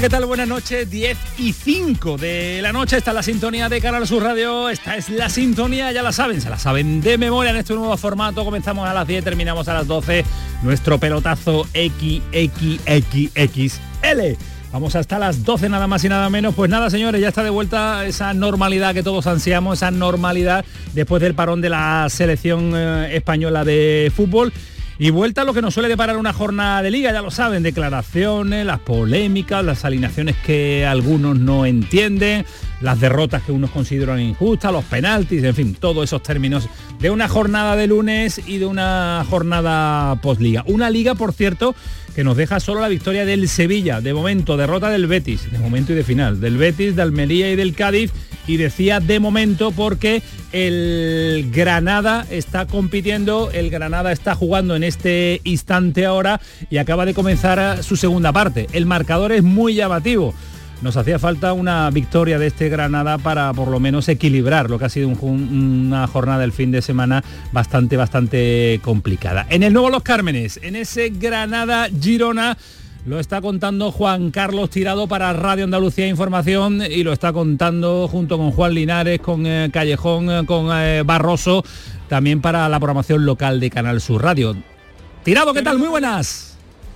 ¿Qué tal? Buenas noches, 10 y 5 de la noche, está la sintonía de Canal Sur Radio, esta es la sintonía, ya la saben, se la saben de memoria en este nuevo formato, comenzamos a las 10, terminamos a las 12, nuestro pelotazo XXXXL. Vamos hasta las 12 nada más y nada menos. Pues nada, señores, ya está de vuelta esa normalidad que todos ansiamos, esa normalidad después del parón de la selección eh, española de fútbol. Y vuelta a lo que nos suele deparar una jornada de liga, ya lo saben, declaraciones, las polémicas, las alineaciones que algunos no entienden, las derrotas que unos consideran injustas, los penaltis, en fin, todos esos términos de una jornada de lunes y de una jornada postliga. Una liga, por cierto, que nos deja solo la victoria del Sevilla, de momento, derrota del Betis, de momento y de final, del Betis, de Almería y del Cádiz y decía de momento porque el Granada está compitiendo, el Granada está jugando en este instante ahora y acaba de comenzar su segunda parte. El marcador es muy llamativo. Nos hacía falta una victoria de este Granada para por lo menos equilibrar lo que ha sido una jornada del fin de semana bastante, bastante complicada. En el nuevo Los Cármenes, en ese Granada Girona, lo está contando Juan Carlos Tirado para Radio Andalucía Información y lo está contando junto con Juan Linares, con eh, Callejón, eh, con eh, Barroso, también para la programación local de Canal Sur Radio. Tirado, ¿qué tal? Muy buenas.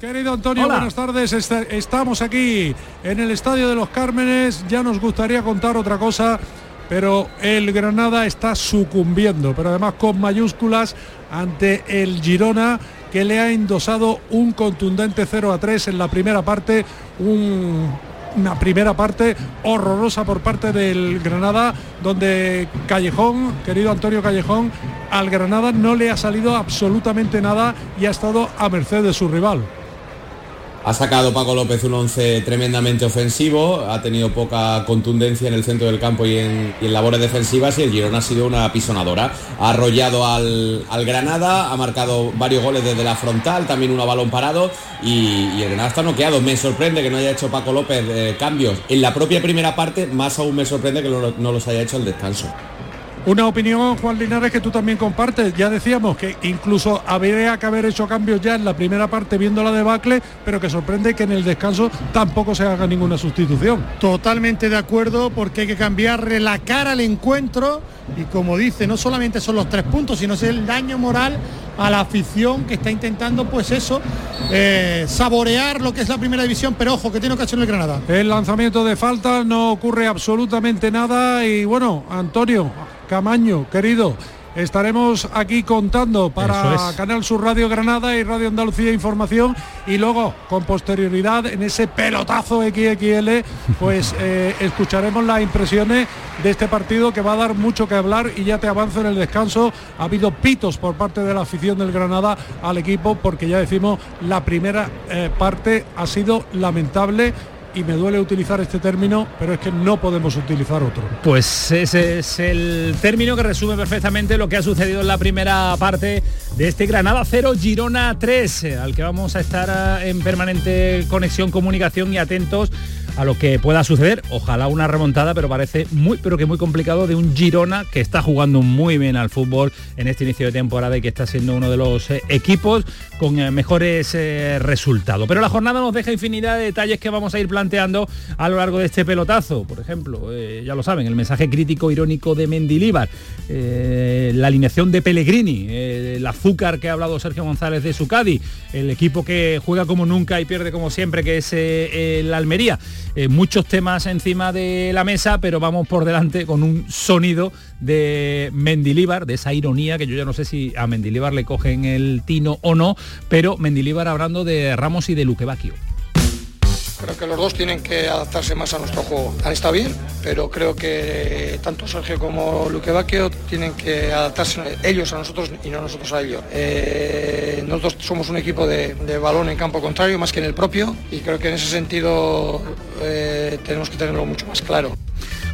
Querido Antonio, buenas tardes. Estamos aquí en el Estadio de los Cármenes. Ya nos gustaría contar otra cosa, pero el Granada está sucumbiendo, pero además con mayúsculas ante el Girona que le ha endosado un contundente 0 a 3 en la primera parte, una primera parte horrorosa por parte del Granada, donde Callejón, querido Antonio Callejón, al Granada no le ha salido absolutamente nada y ha estado a merced de su rival. Ha sacado Paco López un once tremendamente ofensivo, ha tenido poca contundencia en el centro del campo y en, labores defensivas y el Girona ha sido una apisonadora. Ha arrollado al, Granada, ha marcado varios goles desde la frontal, también uno a balón parado y, el Granada está noqueado. Me sorprende que no haya hecho Paco López eh, cambios en la propia primera parte, más aún me sorprende que no los haya hecho al descanso. Una opinión, Juan Linares, que tú también compartes. Ya decíamos que incluso habría que haber hecho cambios ya en la primera parte viendo la debacle, pero que sorprende que en el descanso tampoco se haga ninguna sustitución. Totalmente de acuerdo, porque hay que cambiarle la cara al encuentro y como dice, no solamente son los tres puntos, sino es el daño moral a la afición que está intentando, pues eso, eh, saborear lo que es la primera división, pero ojo, que tiene ocasión el Granada. El lanzamiento de falta no ocurre absolutamente nada y bueno, Antonio, Camaño, querido, estaremos aquí contando para Canal Sur Radio Granada y Radio Andalucía Información y luego con posterioridad en ese pelotazo XXL pues eh, escucharemos las impresiones de este partido que va a dar mucho que hablar y ya te avanzo en el descanso. Ha habido pitos por parte de la afición del Granada al equipo porque ya decimos la primera eh, parte ha sido lamentable y me duele utilizar este término, pero es que no podemos utilizar otro. Pues ese es el término que resume perfectamente lo que ha sucedido en la primera parte de este Granada 0 Girona 3, al que vamos a estar en permanente conexión, comunicación y atentos a lo que pueda suceder. Ojalá una remontada, pero parece muy, pero que muy complicado de un Girona que está jugando muy bien al fútbol en este inicio de temporada y que está siendo uno de los eh, equipos con eh, mejores eh, resultados. Pero la jornada nos deja infinidad de detalles que vamos a ir planteando a lo largo de este pelotazo. Por ejemplo, ya lo saben, el mensaje crítico irónico de Mendilíbar, la alineación de Pellegrini, el azúcar que ha hablado Sergio González de su el equipo que juega como nunca y pierde como siempre, que es el Almería. Eh, muchos temas encima de la mesa, pero vamos por delante con un sonido de Mendilíbar, de esa ironía que yo ya no sé si a Mendilíbar le cogen el tino o no, pero Mendilíbar hablando de Ramos y de Luquevaquio. Creo que los dos tienen que adaptarse más a nuestro juego. Han estado bien, pero creo que tanto Sergio como Luque Bacchio tienen que adaptarse ellos a nosotros y no nosotros a ellos. Eh, nosotros somos un equipo de, balón en campo contrario más que en el propio y creo que en ese sentido eh, tenemos que tenerlo mucho más claro.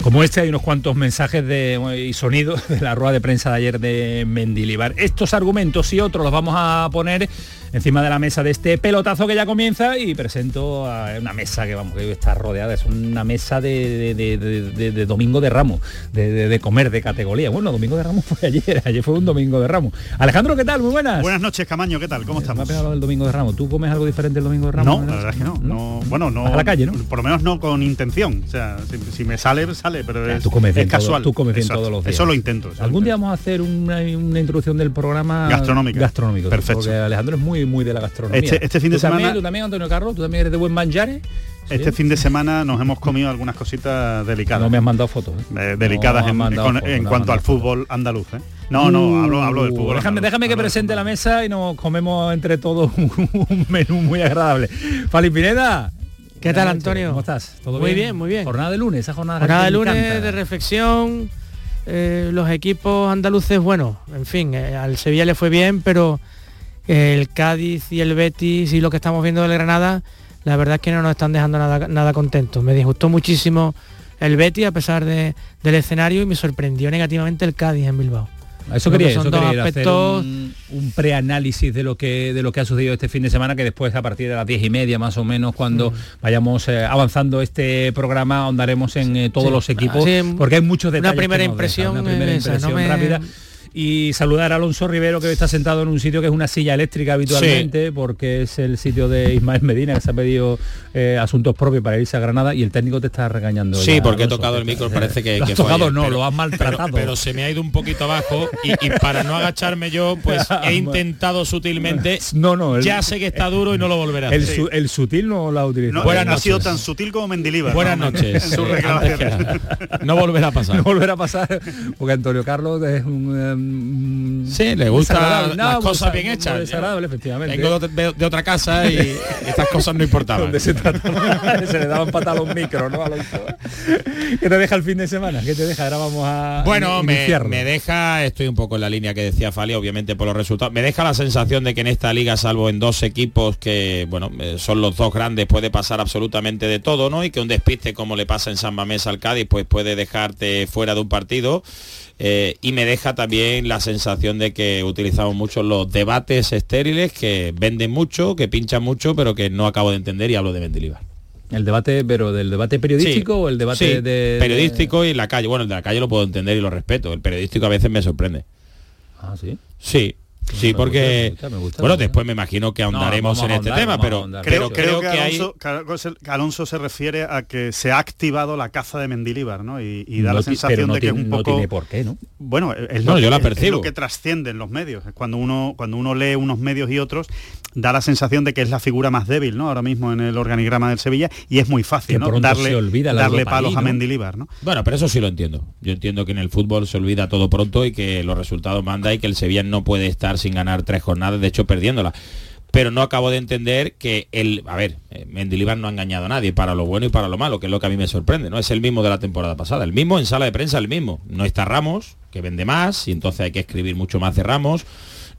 Como este hay unos cuantos mensajes de, y sonidos de la rueda de prensa de ayer de Mendilibar. Estos argumentos y otros los vamos a poner encima de la mesa de este pelotazo que ya comienza y presento a una mesa que vamos que está rodeada, es una mesa de, domingo de ramos, de, comer de categoría. Bueno, domingo de ramos fue ayer, ayer fue un domingo de ramos. Alejandro, ¿qué tal? Muy buenas. Buenas noches, Camaño, ¿qué tal? ¿Cómo estamos? Me ha pegado el domingo de ramos. ¿Tú comes algo diferente el domingo de ramos? No, la verdad es que no. bueno, no. A la calle, ¿no? Por lo menos no con intención. O sea, si, me sale, sale, pero es, tú comes bien casual. tú comes bien todos los días. Eso lo intento. Algún día vamos a hacer una, introducción del programa gastronómico. Gastronómico. Perfecto. Porque Alejandro es muy, muy de la gastronomía. Este, este, fin de semana... ¿Tú también, Antonio Carlos? ¿Tú también eres de buen manjares? Este fin de semana nos hemos comido algunas cositas delicadas. No me has mandado fotos. ¿eh? delicadas en, cuanto al fútbol andaluz. ¿eh? No, no, uh, hablo, hablo del fútbol. Déjame, déjame que presente la mesa y nos comemos entre todos un, menú muy agradable. Fali Pineda. ¿Qué tal, Antonio? ¿Cómo estás? ¿Todo muy bien? Muy bien, Jornada de lunes, esa jornada. Jornada de lunes de reflexión. Eh, los equipos andaluces, bueno, en fin, al Sevilla le fue bien, pero el Cádiz y el Betis y lo que estamos viendo del Granada, la verdad es que no nos están dejando nada, nada contentos. Me disgustó muchísimo el Betis a pesar de, del escenario y me sorprendió negativamente el Cádiz en Bilbao. Eso quería, eso quería hacer un, preanálisis de lo que de lo que ha sucedido este fin de semana, que después a partir de las diez y media más o menos, cuando mm. vayamos eh, avanzando este programa, ahondaremos en eh, todos los equipos, porque hay muchos detalles. Una primera impresión, una primera impresión rápida y saludar a Alonso Rivero que está sentado en un sitio que es una silla eléctrica habitualmente porque es el sitio de Ismael Medina que se ha pedido eh, asuntos propios para irse a Granada y el técnico te está regañando. Sí, porque he tocado el micro, parece que... Lo has tocado, no, lo has maltratado. Pero, se me ha ido un poquito abajo y, para no agacharme yo, pues he intentado sutilmente... No, no. ya sé que está duro y no lo volverá a hacer. El, sutil no lo ha utilizado. No, ha sido tan sutil como Mendilibar. Buenas noches. no volverá a pasar. No volverá a pasar porque Antonio Carlos es un em, Sí, le gusta las cosas bien hechas. Desagradable, efectivamente. Vengo de, otra casa y estas cosas no importaban. se, le daban patas a los micros, ¿no? ¿Qué te deja el fin de semana? ¿Qué te deja? Ahora vamos a Bueno, me, me, deja, estoy un poco en la línea que decía Fali, obviamente por los resultados. Me deja la sensación de que en esta liga, salvo en dos equipos que, bueno, eh, son los dos grandes, puede pasar absolutamente de todo, ¿no? Y que un despiste como le pasa en San Mamés al Cádiz, pues puede dejarte fuera de un partido. Eh, y me deja también la sensación de que utilizamos mucho los debates estériles que venden mucho, que pinchan mucho, pero que no acabo de entender y hablo de Mendilibar. El debate, pero del debate periodístico o el debate de periodístico y la calle. Bueno, el de la calle lo puedo entender y lo respeto. El periodístico a veces me sorprende. Ah, sí. Sí, Sí, porque bueno, después me imagino que ahondaremos en este tema, pero creo, creo, que, Alonso, se refiere a que se ha activado la caza de Mendilíbar, ¿no? Y, da la sensación de que es un poco. tiene por qué, ¿no? Bueno, es lo, yo la percibo. que trasciende en los medios. Cuando uno cuando uno lee unos medios y otros, da la sensación de que es la figura más débil, ¿no? Ahora mismo en el organigrama del Sevilla y es muy fácil, ¿no? Darle, darle palos a Mendilíbar, ¿no? Bueno, pero eso sí lo entiendo. Yo entiendo que en el fútbol se olvida todo pronto y que los resultados manda y que el Sevilla no puede estar sin ganar tres jornadas, de hecho perdiéndola. Pero no acabo de entender que el, a ver, eh, Mendilibar no ha engañado a nadie para lo bueno y para lo malo, que es lo que a mí me sorprende, ¿no? Es el mismo de la temporada pasada, el mismo en sala de prensa, el mismo. No está Ramos, que vende más, y entonces hay que escribir mucho más de Ramos.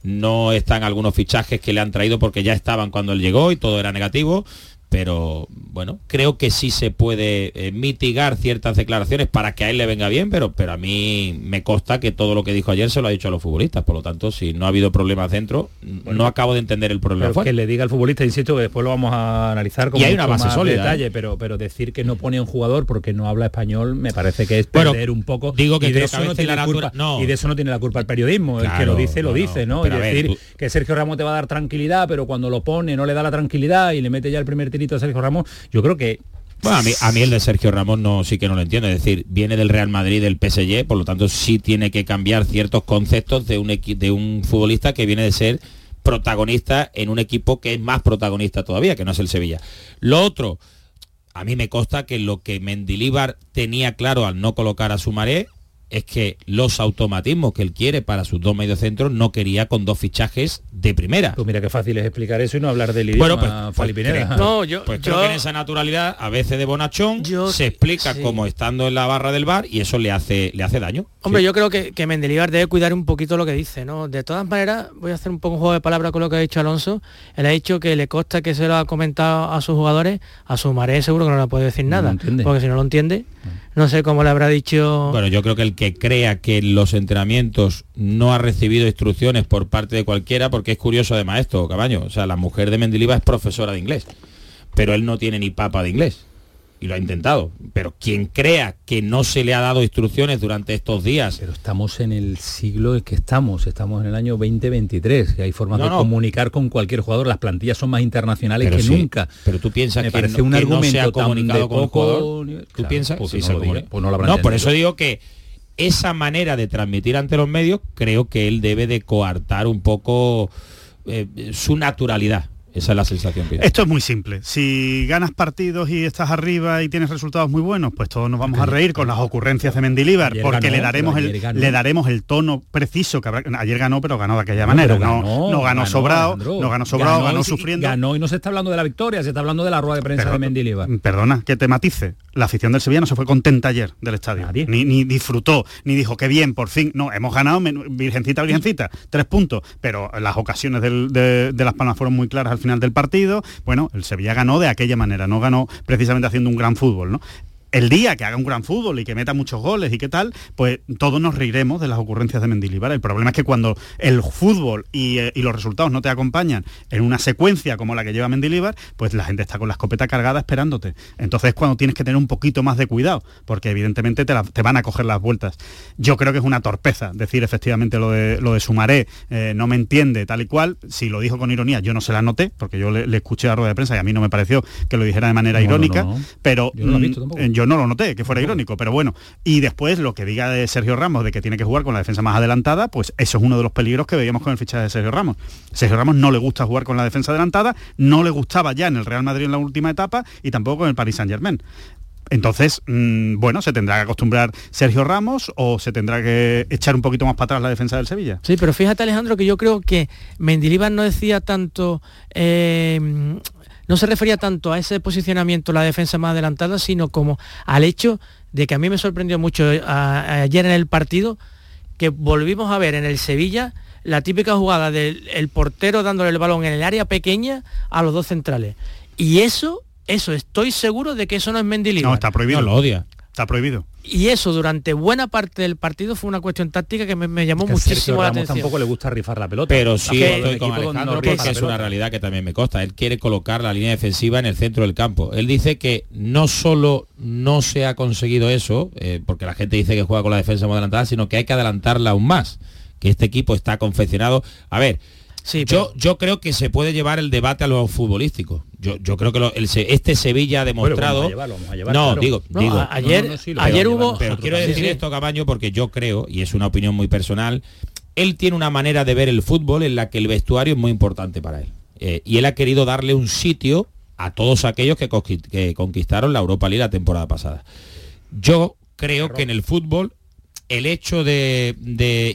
No están algunos fichajes que le han traído porque ya estaban cuando él llegó y todo era negativo pero bueno, creo que sí se puede eh, mitigar ciertas declaraciones para que a él le venga bien, pero, pero a mí me consta que todo lo que dijo ayer se lo ha dicho a los futbolistas, por lo tanto, si no ha habido problemas dentro, no acabo de entender el problema. que le diga al futbolista, insisto, que después lo vamos a analizar como y hay una base sólida, detalle, ¿eh? pero, pero decir que no pone un jugador porque no habla español me parece que es perder un poco. Digo que, y de eso no tiene la culpa, y de eso no tiene la culpa el periodismo, el que lo dice, lo dice, ¿no? Y decir que Sergio Ramos te va a dar tranquilidad, pero cuando lo pone no le da la tranquilidad y le mete ya el primer a Sergio Ramos, yo creo que bueno, a mí, a mí el de Sergio Ramos no sí que no lo entiendo, es decir, viene del Real Madrid, del PSG, por lo tanto sí tiene que cambiar ciertos conceptos de un, de un futbolista que viene de ser protagonista en un equipo que es más protagonista todavía, que no es el Sevilla. Lo otro, a mí me consta que lo que Mendilíbar tenía claro al no colocar a Sumaré es que los automatismos que él quiere para sus dos mediocentros no quería con dos fichajes de primera. Pues mira qué fácil es explicar eso y no hablar del idioma bueno, pues, pues no, yo, pues creo que en esa naturalidad, a veces de bonachón, se explica como estando en la barra del bar y eso le hace, le hace daño. Hombre, yo creo que, que Mendelibar debe cuidar un poquito lo que dice, ¿no? De todas maneras, voy a hacer un poco un juego de palabras con lo que ha dicho Alonso. Él ha dicho que le consta que se lo ha comentado a sus jugadores, a su maré seguro que no le puede decir nada, porque si no lo entiende, no sé cómo le habrá dicho... Bueno, yo creo que el que crea que los entrenamientos no ha recibido instrucciones por parte de cualquiera, porque es curioso además esto, Cabaño, o sea, la mujer de Mendilibar es profesora de inglés, pero él no tiene ni papa de inglés y lo ha intentado. Pero quien crea que no se le ha dado instrucciones durante estos días. Pero estamos en el siglo en que estamos, estamos en el año 2023, que hay formas de comunicar con cualquier jugador, las plantillas son más internacionales que nunca. Pero tú piensas que, parece un argumento no se ha comunicado con jugador. ¿Tú piensas? Pues no, por eso digo que esa manera de transmitir ante los medios, creo que él debe de coartar un poco eh, su naturalidad esa es la sensación que Esto es muy simple. Si ganas partidos y estás arriba y tienes resultados muy buenos, pues todos nos vamos a reír con las ocurrencias de Mendilibar, porque le daremos el le daremos el tono preciso que ayer ganó, pero ganó de aquella manera. no, no ganó, sobrado, no ganó sobrado, ganó, sufriendo. Ganó y no se está hablando de la victoria, se está hablando de la rueda de prensa de Mendilibar. Perdona, que te matice. La afición del Sevilla no se fue contenta ayer del estadio. Ni, disfrutó, ni dijo qué bien, por fin. No, hemos ganado, virgencita, virgencita, tres puntos. Pero las ocasiones de, de las palmas fueron muy claras final del partido. Bueno, el Sevilla ganó de aquella manera, no ganó precisamente haciendo un gran fútbol, ¿no? El día que haga un gran fútbol y que meta muchos goles y qué tal, pues todos nos reiremos de las ocurrencias de Mendilibar. El problema es que cuando el fútbol eh, y, los resultados no te acompañan en una secuencia como la que lleva Mendilibar, pues la gente está con la escopeta cargada esperándote. Entonces es cuando tienes que tener un poquito más de cuidado, porque evidentemente te, van a coger las vueltas. Yo creo que es una torpeza decir efectivamente lo de, lo de Sumaré, eh, no me entiende tal y cual. Si lo dijo con ironía, yo no se la noté, porque yo le, escuché a la rueda de prensa y a mí no me pareció que lo dijera de manera irónica, pero yo yo no lo noté, que fuera irónico, pero bueno. Y después lo que diga de Sergio Ramos, de que tiene que jugar con la defensa más adelantada, pues eso es uno de los peligros que veíamos con el fichaje de Sergio Ramos. Sergio Ramos no le gusta jugar con la defensa adelantada, no le gustaba ya en el Real Madrid en la última etapa y tampoco en el Paris Saint Germain. Entonces, mm, bueno, se tendrá que acostumbrar Sergio Ramos o se tendrá que echar un poquito más para atrás la defensa del Sevilla. Sí, pero fíjate Alejandro que yo creo que Mendilibar no decía tanto eh, no se refería tanto a ese posicionamiento, la defensa más adelantada, sino como al hecho de que a mí me sorprendió mucho eh, ayer en el partido que volvimos a ver en el Sevilla la típica jugada del portero dándole el balón en el área pequeña a los dos centrales. Y eso, eso, estoy seguro de que eso no es Mendilibar. No, está prohibido. lo odia. Está prohibido. Y eso durante buena parte del partido fue una cuestión táctica que me, llamó muchísimo la atención. tampoco le gusta rifar la pelota. Pero sí, estoy con Alejandro porque es una realidad que también me consta. Él quiere colocar la línea defensiva en el centro del campo. Él dice que no solo no se ha conseguido eso, eh, porque la gente dice que juega con la defensa muy adelantada, sino que hay que adelantarla aún más. Que este equipo está confeccionado. A ver, yo, yo creo que se puede llevar el debate a lo futbolístico. Yo, yo creo que este Sevilla ha demostrado. no, digo, digo. ayer, ayer hubo. Pero quiero decir esto, Cabaño, porque yo creo, y es una opinión muy personal, él tiene una manera de ver el fútbol en la que el vestuario es muy importante para él. Eh, y él ha querido darle un sitio a todos aquellos que, que conquistaron la Europa League la temporada pasada. Yo creo que en el fútbol el hecho de,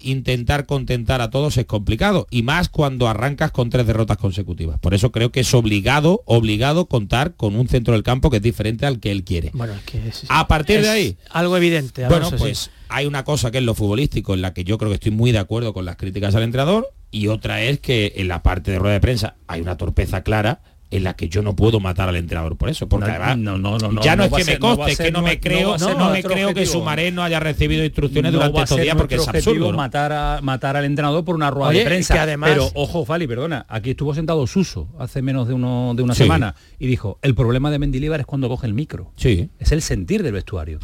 intentar contentar a todos es complicado y más cuando arrancas con tres derrotas consecutivas. Por eso creo que es obligado, obligado contar con un centro del campo que es diferente al que él quiere. Bueno, que a partir de ahí, algo evidente. Bueno, pues hay una cosa que es lo futbolístico en la que yo creo que estoy muy de acuerdo con las críticas al entrenador y otra es que en la parte de rueda de prensa hay una torpeza clara en la que yo no puedo matar al entrenador por eso porque no, no, no, ya no, es que me coste es que no me creo no, me creo que Sumaré no haya recibido instrucciones durante estos días porque es absurdo. matar a, matar al entrenador por una rueda de prensa. además... pero ojo Fali perdona aquí estuvo sentado Suso hace menos de uno de una semana y dijo el problema de Mendilibar es cuando coge el micro sí. Es el sentir del vestuario.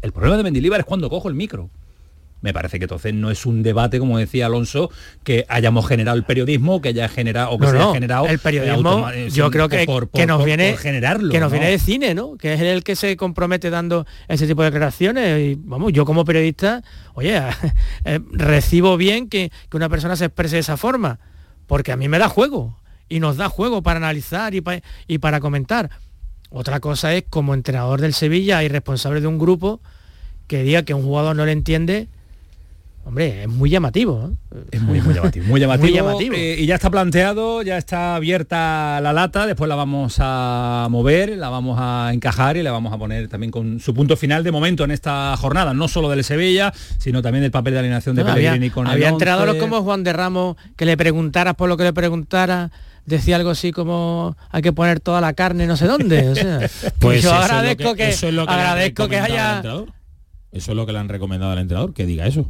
El problema de Mendilibar es cuando cojo el micro me parece que entonces no es un debate, como decía Alonso, que hayamos generado el periodismo, que haya generado o que se haya generado el periodismo. yo creo que, que nos viene generarlo, que nos viene de cine, ¿no? Que es el que se compromete dando ese tipo de declaraciones. Y vamos, yo como periodista, oye, eh, recibo bien que, una persona se exprese de esa forma, porque a mí me da juego y nos da juego para analizar y, y para comentar Otra cosa es como entrenador del Sevilla y responsable de un grupo que diga que un jugador no le entiende Hombre, es muy llamativo. Es muy, llamativo. Muy llamativo. Eh, y ya está planteado, ya está abierta la lata, después la vamos a mover, la vamos a encajar y la vamos a poner también con su punto final de momento en esta jornada, no solo del Sevilla, sino también del papel de alineación de Pellegrini con Había entrenadores como Juan de Ramos que le preguntaras por lo que le preguntara decía algo así como hay que poner toda la carne no sé dónde. pues yo agradezco que, agradezco que haya. Eso es lo que le han recomendado al entrenador, que diga eso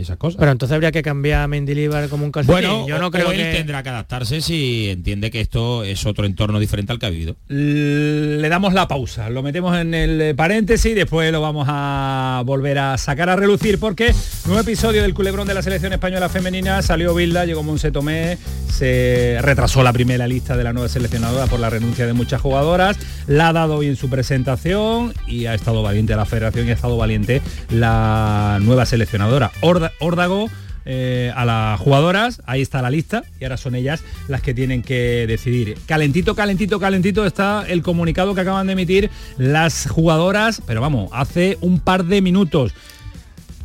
esas cosas. Pero entonces habría que cambiar a Mendilibar como un calcetín. Bueno, yo no creo que él tendrá que adaptarse si entiende que esto es otro entorno diferente al que ha vivido. Le damos la pausa, lo metemos en el paréntesis y después lo vamos a volver a sacar a relucir porque nuevo episodio del culebrón de la selección española femenina salió Bilda, llegó Monse Tomé, se retrasó la primera lista de la nueva seleccionadora por la renuncia de muchas jugadoras, la ha dado bien su presentación y ha estado valiente la federación y ha estado valiente la nueva seleccionadora. Órdago eh, a las jugadoras, ahí está la lista y ahora son ellas las que tienen que decidir. Calentito, calentito, calentito está el comunicado que acaban de emitir las jugadoras, pero vamos, hace un par de minutos.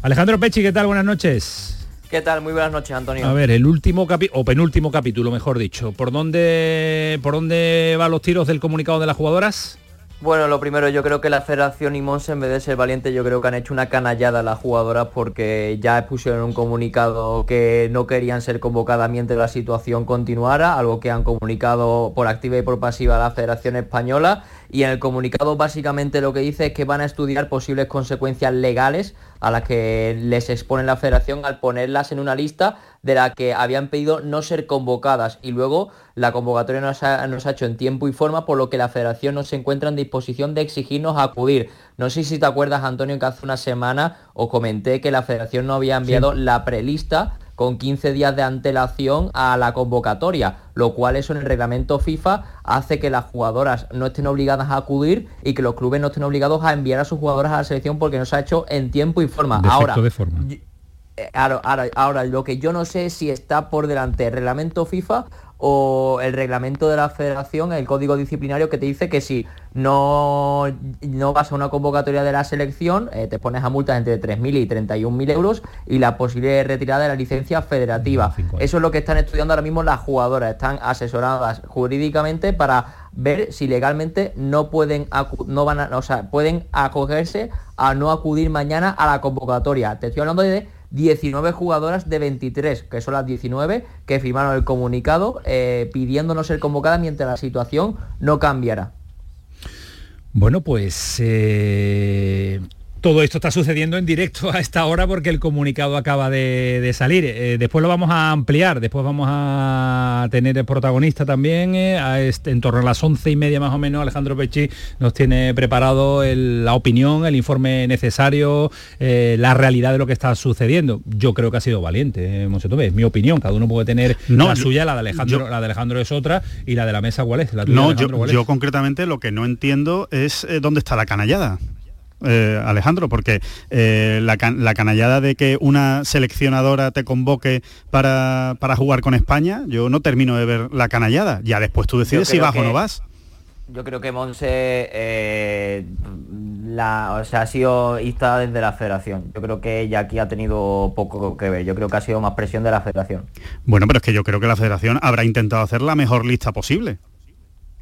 Alejandro Pechi, ¿qué tal? Buenas noches. ¿Qué tal? Muy buenas noches, Antonio. A ver, el último capítulo, o penúltimo capítulo, mejor dicho. ¿Por dónde, ¿Por dónde van los tiros del comunicado de las jugadoras? Bueno, lo primero, yo creo que la Federación y Monse, en vez de ser valiente, yo creo que han hecho una canallada a las jugadoras porque ya pusieron un comunicado que no querían ser convocadas mientras la situación continuara, algo que han comunicado por activa y por pasiva a la Federación Española. Y en el comunicado básicamente lo que dice es que van a estudiar posibles consecuencias legales a las que les expone la federación al ponerlas en una lista de la que habían pedido no ser convocadas y luego la convocatoria nos ha, nos ha hecho en tiempo y forma por lo que la federación no se encuentra en disposición de exigirnos acudir. No sé si te acuerdas Antonio que hace una semana os comenté que la federación no había enviado la prelista con 15 días de antelación a la convocatoria, lo cual eso en el reglamento FIFA hace que las jugadoras no estén obligadas a acudir y que los clubes no estén obligados a enviar a sus jugadoras a la selección porque no se ha hecho en tiempo y forma. ahora, de forma. Eh, ahora, ahora, lo que yo no sé si está por delante el reglamento FIFA o el reglamento de la federación, el código disciplinario que te dice que si no, no vas a una convocatoria de la selección, eh, te pones a multas entre 3.000 y 31.000 euros y la posible retirada de la licencia federativa. Eso es lo que están estudiando ahora mismo las jugadoras, están asesoradas jurídicamente para ver si legalmente no pueden no van a, o sea, pueden acogerse a no acudir mañana a la convocatoria. Te estoy hablando de 19 jugadoras de 23, que son las 19 que firmaron el comunicado eh, pidiéndonos ser convocadas mientras la situación no cambiara. Bueno, pues eh, todo esto está sucediendo en directo a esta hora porque el comunicado acaba de, salir. Eh, después lo vamos a ampliar, después vamos a tener el protagonista también, eh, a este, en torno a las once y media más o menos, Alejandro Pechi nos tiene preparado la opinión, el informe necesario, eh, la realidad de lo que está sucediendo. Yo creo que ha sido valiente, es mi opinión, cada uno puede tener la suya, la de Alejandro, la de Alejandro es otra y la de la mesa cuál es. La no, yo, concretamente lo que no entiendo es dónde está la canallada. Eh, Alejandro, porque eh, la, canallada de que una seleccionadora te convoque para, jugar con España, yo no termino de ver la canallada. Ya después tú decides si vas o no vas. Yo creo que Monse eh, la, o sea, ha sido está desde la federación. Yo creo que ella aquí ha tenido poco que ver. Yo creo que ha sido más presión de la federación. Bueno, pero es que yo creo que la federación habrá intentado hacer la mejor lista posible.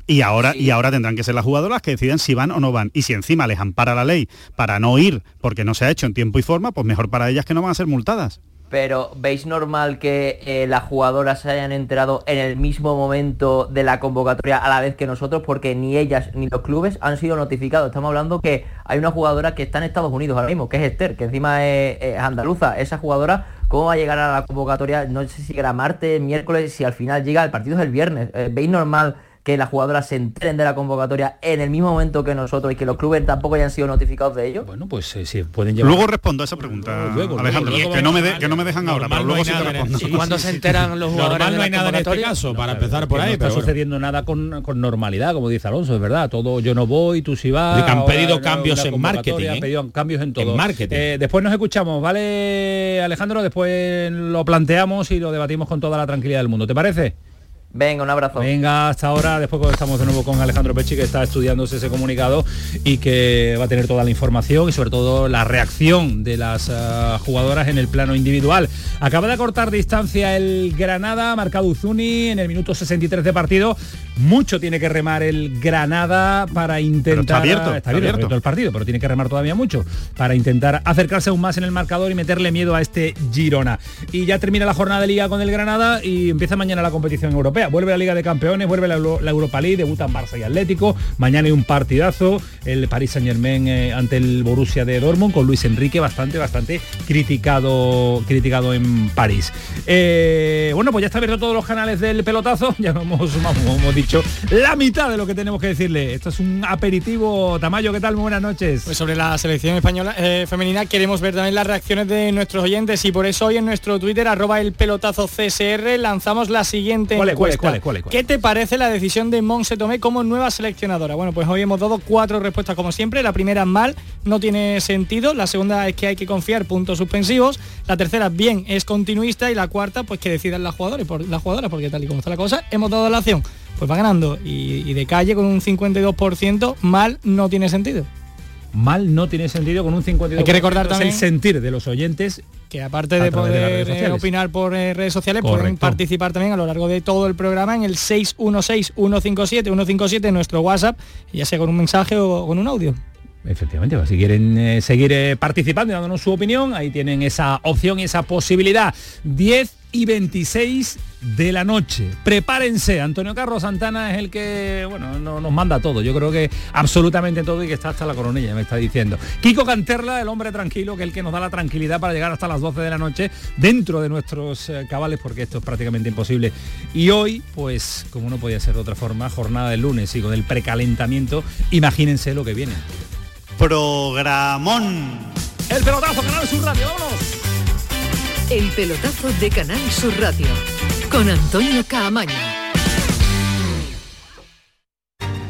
Y ahora, y ahora tendrán que ser las jugadoras que decidan si van o no van. Y si encima les ampara la ley para no ir porque no se ha hecho en tiempo y forma, pues mejor para ellas que no van a ser multadas. Pero ¿veis normal que eh, las jugadoras se hayan enterado en el mismo momento de la convocatoria a la vez que nosotros? Porque ni ellas ni los clubes han sido notificados. Estamos hablando que hay una jugadora que está en Estados Unidos ahora mismo, que es Esther, que encima es, andaluza. Esa jugadora, ¿cómo va a llegar a la convocatoria? No sé si era martes, miércoles, si al final llega, el partido es el viernes. Eh, ¿Veis normal que las jugadoras se enteren de la convocatoria en el mismo momento que nosotros y que los clubes tampoco hayan sido notificados de ello? Bueno, pues eh, sí, pueden llevar... Luego respondo a esa pregunta, Alejandro, que, no me que no me dejan ahora, pero luego sí te respondo. ¿Y cuándo se enteran los jugadores Normal no hay nada en este caso, para empezar por ahí. No está sucediendo nada con, normalidad, como dice Alonso, es verdad. Todo yo no voy, tú sí vas. Que han pedido cambios en marketing. Han ¿eh? pedido cambios en todo. En marketing. Eh, después nos escuchamos, ¿vale, Alejandro? Después lo planteamos y lo debatimos con toda la tranquilidad del mundo. ¿Te parece? Venga, un abrazo. Venga, hasta ahora, después estamos de nuevo con Alejandro Pechi, que está estudiándose ese comunicado y que va a tener toda la información y sobre todo la reacción de las uh, jugadoras en el plano individual. Acaba de cortar distancia el Granada, marcado Uzuni en el minuto 63 de partido. Mucho tiene que remar el Granada para intentar... está abierto, está, abierto, abierto el partido, pero tiene que remar todavía mucho para intentar acercarse aún más en el marcador y meterle miedo a este Girona. Y ya termina la jornada de liga con el Granada y empieza mañana la competición europea vuelve la Liga de Campeones, vuelve la, Europa League, debutan Barça y Atlético, mañana hay un partidazo, el Paris Saint Germain eh, ante el Borussia de Dortmund con Luis Enrique bastante, bastante criticado, criticado en París. Eh, bueno, pues ya está abierto todos los canales del pelotazo, ya hemos, hemos dicho la mitad de lo que tenemos que decirle. Esto es un aperitivo. Tamayo, ¿qué tal? Muy buenas noches. Pues sobre la selección española eh, femenina queremos ver también las reacciones de nuestros oyentes y por eso hoy en nuestro Twitter, arroba el pelotazo CSR, lanzamos la siguiente ¿Qué te parece la decisión de Monse Tomé como nueva seleccionadora? Bueno, pues hoy hemos dado cuatro respuestas como siempre. La primera, mal, no tiene sentido. La segunda es que hay que confiar, puntos suspensivos. La tercera, bien, es continuista. Y la cuarta, pues que decidan las jugadoras, por, las jugadoras porque tal y como está la cosa, hemos dado la acción. Pues va ganando. Y, y de calle con un 52%, mal no tiene sentido mal no tiene sentido con un 52%. Hay que recordar también el sentir de los oyentes que aparte de poder eh, opinar por eh, redes sociales, pueden participar también a lo largo de todo el programa en el 616-157-157 en nuestro WhatsApp, ya sea con un mensaje o con un audio. Efectivamente, si quieren eh, seguir participando y dándonos su opinión, ahí tienen esa opción y esa posibilidad. 10 y 26 de la noche. Prepárense, Antonio Carlos Santana es el que, bueno, nos manda todo, yo creo que absolutamente todo y que está hasta la coronilla, me está diciendo. Kiko Canterla, el hombre tranquilo, que es el que nos da la tranquilidad para llegar hasta las 12 de la noche dentro de nuestros eh, cabales, porque esto es prácticamente imposible. Y hoy, pues, como no podía ser de otra forma, jornada de lunes y con el precalentamiento, imagínense lo que viene. Programón. El pelotazo, Canal Sur Radio, vámonos. El pelotazo de Canal Sur Radio con Antonio Caamaño.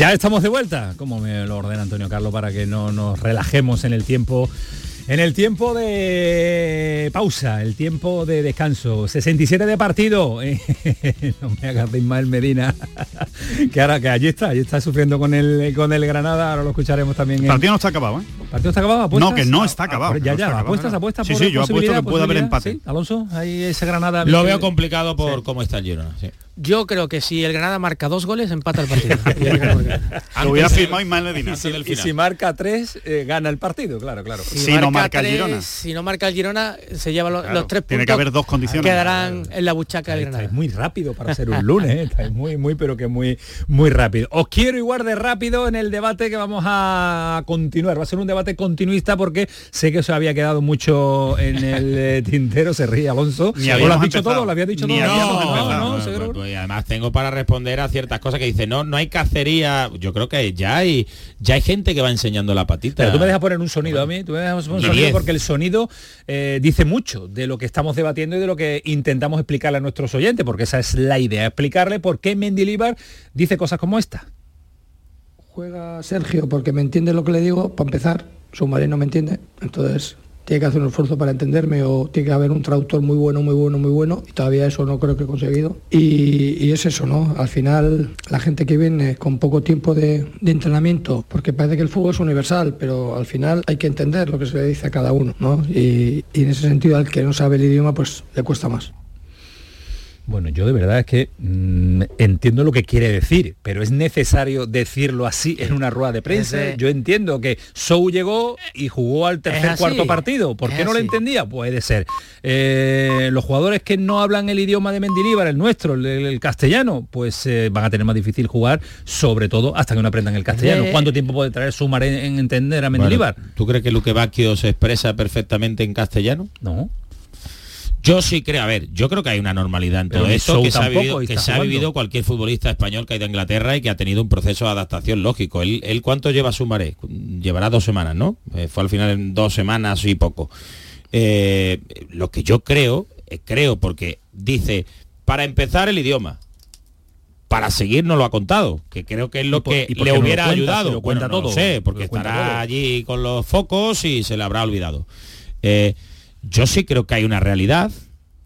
Ya estamos de vuelta, como me lo ordena Antonio Carlos, para que no nos relajemos en el tiempo en el tiempo de pausa, el tiempo de descanso, 67 de partido. no me hagas de Ismael Medina, que ahora que allí está, allí está sufriendo con el con el Granada, ahora lo escucharemos también. El partido no está acabado, ¿eh? ¿Partido está acabado? No, que no está acabado. ya, ya, apuestas, apuestas. Sí, sí, yo apuesto que puede haber empate. Alonso, ahí ese Granada. Lo veo complicado por cómo está el Girona. Yo creo que si el Granada marca dos goles, empata el partido. Lo hubiera firmado Ismael Medina. Y si, marca tres, eh, gana el partido, claro, claro. Si, no marca el Girona. Si no marca el Girona, se lleva los, tres puntos. Tiene que haber dos condiciones. Quedarán en la buchaca del Granada. Es muy rápido para ser un lunes, ¿eh? muy, muy, pero que muy, muy rápido. Os quiero igual de rápido en el debate que vamos a continuar. Va a ser un debate continuista porque sé que se había quedado mucho en el eh, tintero, se ríe Alonso. ¿O lo has dicho todo? ¿Lo había dicho todo? No, no, no, y además tengo para responder a ciertas cosas que dice, no, no hay cacería. Yo creo que ya hay, ya hay gente que va enseñando la patita. Pero tú me dejas poner un sonido a mí, tú me dejas poner un sonido porque el sonido eh, dice mucho de lo que estamos debatiendo y de lo que intentamos explicarle a nuestros oyentes, porque esa es la idea, explicarle por qué Mendilibar dice cosas como esta. Juega Sergio porque me entiende lo que le digo, para empezar, su madre no me entiende, entonces tiene que hacer un esfuerzo para entenderme o tiene que haber un traductor muy bueno, muy bueno, muy bueno y todavía eso no creo que he conseguido. Y, es eso, ¿no? Al final la gente que viene con poco tiempo de, entrenamiento, porque parece que el fútbol es universal, pero al final hay que entender lo que se le dice a cada uno, ¿no? Y, y en ese sentido al que no sabe el idioma pues le cuesta más. Bueno, yo de verdad es que mm, entiendo lo que quiere decir, pero es necesario decirlo así en una rueda de prensa. Yo entiendo que Sou llegó y jugó al tercer cuarto partido. ¿Por qué no lo entendía? Puede ser. Eh, los jugadores que no hablan el idioma de Mendilíbar, el nuestro, el, castellano, pues eh, van a tener más difícil jugar, sobre todo hasta que no aprendan el castellano. ¿Cuánto tiempo puede traer Sumar en, entender a Mendilíbar? ¿Tú crees que Luque Bacchio se expresa perfectamente en castellano? No. Yo sí creo, a ver, yo creo que hay una normalidad en todo esto que, se ha, vivido, cualquier futbolista español que ha ido a Inglaterra y que ha tenido un proceso de adaptación lógico. ¿Él, cuánto lleva su maré? Llevará dos semanas, ¿no? Eh, fue al final en dos semanas y poco. Eh, lo que yo creo, eh, creo porque dice, para empezar el idioma, para seguir no lo ha contado, que creo que es lo que le hubiera ayudado. lo cuenta todo. No sé, porque estará allí con los focos y se le habrá olvidado. Yo sí creo que hay una realidad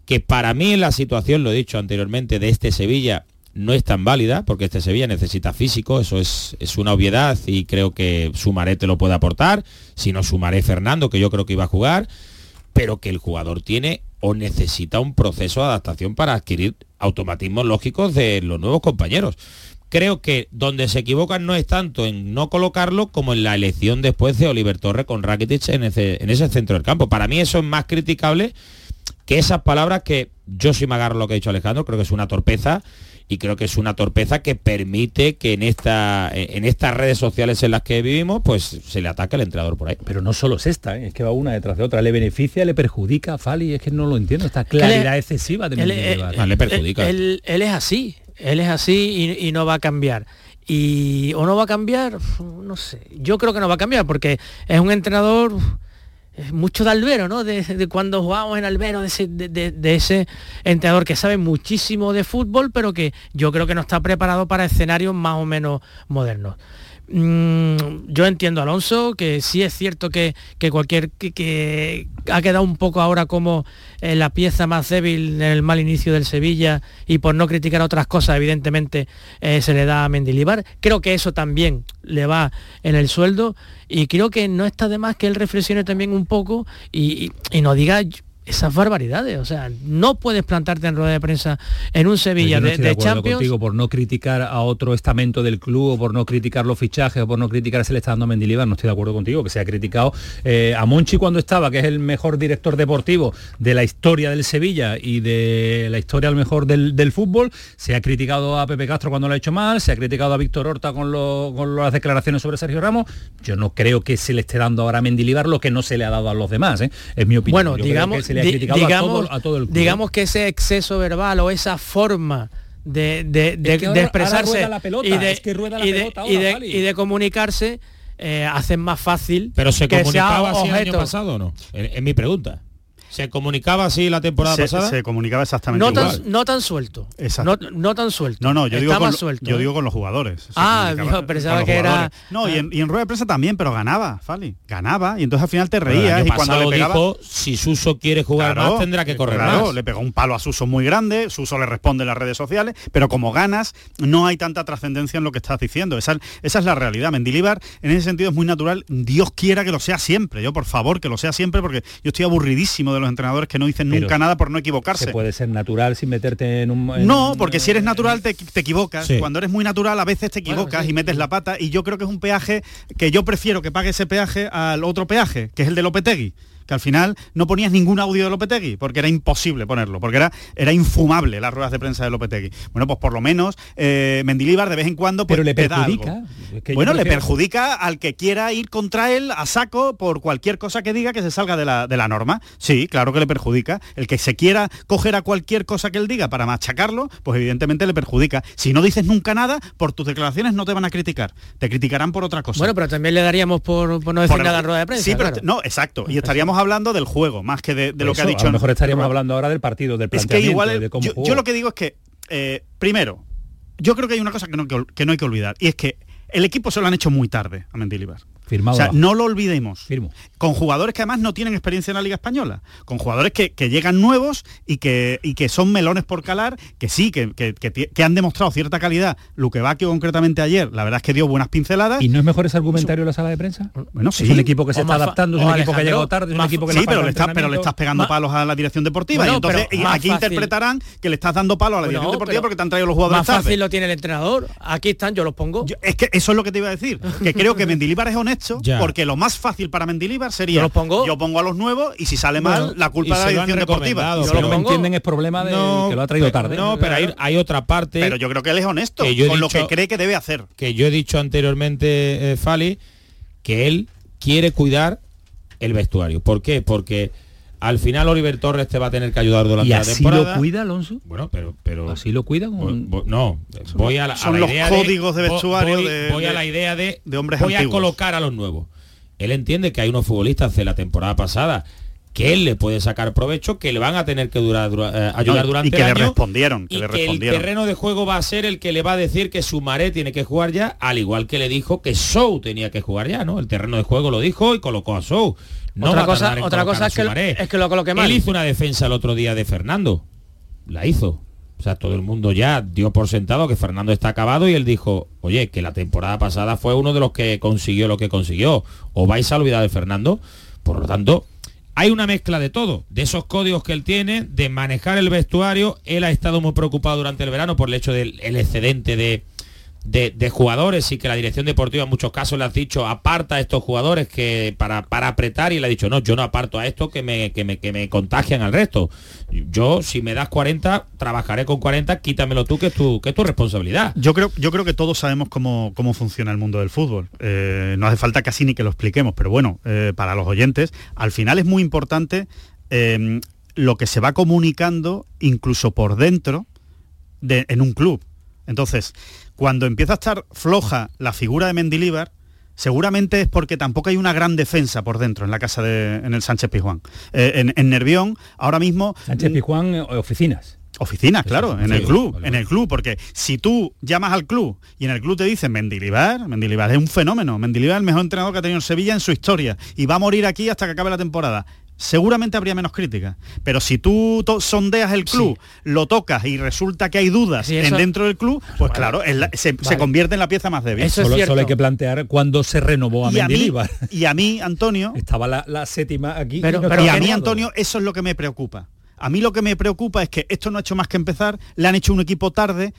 que para mí la situación, lo he dicho anteriormente, de este Sevilla no es tan válida, porque este Sevilla necesita físico, eso es, es una obviedad y creo que Sumaré te lo puede aportar, si no Sumaré Fernando, que yo creo que iba a jugar, pero que el jugador tiene o necesita un proceso de adaptación para adquirir automatismos lógicos de los nuevos compañeros creo que donde se equivocan no es tanto en no colocarlo como en la elección después de Oliver Torre con Rakitic en ese, en ese centro del campo. Para mí eso es más criticable que esas palabras que yo sí me agarro lo que ha dicho Alejandro, creo que es una torpeza y creo que es una torpeza que permite que en esta en estas redes sociales en las que vivimos pues se le ataque al entrenador por ahí. Pero no solo es esta ¿eh? es que va una detrás de otra. Le beneficia le perjudica a Fali es que no lo entiendo. Esta claridad excesiva de le perjudica. él, es así él es así y, no va a cambiar. Y, ¿O no va a cambiar? No sé. Yo creo que no va a cambiar porque es un entrenador mucho de albero, ¿no? De, cuando jugamos en albero, de, ese, entrenador que sabe muchísimo de fútbol, pero que yo creo que no está preparado para escenarios más o menos modernos. Mm, yo entiendo, Alonso, que sí es cierto que, cualquier que, ha quedado un poco ahora como eh, la pieza más débil en el mal inicio del Sevilla y por no criticar otras cosas, evidentemente eh, se le da a Mendilibar. Creo que eso también le va en el sueldo y creo que no está de más que él reflexione también un poco y, y, y nos diga esas barbaridades. O sea, no puedes plantarte en rueda de prensa en un Sevilla de, de, Champions. contigo por no criticar a otro estamento del club o por no criticar los fichajes o por no criticar si le está dando Mendilibar. No estoy de acuerdo contigo, que se ha criticado eh, a Monchi cuando estaba, que es el mejor director deportivo de la historia del Sevilla y de la historia al mejor del, fútbol. Se ha criticado a Pepe Castro cuando lo ha hecho mal, se ha criticado a Víctor Horta con, con las declaraciones sobre Sergio Ramos. Yo no creo que se le esté dando ahora a Mendilibar lo que no se le ha dado a los demás. ¿eh? Es mi opinión. Bueno, digamos digamos, Digamos que ese exceso verbal o esa forma de, expresarse y de comunicarse eh, hacen más fácil pero se comunicaba así el año pasado o no es mi pregunta ¿Se comunicaba así la temporada pasada? Se comunicaba exactamente no igual. Tan, no tan suelto. No, no, tan suelto. No, no, yo, digo con, yo ¿eh? digo con los jugadores. Ah, pensaba que era... No, y, en, rueda de prensa también, pero ganaba, Fali. Ganaba, y entonces al final te reías. Y cuando le pegaba... dijo, si Suso quiere jugar más, tendrá que correr claro, le pegó un palo a Suso muy grande, Suso le responde en las redes sociales, pero como ganas, no hay tanta trascendencia en lo que estás diciendo. Esa, esa es la realidad. Mendilibar, en ese sentido, es muy natural. Dios quiera que lo sea siempre. Yo, por favor, que lo sea siempre, porque yo estoy aburridísimo de los entrenadores que no dicen nunca nada por no equivocarse. Se puede ser natural sin meterte en un... no, porque si eres natural te, equivocas. Cuando eres muy natural a veces te equivocas y metes la pata y yo creo que es un peaje que yo prefiero que pague ese peaje al otro peaje, que es el de Lopetegui que al final no ponías ningún audio de Lopetegui, porque era imposible ponerlo, porque era, era infumable las ruedas de prensa de Lopetegui. Bueno, pues por lo menos eh, Mendilibar de vez en cuando pues, Pero le perjudica. bueno, le perjudica al que quiera ir contra él a saco por cualquier cosa que diga que se salga de la, de la norma. Sí, claro que le perjudica. El que se quiera coger a cualquier cosa que él diga para machacarlo, pues evidentemente le perjudica. Si no dices nunca nada, por tus declaraciones no te van a criticar. Te criticarán por otra cosa. Bueno, pero también le daríamos por, no decir nada en rueda de prensa. Sí, pero no, exacto. Y estaríamos hablando del juego, más que de, lo que ha dicho. A lo mejor estaríamos hablando ahora del partido, del planteamiento, de cómo yo, yo, lo que digo es que, eh, primero, yo creo que hay una cosa que no, que no hay que olvidar, y es que el equipo se lo han hecho muy tarde a Mendilibar Firmado o sea, no lo olvidemos. Firmo. Con jugadores que además no tienen experiencia en la Liga Española. Con jugadores que, llegan nuevos y que, y que son melones por calar, que sí, que, que, han demostrado cierta calidad. Luque Bacchio concretamente ayer, la verdad es que dio buenas pinceladas. ¿Y no es mejor ese argumentario en la sala de prensa? Bueno, sí. Es un equipo que se está adaptando, es un equipo que ha llegado tarde, es un equipo que Sí, pero le, estás, pero le estás pegando palos a la dirección deportiva. y entonces aquí interpretarán que le estás dando palos a la dirección deportiva porque te han traído los jugadores Más fácil lo tiene el entrenador. Aquí están, yo los pongo. es que eso es lo que te iba a decir. Que creo que Mendilibar es honesto porque lo más fácil para Mendilibar sería yo, pongo. yo pongo a los nuevos y si sale mal, la culpa de la dirección deportiva. Si lo que entienden es problema de que lo ha traído tarde. No, pero hay, otra parte. Pero yo creo que él es honesto con lo que cree que debe hacer. Que yo he dicho anteriormente, eh, Fali, que él quiere cuidar el vestuario. ¿Por qué? Porque al final Oliver Torres te va a tener que ayudar durante la temporada. ¿Así lo cuida Alonso? Bueno, pero pero así lo cuida. no, voy a la, son los códigos de, vestuario voy, de, voy a la idea de, de hombres voy a colocar a los nuevos. Él entiende que hay unos futbolistas de la temporada pasada que él le puede sacar provecho, que le van a tener que durar, eh, ayudar durante y que le respondieron, que y le que el terreno de juego va a ser el que le va a decir que Sumaré tiene que jugar ya, al igual que le dijo que Sou tenía que jugar ya, ¿no? El terreno de juego lo dijo y colocó a Sou. No otra cosa, otra cosa es, que, es que lo coloque mal. Él hizo una defensa el otro día de Fernando. La hizo. O sea, todo el mundo ya dio por sentado que Fernando está acabado y él dijo, oye, que la temporada pasada fue uno de los que consiguió lo que consiguió. ¿O vais a olvidar de Fernando? Por lo tanto, hay una mezcla de todo, de esos códigos que él tiene, de manejar el vestuario. Él ha estado muy preocupado durante el verano por el hecho del excedente de, de, jugadores y que la dirección deportiva en muchos casos le ha dicho aparta a estos jugadores que para, para apretar y le ha dicho no, yo no aparto a esto que me, que me, que me contagian al resto. Yo si me das 40, trabajaré con 40, quítamelo tú que es tu, que es tu responsabilidad. Yo creo, yo creo que todos sabemos cómo, cómo funciona el mundo del fútbol. Eh, no hace falta casi ni que lo expliquemos, pero bueno, eh, para los oyentes, al final es muy importante eh, lo que se va comunicando incluso por dentro de, en un club. Entonces, cuando empieza a estar floja la figura de Mendilíbar, seguramente es porque tampoco hay una gran defensa por dentro en la casa de en el Sánchez Pizjuán. Eh, en, Nervión, ahora mismo. Sánchez Pizjuán, eh, oficinas. Oficinas, claro, en el club, en el club, porque si tú llamas al club y en el club te dicen Mendilibar, Mendilibar es un fenómeno, Mendilibar es el mejor entrenador que ha tenido en Sevilla en su historia y va a morir aquí hasta que acabe la temporada seguramente habría menos crítica. Pero si tú sondeas el club, lo tocas y resulta que hay dudas en dentro del club, pues claro, se, convierte en la pieza más débil. Eso solo, hay que plantear cuando se renovó a y Mendilibar. y a mí, Antonio... Estaba la, séptima aquí. Pero, y, a mí, Antonio, eso es lo que me preocupa. A mí lo que me preocupa es que esto no ha hecho más que empezar, le han hecho un equipo tarde,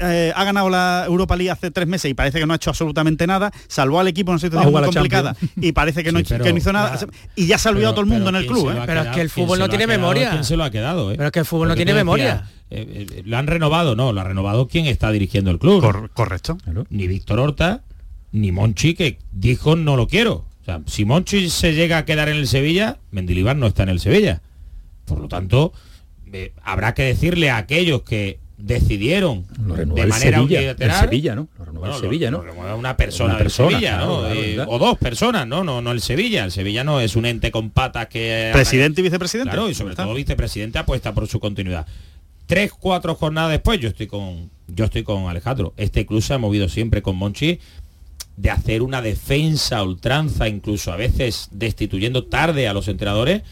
eh, ha, ganado la Europa League hace tres meses y parece que no ha hecho absolutamente nada, salvó al equipo en una situación muy complicada y parece que, no, hizo nada y ya se ha olvidado todo el mundo en el club. ¿eh? Pero es que el fútbol no tiene memoria. ¿Quién se lo ha quedado? ¿eh? Pero es que el fútbol no tiene memoria. lo han renovado, no, lo ha renovado quien está dirigiendo el club. correcto. Ni Víctor Horta, ni Monchi, que dijo no lo quiero. O sea, si Monchi se llega a quedar en el Sevilla, Mendilibar no está en el Sevilla. Por lo tanto, habrá que decirle a aquellos que decidieron de manera unilateral Sevilla, ¿no? Lo Sevilla, ¿no? una persona, una Sevilla, ¿no? Eh, o dos personas, ¿no? ¿no? No el Sevilla. El Sevilla no es un ente con patas que... Presidente y vicepresidente. Claro, y sobre todo vicepresidente apuesta por su continuidad. Tres, cuatro jornadas después, yo estoy con yo estoy con Alejandro. Este club se ha movido siempre con Monchi de hacer una defensa ultranza, incluso a veces destituyendo tarde a los entrenadores,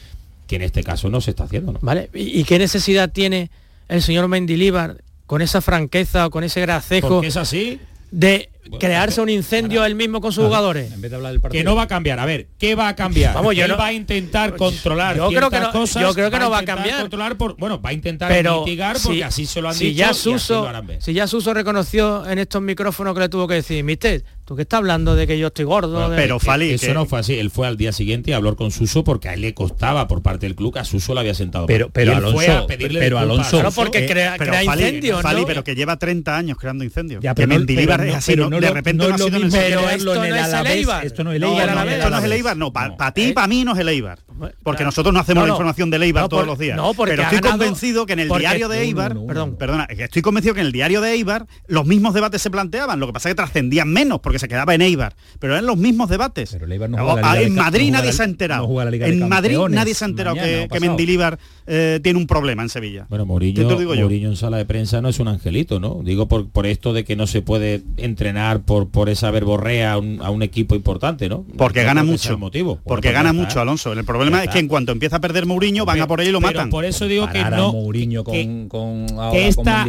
que en este caso no se está haciendo. ¿no? Vale, ¿y qué necesidad tiene el señor Mendilíbar con esa franqueza o con ese gracejo. es así. De crearse un incendio él mismo con sus jugadores. En vez de hablar del partido. Que no va a cambiar. A ver, ¿qué va a cambiar? Vamos, yo él va a intentar controlar yo creo que no, cosas. Yo creo que no va a cambiar. Controlar por, bueno, va a intentar mitigar porque así se lo han si dicho. Ya Suso, si ya Suso reconoció en estos micrófonos que le tuvo que decir, mister, ¿Tú qué estás hablando de que yo estoy gordo? Pero Fali, eso no fue así. Él fue al día siguiente y habló con Suso porque a él le costaba por parte del club a Suso le había sentado. Pero, pero Alonso, fue a pedirle pero Alonso, porque crea, crea incendios, Fali, pero que lleva 30 años creando incendios. Ya, que Mendilibar es así, no, de repente no, ha sido Pero esto no es el Eibar. Esto no es el Eibar. Esto no es el Eibar, no. Para ti, para mí no es el Eibar. Porque nosotros no hacemos la información de Eibar todos los días. Pero estoy convencido que en el diario de Eibar, perdón, perdona, estoy convencido que en el diario de Eibar los mismos debates se planteaban. Lo que pasa es que trascendían menos porque se quedaba en Eibar pero eran los mismos debates. en Madrid nadie se ha enterado. en Madrid nadie se ha enterado que, que Mendilíbar eh, tiene un problema en Sevilla. Bueno, Mourinho, en sala de prensa no es un angelito, ¿no? Digo por, por esto de que no se puede entrenar por, por esa verborrea a un, equipo importante, ¿no? Porque gana mucho. Motivo. Porque gana mucho, Alonso. El problema es que en cuanto empieza a perder Mourinho, van a por él y lo matan. Por eso digo que no... Mourinho con, con, esta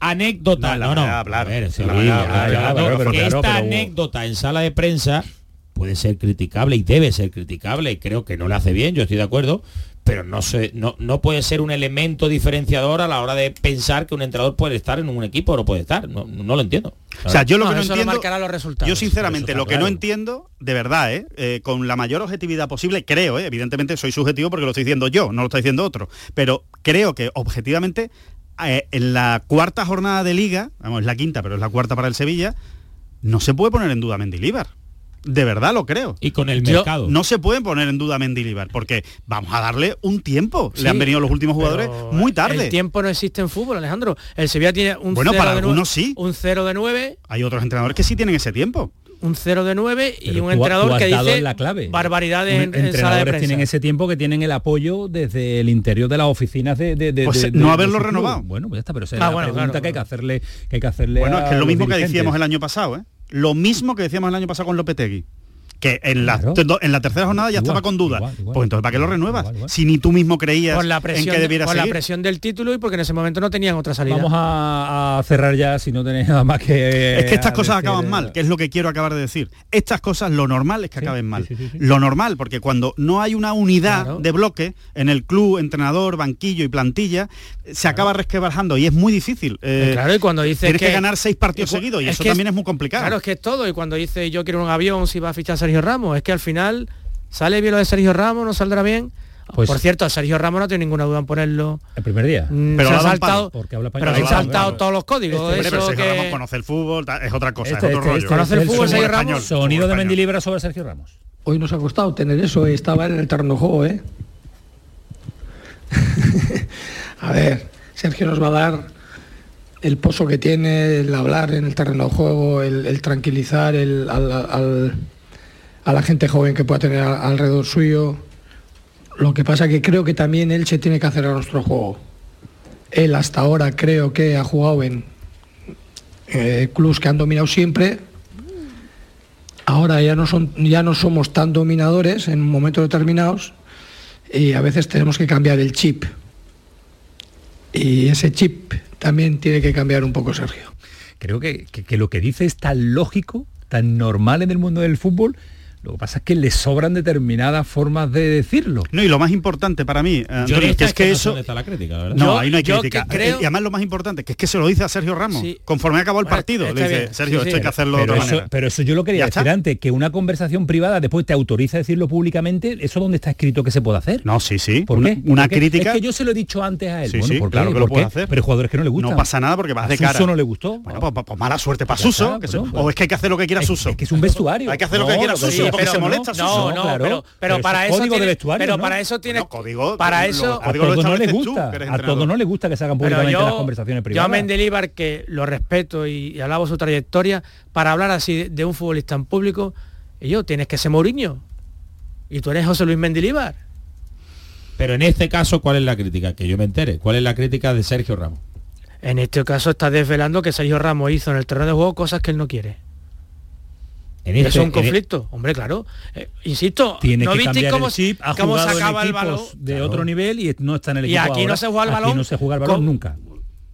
anécdota... No, no, que esta anécdota en sala de prensa puede ser criticable y debe ser criticable, creo que no le hace bien, yo estoy de acuerdo, pero no, se, no, no puede ser un elemento diferenciador a la hora de pensar que un entrenador puede estar en un equipo o no puede estar. No, lo entiendo. O sea, yo lo que no entiendo... los resultados. Yo sinceramente lo que no entiendo, de verdad, ¿eh? ¿eh? con la mayor objetividad posible, creo, ¿eh? evidentemente soy subjetivo porque lo estoy diciendo yo, no lo está diciendo otro, pero creo que objetivamente eh, en la cuarta jornada de liga, vamos, es la quinta, pero es la cuarta para el Sevilla, no se puede poner en duda Mendilibar de verdad lo creo. Y con el mercado. no se pueden poner en duda Mendilibar, porque vamos a darle un tiempo. Le han venido los últimos jugadores muy tarde. El tiempo no existe en fútbol, Alejandro. El Sevilla tiene un bueno, para de algunos sí. Un 0 de 9. Hay otros entrenadores que sí tienen ese tiempo un 0 de 9 y un entrenador que dice la clave. barbaridades en, entrenadores tienen ese tiempo que tienen el apoyo desde el interior de las oficinas de, pues no haberlo renovado bueno pues ya está pero esa es ah, la pregunta que hay que hacerle que hay que hacerle bueno es que es lo mismo que decíamos el año pasado ¿eh? Lo mismo que decíamos el año pasado con Lopetegui que en la, en la tercera jornada ya estaba con dudas. Pues entonces, ¿para qué lo renuevas? Si ni tú mismo creías la presión, en que debiera Por la presión del título y porque en ese momento no tenían otra salida. Vamos a, cerrar ya si no tenéis nada más que... Es que estas cosas acaban mal, que es lo que quiero acabar de decir. Estas cosas, lo normal es que acaben mal. lo normal, porque cuando no hay una unidad de bloque en el club, entrenador, banquillo y plantilla, se acaba resquebrajando y es muy difícil. Eh, claro, y cuando dice Tienes que, ganar seis partidos seguidos y eso también es muy complicado. Claro, es que es todo. Y cuando dice yo quiero un avión, si va a fichar Sergio Ramos. Es que al final sale bien lo de Sergio Ramos, no saldrá bien. Pues, Por cierto, Sergio Ramos no tiene ninguna duda en ponerlo. El primer día. Mm, pero se ha saltado, porque habla pero ha saltado todos los códigos. Este, eso Sergio Ramos conoce el fútbol, es otra cosa, este, es otro este, rollo. conoce el fútbol, Sergio Ramos. Sonido de Mendilibra sobre Sergio Ramos. Hoy nos ha costado tener eso y estaba en el terreno juego, ¿eh? a ver, Sergio nos va a dar el pozo que tiene, el hablar en el terreno de juego, el, tranquilizar el, al a la gente joven que pueda tener alrededor suyo. Lo que pasa que creo que también él se tiene que hacer a nuestro juego. Él hasta ahora creo que ha jugado en eh, clubes que han dominado siempre. Ahora ya no, son, ya no somos tan dominadores en momentos determinados y a veces tenemos que cambiar el chip. Y ese chip también tiene que cambiar un poco Sergio. Creo que, que lo que dice es tan lógico, tan normal en el mundo del fútbol, lo que pasa es que le sobran determinadas formas de decirlo. No, y lo más importante para mí, eh, es que, eso... Está la crítica, No, ahí no hay crítica. Creo... Y además lo más importante, que es que se lo dice a Sergio Ramos. Conforme acabó el partido, le dice, Sergio, esto hay que hacerlo pero de otra eso, Pero eso yo lo quería decir antes, que una conversación privada después te autoriza a decirlo públicamente, ¿eso dónde está escrito que se puede hacer? No, sí, sí. ¿Por una, qué? Una crítica... Es que yo se lo he dicho antes a él. Sí, bueno, claro que lo puede hacer. Pero jugadores que no le gustan. No pasa nada porque vas de cara. no le gustó. Bueno, pues, pues, pues mala suerte para Suso. O es que hay que hacer lo que quiera Suso. Es que es un vestuario. Hay que hacer lo que quiera Suso porque se molesta no, no, pero, pero, para eso tiene, pero para eso tiene código, para eso a todo no le gusta, a todo no le gusta que se hagan públicamente las conversaciones privadas. Yo a Mendelibar que lo respeto y, alabo su trayectoria para hablar así de un futbolista en público, y yo tienes que ser Mourinho y tú eres José Luis Mendilibar. Pero en este caso, ¿cuál es la crítica? Que yo me entere. ¿Cuál es la crítica de Sergio Ramos? En este caso está desvelando que Sergio Ramos hizo en el terreno de juego cosas que él no quiere. En es un conflicto, hombre, claro. Eh, insisto, tiene ¿no que cambiar cómo, el chip, ha cómo se acaba el balón de otro nivel y no está en el equipo. Y aquí no se juega el balón. Aquí no se juega el balón nunca.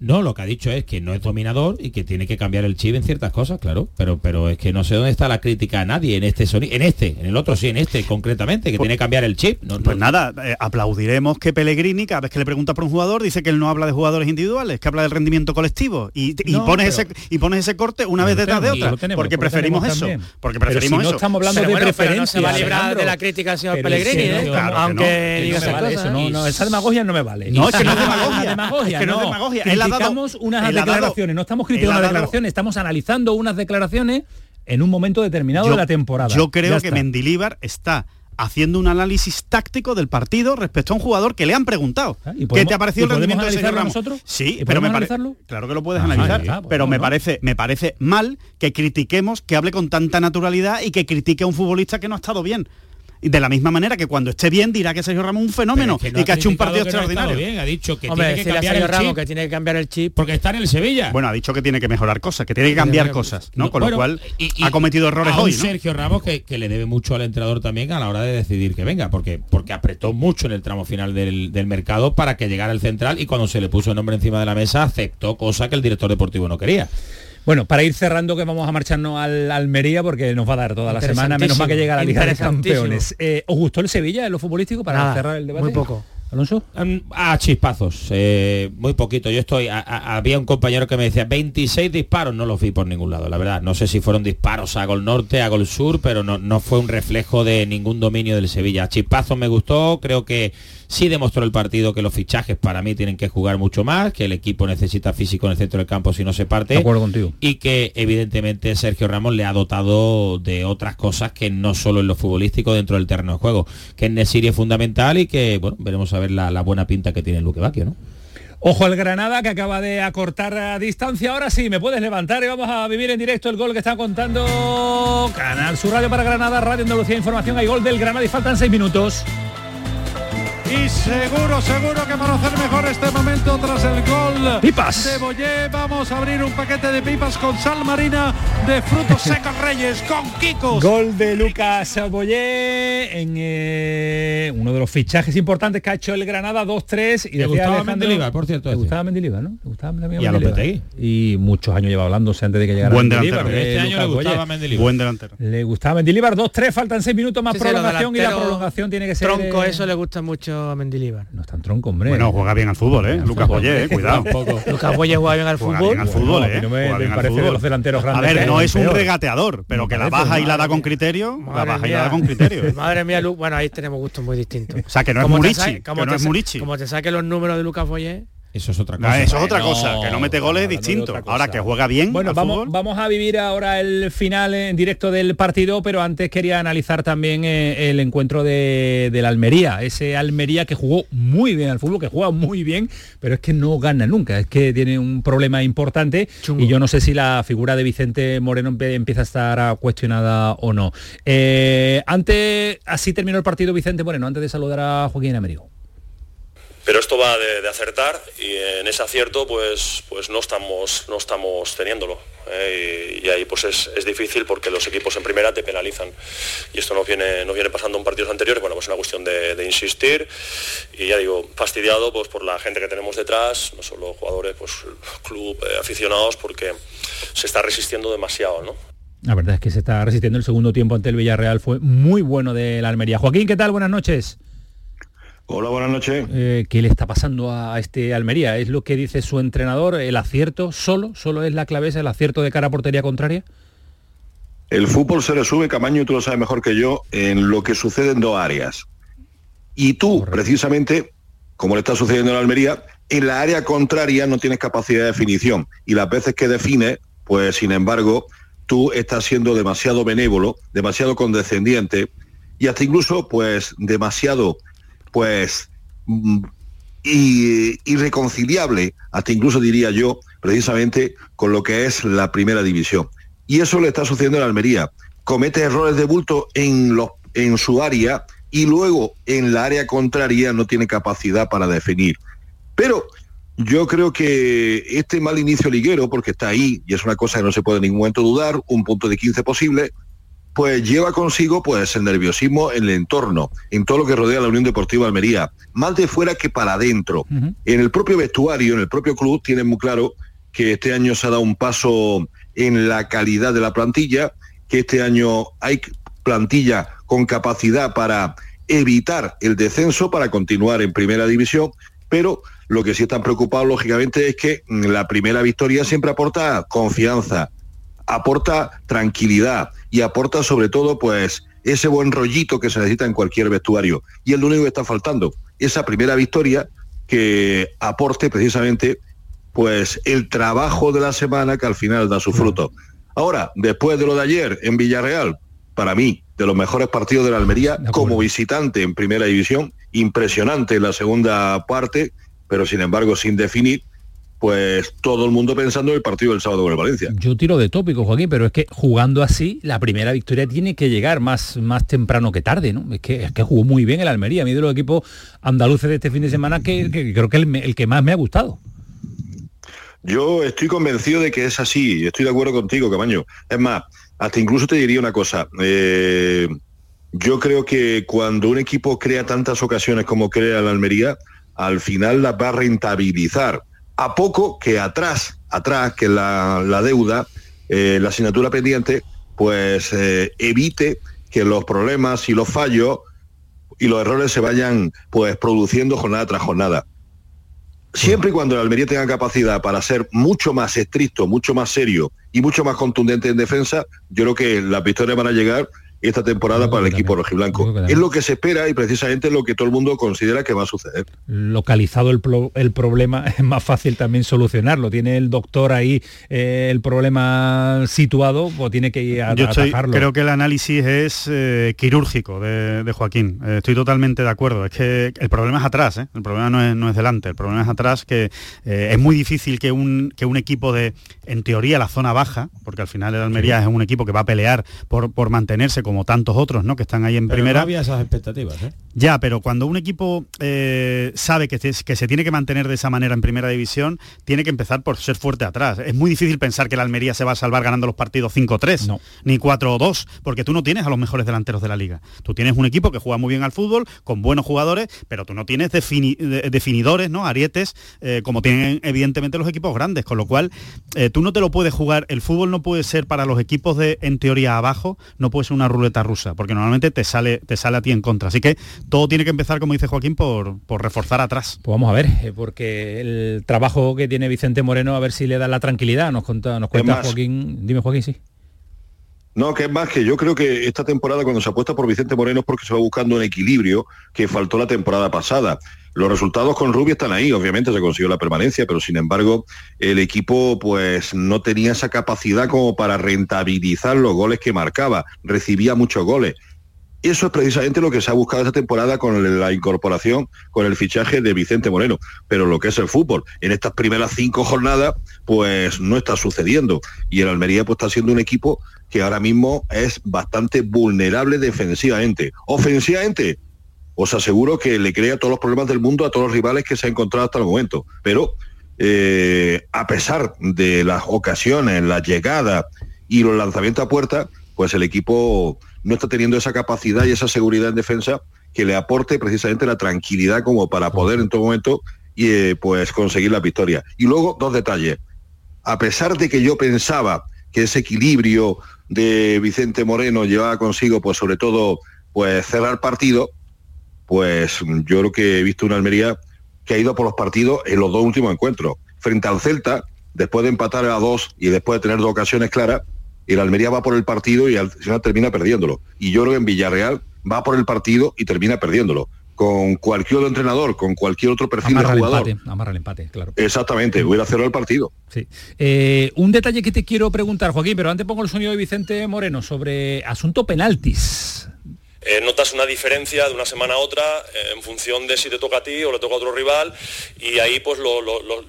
No, lo que ha dicho es que no es dominador y que tiene que cambiar el chip en ciertas cosas, claro, pero pero es que no sé dónde está la crítica a nadie en este sonido, en este, en el otro sí, en este concretamente, que pues tiene que cambiar el chip. pues nada, eh, aplaudiremos que Pellegrini, cada vez que le pregunta por un jugador, dice que él no habla de jugadores individuales, que habla del rendimiento colectivo y, pones ese y pones ese corte una vez detrás de otra, porque preferimos eso, porque preferimos eso. No estamos hablando de preferencia. no se va a librar de la crítica al señor Pellegrini, ¿eh? aunque diga esa No, esa demagogia no me vale. No, es que no es demagogia, es que no es demagogia. Ha dado unas declaraciones, no estamos criticando las declaraciones, estamos analizando unas declaraciones en un momento determinado de la temporada. Yo creo que Mendilíbar está haciendo un análisis táctico del partido respecto a un jugador que le han preguntado ah, ¿qué te ha parecido el rendimiento de Sergio Ramos? Nosotros? Sí, pero me parece claro que lo puedes ah, analizar, pues pero me parece me parece mal que critiquemos, que hable con tanta naturalidad y que critique a un futbolista que no ha estado bien. Y de la misma manera que cuando esté bien dirá que Sergio Ramos es un fenómeno y que ha hecho un partido extraordinario. bien, ha dicho que Hombre, tiene que cambiar el Ramos chip. que tiene que cambiar el chip porque está en el Sevilla. Bueno, ha dicho que tiene que mejorar cosas, que tiene que cambiar cosas, ¿no? Con Bueno, lo cual y- y ha cometido errores a hoy, ¿no? Sergio Ramos que, que le debe mucho al entrenador también a la hora de decidir que venga, porque, porque apretó mucho en el tramo final del, del mercado para que llegara el central y cuando se le puso el nombre encima de la mesa aceptó cosa que el director deportivo no quería. Bueno, para ir cerrando que vamos a marcharnos al Almería porque nos va a dar toda la semana, menos mal que llega la Liga de. Campeones. Eh, ¿Os gustó el Sevilla en lo futbolístico para Nada, cerrar el debate? muy poco. Alonso. Mm, A chispazos, eh, muy poquito. Yo estoy, a- a- había un compañero que me decía 26 disparos, no los vi por ningún lado, la verdad. No sé si fueron disparos a gol norte, a gol sur, pero no, no fue un reflejo de ningún dominio del Sevilla. A chispazos me gustó, creo que sí demostró el partido que los fichajes para mí tienen que jugar mucho más, que el equipo necesita físico en el centro del campo si no se parte. De acuerdo contigo. Y que evidentemente Sergio Ramos le ha dotado de otras cosas que no solo en lo futbolístico dentro del terreno de juego, que en Nesiri es fundamental y que, bueno, veremos a ver la, la buena pinta que tiene Luque Bacchio, ¿no? Ojo al Granada que acaba de acortar a distancia. Ahora sí, me puedes levantar y vamos a vivir en directo el gol que está contando Canal Sur Radio para Granada, Radio Andalucía Información. Hay gol del Granada y faltan seis minutos. Y seguro, seguro que para hacer mejor este momento tras el gol Pipas. de Boyé, vamos a abrir un paquete de pipas con sal marina de frutos secos Reyes, con Kikos. Gol de Lucas Boyé en eh, uno de los fichajes importantes que ha hecho el Granada 2-3 y Le decía gustaba Mendilibar, por cierto, Le ese. gustaba Mendilibar, ¿no? Le gustaba Y a. Lopetegui. Y muchos años lleva hablándose antes de que llegara Buen delantero. de Este año Lucas le gustaba. Mendilibar. Buen delantero. Le gustaba Mendilibar 2-3, faltan 6 minutos más Sí, prolongación y la prolongación tiene que ser Tronco, eh, eso le gusta mucho a Mendilibar. No es tan tronco, hombre. Bueno, juega bien al fútbol, ¿eh? Lucas Boyé, eh, cuidado. Lucas Boye juega bien al Juega fútbol. bien al fútbol, a ¿eh? no me- Juega me bien al parece de fútbol. los delanteros A grandes ver, que no es un peor. regateador, pero que la baja y la da con criterio, la baja y la da con criterio. Madre mía, Lu- bueno, ahí tenemos gustos muy distintos. O sea, que no es Murici, no te es Murici. Como te saque los números de Lucas Boye, Eso es otra No, cosa. eso es otra cosa, que no mete goles es distinto. Ahora que juega bien Bueno, al vamos, fútbol. vamos a vivir ahora el final en directo del partido, pero antes quería analizar también eh, el encuentro de, de la Almería. Ese Almería que jugó muy bien al fútbol, que juega muy bien, pero es que no gana nunca. Es que tiene un problema importante Chungo. y yo no sé si la figura de Vicente Moreno empieza a estar cuestionada o no. Eh, antes, así terminó el partido Vicente Moreno, antes de saludar a Joaquín Américo. Pero esto va de, acertar y en ese acierto pues, pues no, estamos, no estamos teniéndolo. ¿eh? Y, ahí pues es, es difícil porque los equipos en primera te penalizan. Y esto nos viene, viene pasando en partidos anteriores. Bueno, pues es una cuestión de, de insistir y ya digo, fastidiado pues por la gente que tenemos detrás, no solo jugadores, pues club, eh, aficionados, porque se está resistiendo demasiado, ¿no? La verdad es que se está resistiendo el segundo tiempo ante el Villarreal. Fue muy bueno de la Almería. Joaquín, ¿qué tal? Buenas noches. Hola, buenas noches. Eh, ¿Qué le está pasando a este Almería? ¿Es lo que dice su entrenador? ¿El acierto solo? ¿Solo es la clave el acierto de cara a portería contraria? El fútbol se resume, Camaño, tú lo sabes mejor que yo, en lo que sucede en dos áreas. Y tú, precisamente, como le está sucediendo en la Almería, en la área contraria no tienes capacidad de definición. Y las veces que defines, pues sin embargo, tú estás siendo demasiado benévolo, demasiado condescendiente y hasta incluso, pues, demasiado, pues, mm, irreconciliable, hasta incluso diría yo, precisamente con lo que es la primera división. Y eso le está sucediendo en Almería. Comete errores de bulto en, los, en su área y luego en la área contraria no tiene capacidad para definir. Pero yo creo que este mal inicio liguero, porque está ahí y es una cosa que no se puede en ningún momento dudar, un punto de 15 posible, pues lleva consigo pues el nerviosismo en el entorno, en todo lo que rodea a la Unión Deportiva Almería, más de fuera que para adentro. En el propio vestuario, en el propio club, tienen muy claro que este año se ha dado un paso en la calidad de la plantilla, que este año hay plantilla con capacidad para evitar el descenso, para continuar en primera división, pero lo que sí están preocupados, lógicamente, es que la primera victoria siempre aporta confianza, aporta tranquilidad y aporta sobre todo pues ese buen rollito que se necesita en cualquier vestuario. Y es lo único que está faltando, esa primera victoria que aporte precisamente pues el trabajo de la semana que al final da su fruto. Ahora, después de lo de ayer en Villarreal, para mí, de los mejores partidos de la Almería como visitante en primera división, impresionante en la segunda parte, pero sin embargo sin definir. Pues todo el mundo pensando en el partido del sábado con el Valencia. Yo tiro de tópico, Joaquín, pero es que jugando así, la primera victoria tiene que llegar más, más temprano que tarde, ¿no? Es que, es que jugó muy bien el Almería, a mí de los equipos andaluces de este fin de semana que, creo que el, el que más me ha gustado. Yo estoy convencido de que es así, estoy de acuerdo contigo, Camaño. Es más, hasta incluso te diría una cosa. Eh, yo creo que cuando un equipo crea tantas ocasiones como crea la Almería, al final las va a rentabilizar. A poco que atrás, atrás, que la, deuda, eh, la asignatura pendiente, pues eh, evite que los problemas y los fallos y los errores se vayan pues produciendo jornada tras jornada. Siempre y cuando el Almería tenga capacidad para ser mucho más estricto, mucho más serio y mucho más contundente en defensa, yo creo que las victorias van a llegar esta temporada para el equipo rojiblanco. Es lo que se espera y precisamente lo que todo el mundo considera que va a suceder. Localizado el, el problema es más fácil también solucionarlo. Tiene el doctor ahí eh, el problema situado, o tiene que ir a, Yo creo que el análisis es eh, quirúrgico de, Joaquín. Eh, estoy totalmente de acuerdo. Es que el problema es atrás, el problema no es, no es delante, el problema es atrás que es muy difícil que un, que un equipo de, en teoría, la zona baja, porque al final el Almería es un equipo que va a pelear por, por mantenerse como tantos otros, ¿no? Que están ahí en primera. No había esas expectativas, ¿eh? Ya, pero cuando un equipo eh, sabe que, que, se tiene que mantener de esa manera en primera división, tiene que empezar por ser fuerte atrás. Es muy difícil pensar que la Almería se va a salvar ganando los partidos 5-3, ni 4-2, porque tú no tienes a los mejores delanteros de la liga. Tú tienes un equipo que juega muy bien al fútbol, con buenos jugadores, pero tú no tienes definidores, ¿no? Arietes, eh, como tienen evidentemente los equipos grandes, con lo cual tú no te lo puedes jugar. El fútbol no puede ser para los equipos de, en teoría, abajo, no puede ser una ruleta rusa, porque normalmente te sale, te sale a ti en contra. Así que todo tiene que empezar, como dice Joaquín, por, reforzar atrás. Pues vamos a ver, eh, porque el trabajo que tiene Vicente Moreno, a ver si le da la tranquilidad. Nos, cuenta, nos cuenta Joaquín. Dime, Joaquín, sí. No, que es más que yo creo que esta temporada cuando se apuesta por Vicente Moreno es porque se va buscando un equilibrio que faltó la temporada pasada. Los resultados con Rubio están ahí, obviamente se consiguió la permanencia, pero sin embargo el equipo pues no tenía esa capacidad como para rentabilizar los goles que marcaba, recibía muchos goles. Eso es precisamente lo que se ha buscado esta temporada con la incorporación, con el fichaje de Vicente Moreno. Pero lo que es el fútbol, en estas primeras cinco jornadas, pues no está sucediendo. Y el Almería pues está siendo un equipo que ahora mismo es bastante vulnerable defensivamente. Ofensivamente, os aseguro que le crea todos los problemas del mundo a todos los rivales que se ha encontrado hasta el momento. Pero eh, a pesar de las ocasiones, la llegada y los lanzamientos a puerta, pues el equipo no está teniendo esa capacidad y esa seguridad en defensa que le aporte precisamente la tranquilidad como para poder en todo momento y, eh, pues conseguir la victoria. Y luego dos detalles. A pesar de que yo pensaba que ese equilibrio de Vicente Moreno llevaba consigo, pues sobre todo, pues cerrar partido, pues yo creo que he visto una Almería que ha ido por los partidos en los dos últimos encuentros. Frente al Celta, después de empatar a dos y después de tener dos ocasiones claras, el Almería va por el partido y al final termina perdiéndolo. Y yo creo que en Villarreal va por el partido y termina perdiéndolo. Con cualquier otro entrenador, con cualquier otro perfil de jugador. El empate, amarra el empate, claro. Exactamente, hubiera cerrado el partido. Sí. Eh, un detalle que te quiero preguntar, Joaquín, pero antes pongo el sonido de Vicente Moreno sobre asunto penaltis. Eh, notas una diferencia de una semana a otra eh, en función de si te toca a ti o le toca a otro rival y ahí pues lo,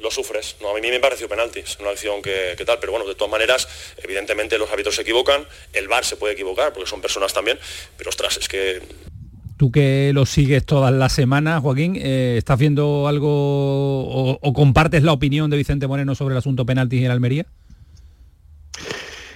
sufres. No, a mí me pareció penalti, es una acción que, tal, pero bueno, de todas maneras, evidentemente los árbitros se equivocan, el VAR se puede equivocar porque son personas también, pero ostras, es que... Tú que lo sigues todas las semanas, Joaquín, eh, ¿estás viendo algo o, o, compartes la opinión de Vicente Moreno sobre el asunto penaltis en Almería?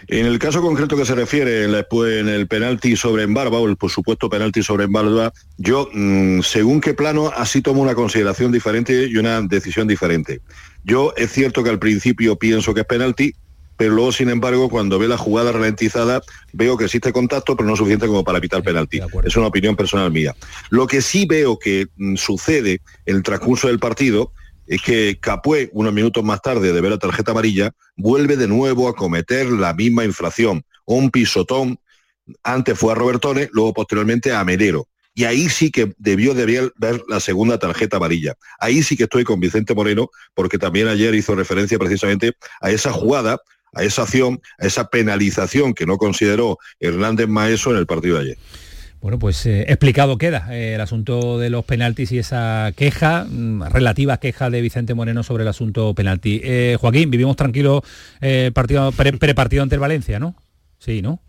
En el caso concreto que se refiere en, el penalti sobre Embarba, o el por supuesto penalti sobre Embarba, yo, mm, según qué plano, así tomo una consideración diferente y una decisión diferente. Yo es cierto que al principio pienso que es penalti, pero luego, sin embargo, cuando ve la jugada ralentizada, veo que existe contacto, pero no suficiente como para pitar penalti. Es una opinión personal mía. Lo que sí veo que mm, sucede en el transcurso del partido es que Capué, unos minutos más tarde de ver la tarjeta amarilla, vuelve de nuevo a cometer la misma infracción, un pisotón. Antes fue a Robertone, luego posteriormente a Medero. Y ahí sí que debió de ver la segunda tarjeta amarilla. Ahí sí que estoy con Vicente Moreno, porque también ayer hizo referencia precisamente a esa jugada, a esa acción, a esa penalización que no consideró Hernández Maeso en el partido de ayer. Bueno, pues eh, explicado queda eh, el asunto de los penaltis y esa queja, mm, relativa queja de Vicente Moreno sobre el asunto penalti. Eh, Joaquín, vivimos tranquilo partido prepartido ante el Valencia, ¿no? Sí, ¿no?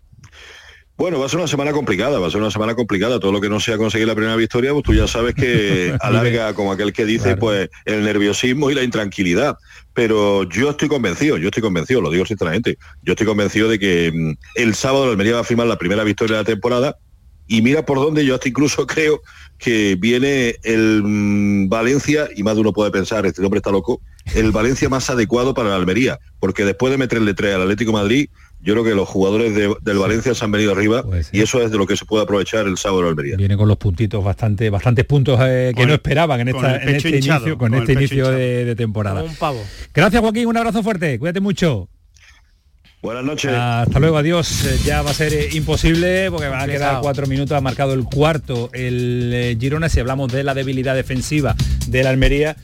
Bueno, va a ser una semana complicada, va a ser una semana complicada. Todo lo que no sea conseguir la primera victoria, pues tú ya sabes que alarga, como aquel que dice, pues el nerviosismo y la intranquilidad. Pero yo estoy convencido, yo estoy convencido, lo digo sinceramente, yo estoy convencido de que mm, el sábado la Almería va a firmar la primera victoria de la temporada y mira por dónde yo hasta incluso creo que viene el mm, Valencia, y más de uno puede pensar, este hombre está loco, el Valencia más adecuado para la Almería, porque después de meterle tres al Atlético Madrid, yo creo que los jugadores del Valencia se han venido arriba y eso es de lo que se puede aprovechar el sábado de la Almería. Viene con los puntitos bastante, bastantes puntos eh, que no esperaban en, esta, este inicio, con, este inicio de, temporada. Un pavo. Gracias Joaquín, un abrazo fuerte, cuídate mucho. Buenas noches. Hasta luego, adiós. Eh, ya va a ser eh, imposible porque va a quedar cuatro minutos. Ha marcado el cuarto el eh, Girona. Si hablamos de la debilidad defensiva de la Almería,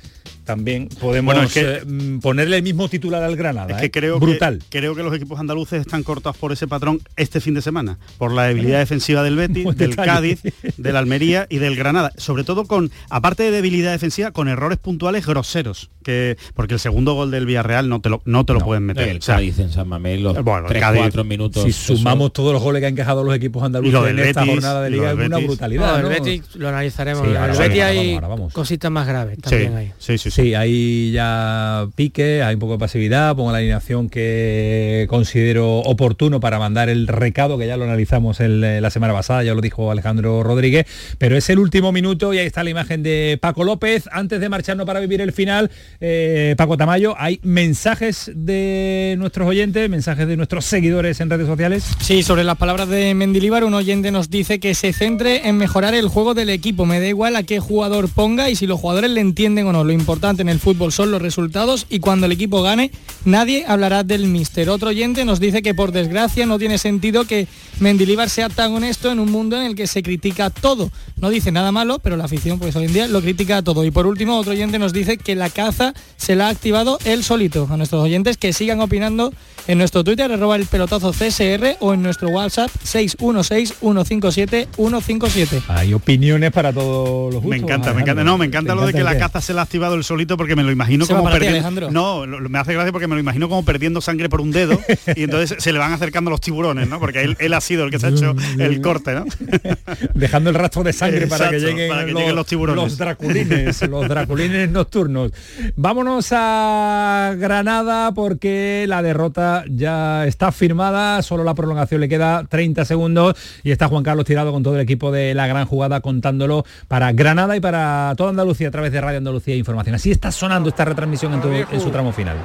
también podemos eh, mm, ponerle el mismo titular al Granada. Es que ¿eh? creo brutal. Que, creo que los equipos andaluces están cortados por ese patrón este fin de semana, por la debilidad defensiva del Betis, del Cádiz, del Almería y del Granada. Sobre todo con, aparte de debilidad defensiva, con errores puntuales groseros. Que, porque el segundo gol del Villarreal no te lo, no te lo pueden meter. El Cádiz en San Mamés, los bueno, 3, 4 minutos. Si sumamos todos los goles que han encajado los equipos andaluces en esta jornada de liga, es una brutalidad. el Betis lo analizaremos. el Betis hay cositas más graves también ahí. Sí, sí, sí. hay ya pique, hay un poco de pasividad, pongo la alineación que considero oportuno para mandar el recado, que ya lo analizamos la semana pasada, ya lo dijo Alejandro Rodríguez, pero es el último minuto y ahí está la imagen de Paco López. Antes de marcharnos para vivir el final, eh, Paco Tamayo, hay mensajes de nuestros oyentes, mensajes de nuestros seguidores en redes sociales. Sí, sobre las palabras de Mendilíbar, un oyente nos dice que se centre en mejorar el juego del equipo. Me da igual a qué jugador ponga y si los jugadores le entienden o no. Lo importante en el fútbol son los resultados y cuando el equipo gane, nadie hablará del míster. Otro oyente nos dice que por desgracia no tiene sentido que Mendilibar sea tan honesto en un mundo en el que se critica todo. No dice nada malo, pero la afición pues hoy en día lo critica todo. Y por último, otro oyente nos dice que la caza se la ha activado él solito. A nuestros oyentes que sigan opinando en nuestro Twitter, arroba el pelotazo CSR o en nuestro WhatsApp 616-157-157. Hay opiniones para todos los gustos. Me encanta, me encanta. No, me encanta lo de que la caza se la ha activado el solito porque me lo imagino como perdiendo. No, me hace gracia porque me lo imagino como perdiendo sangre por un dedo y entonces se le van acercando los tiburones, ¿no? Porque él, ha sido el que se ha hecho el corte, ¿no? Dejando el rastro de sangre para que lleguen, los, tiburones. Los draculines, los draculines nocturnos. Vámonos a Granada porque la derrota ya está firmada, solo la prolongación le queda 30 segundos y está Juan Carlos tirado con todo el equipo de la gran jugada contándolo para Granada y para toda Andalucía a través de Radio Andalucía Información. Así está sonando esta retransmisión en, su tramo final.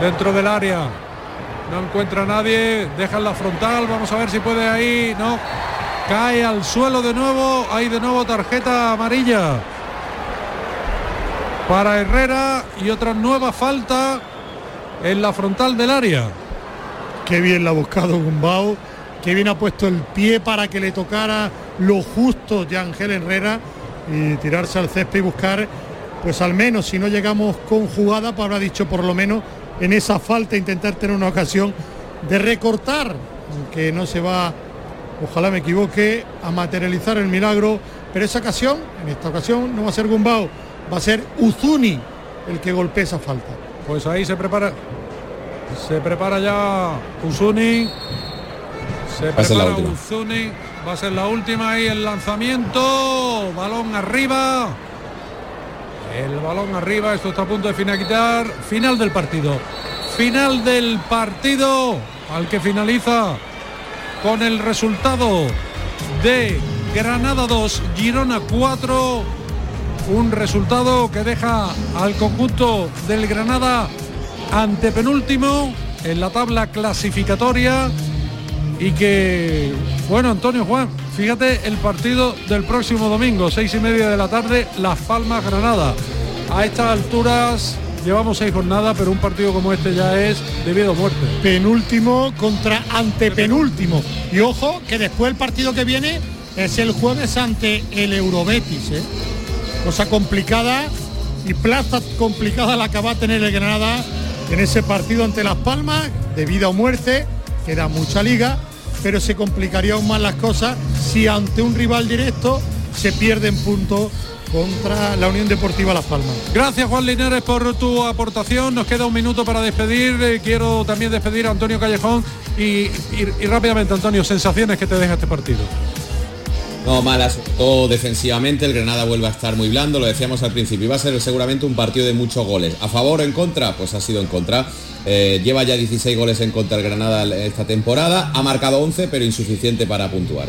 Dentro del área, no encuentra nadie, dejan la frontal, vamos a ver si puede ahí, no, cae al suelo de nuevo, hay de nuevo tarjeta amarilla para Herrera y otra nueva falta en la frontal del área. Qué bien la ha buscado Gumbao, qué bien ha puesto el pie para que le tocara lo justo de Ángel Herrera. Y tirarse al césped y buscar, pues al menos si no llegamos con jugada, pues habrá dicho por lo menos en esa falta intentar tener una ocasión de recortar, aunque no se va, ojalá me equivoque, a materializar el milagro, pero esa ocasión, en esta ocasión no va a ser Gumbao, va a ser Uzuni el que golpee esa falta. Pues ahí se prepara se prepara ya Uzuni. Se prepara Uzuni. Va a ser la última y el lanzamiento. Balón arriba. El balón arriba. Esto está a punto de finalizar. Final del partido. Final del partido. Al que finaliza con el resultado de Granada 2, Girona 4. Un resultado que deja al conjunto del Granada antepenúltimo en la tabla clasificatoria y que, bueno, Antonio Juan, fíjate el partido del próximo domingo, seis y media de la tarde, Las Palmas Granada. A estas alturas llevamos seis jornadas, pero un partido como este ya es debido a muerte. Penúltimo contra antepenúltimo. Y ojo que después el partido que viene es el jueves ante el Eurobetis. ¿eh? Cosa complicada y plaza complicada la que va a tener el Granada en ese partido ante Las Palmas, de vida o muerte, queda mucha liga, pero se complicaría aún más las cosas si ante un rival directo se pierden puntos contra la Unión Deportiva Las Palmas. Gracias Juan Linares por tu aportación. Nos queda un minuto para despedir. Eh, quiero también despedir a Antonio Callejón y, rápidamente, Antonio, sensaciones que te deja este partido. No, malas, todo defensivamente, el Granada vuelve a estar muy blando, lo decíamos al principio, iba a ser seguramente un partido de muchos goles. ¿A favor o en contra? Pues ha sido en contra. Eh, lleva ya 16 goles en contra el Granada esta temporada, ha marcado 11, pero insuficiente para puntuar.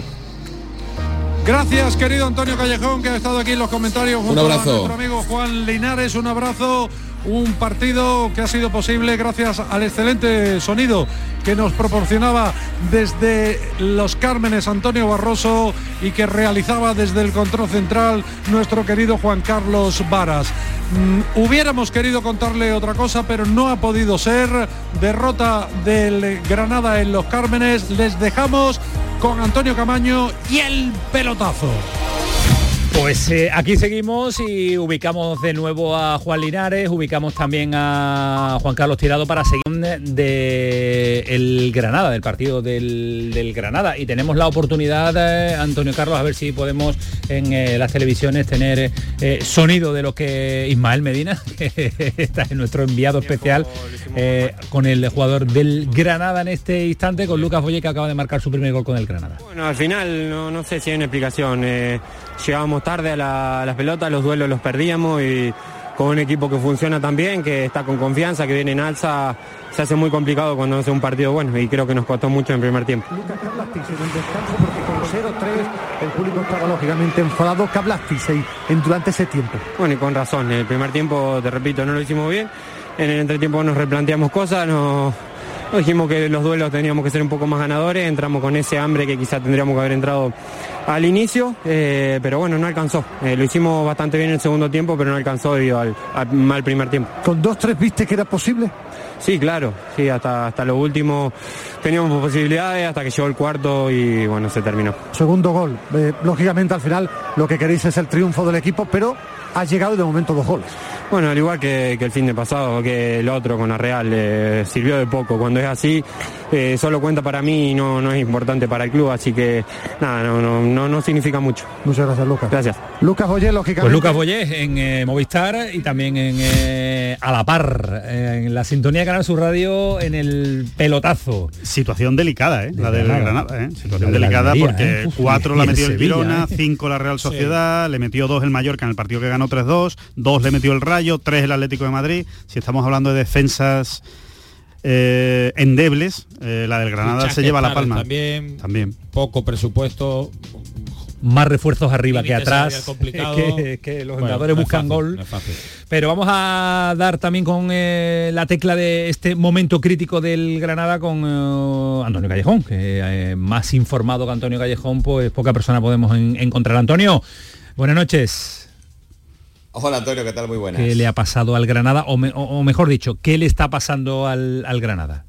Gracias, querido Antonio Callejón, que ha estado aquí en los comentarios. un abrazo. A nuestro amigo Juan Linares, un abrazo. Un partido que ha sido posible gracias al excelente sonido que nos proporcionaba desde Los Cármenes Antonio Barroso y que realizaba desde el control central nuestro querido Juan Carlos Varas. Mm, hubiéramos querido contarle otra cosa, pero no ha podido ser. Derrota del Granada en Los Cármenes. Les dejamos con Antonio Camaño y el pelotazo. Pues eh, aquí seguimos y ubicamos de nuevo a Juan Linares, ubicamos también a Juan Carlos Tirado para seguir de el Granada, del partido del, Granada. Y tenemos la oportunidad, eh, Antonio Carlos, a ver si podemos en eh, las televisiones tener sonido de lo que Ismael Medina, que está en nuestro enviado especial, con el jugador del Granada en este instante, con Lucas Boye, que acaba de marcar su primer gol con el Granada. Bueno, al final no, no sé si hay una explicación llegábamos tarde a, las pelotas, los duelos los perdíamos y con un equipo que funciona también, que está con confianza, que viene en alza, se hace muy complicado cuando hace un partido bueno y creo que nos costó mucho en primer tiempo. Lucas, ¿qué hablasteis en descanso? Porque con 0-3 el público estaba lógicamente enfadado. ¿Qué hablasteis en, durante ese tiempo? Bueno, y con razón. En el primer tiempo, te repito, no lo hicimos bien. En el entretiempo nos replanteamos cosas, nos dijimos que los duelos teníamos que ser un poco más ganadores, entramos con ese hambre que quizá tendríamos que haber entrado al inicio, eh, pero bueno, no alcanzó. Eh, lo hicimos bastante bien en el segundo tiempo, pero no alcanzó debido al, mal primer tiempo. ¿Con dos, tres viste que era posible? Sí, claro, sí, hasta, hasta lo último teníamos posibilidades, hasta que llegó el cuarto y bueno, se terminó. Segundo gol, eh, lógicamente al final lo que queréis es el triunfo del equipo, pero ha llegado de momento dos goles. Bueno, al igual que, el fin de pasado, que el otro con la Real, eh, sirvió de poco. Cuando es así, eh, solo cuenta para mí y no, no es importante para el club, así que nada, no, no, no, no significa mucho. Muchas gracias, Lucas. Gracias. Lucas Boyé, lógicamente. Pues Lucas Boyé en eh, Movistar y también en A la Par, en la sintonía de Canal Sur Radio, en el pelotazo. Situación delicada, ¿eh? la del Granada, Situación delicada porque cuatro la metió el Girona, cinco la Real Sociedad, le metió dos el Mallorca en el partido que ganó 3-2, dos le metió el Rayo, tres el Atlético de Madrid. Si estamos hablando de defensas eh, endebles, eh, la del Granada se lleva la palma. También, también. Poco presupuesto. Más refuerzos arriba que atrás, que, los jugadores buscan gol. Pero vamos a dar también con eh, la tecla de este momento crítico del Granada con Antonio Callejón, que más informado que Antonio Callejón, pues poca persona podemos encontrar. Antonio, buenas noches. Hola Antonio, ¿qué tal? Muy buenas. ¿Qué le ha pasado al Granada? O, mejor dicho, ¿qué le está pasando al, Granada?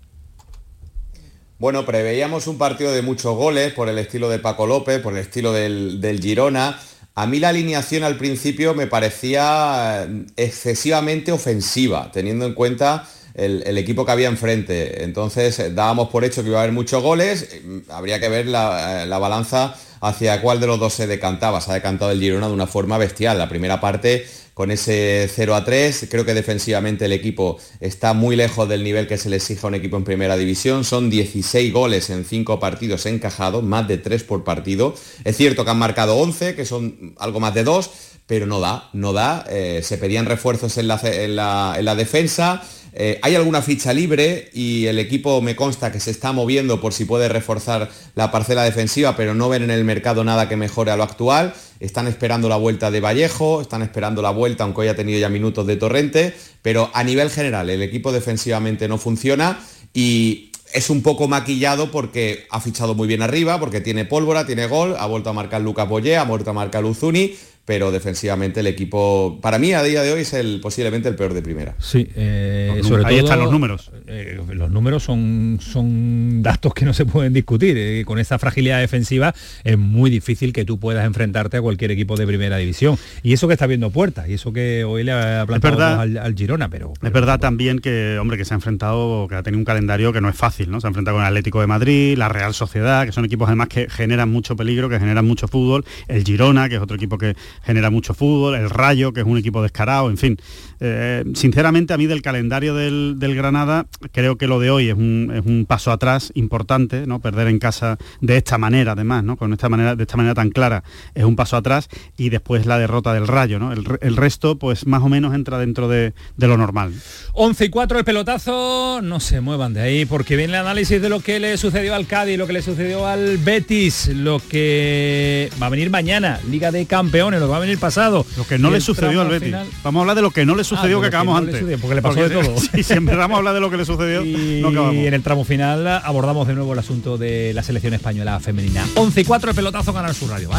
Bueno, preveíamos un partido de muchos goles por el estilo de Paco López, por el estilo del, Girona. A mí la alineación al principio me parecía eh, excesivamente ofensiva, teniendo en cuenta el, equipo que había enfrente. Entonces dábamos por hecho que iba a haber muchos goles, habría que ver la, eh, la balanza hacia cuál de los dos se decantaba. Se ha decantado el Girona de una forma bestial. La primera parte con ese 0 a 3. Creo que defensivamente el equipo está muy lejos del nivel que se le exige a un equipo en primera división. Son 16 goles en 5 partidos encajados, más de 3 por partido. Es cierto que han marcado 11, que son algo más de 2, pero no da, no da. Eh, se pedían refuerzos en la defensa. Eh, hay alguna ficha libre y el equipo me consta que se está moviendo por si puede reforzar la parcela defensiva, pero no ven en el mercado nada que mejore a lo actual. Están esperando la vuelta de Vallejo, están esperando la vuelta, aunque haya tenido ya minutos de Torrente, pero a nivel general el equipo defensivamente no funciona y es un poco maquillado porque ha fichado muy bien arriba, porque tiene pólvora, tiene gol, ha vuelto a marcar Lucas Boyé, ha vuelto a marcar Luzuni, pero defensivamente el equipo, para mí a día de hoy es el posiblemente el peor de primera. Sí, eh, sobre ahí todo, están los números. Eh, los números son, son datos que no se pueden discutir. Eh, con esta fragilidad defensiva es muy difícil que tú puedas enfrentarte a cualquier equipo de primera división. Y eso que está viendo puertas, y eso que hoy le ha plantado al, al, Girona, pero... Es verdad también que, hombre, que se ha enfrentado, que ha tenido un calendario que no es fácil, ¿no? Se ha enfrentado con el Atlético de Madrid, la Real Sociedad, que son equipos además que generan mucho peligro, que generan mucho fútbol, el Girona, que es otro equipo que genera mucho fútbol, el Rayo, que es un equipo descarado, en fin. Eh, sinceramente, a mí del calendario del, Granada, creo que lo de hoy es un, paso atrás importante, ¿no? Perder en casa de esta manera, además, ¿no? Con esta manera, de esta manera tan clara, es un paso atrás y después la derrota del Rayo, ¿no? El, resto, pues más o menos entra dentro de, lo normal. 11 y 4 el pelotazo, no se muevan de ahí, porque viene el análisis de lo que le sucedió al Cádiz, lo que le sucedió al Betis, lo que va a venir mañana, Liga de Campeones, lo que va a venir pasado. Lo que no le sucedió al Betis. Vamos a hablar de lo que no le ah, sucedió que acabamos antes. porque le pasó de todo. si siempre vamos a hablar de lo que le sucedió, y, en el tramo final abordamos de nuevo el asunto de la selección española femenina. 11 y 4 el pelotazo Canal Sur Radio.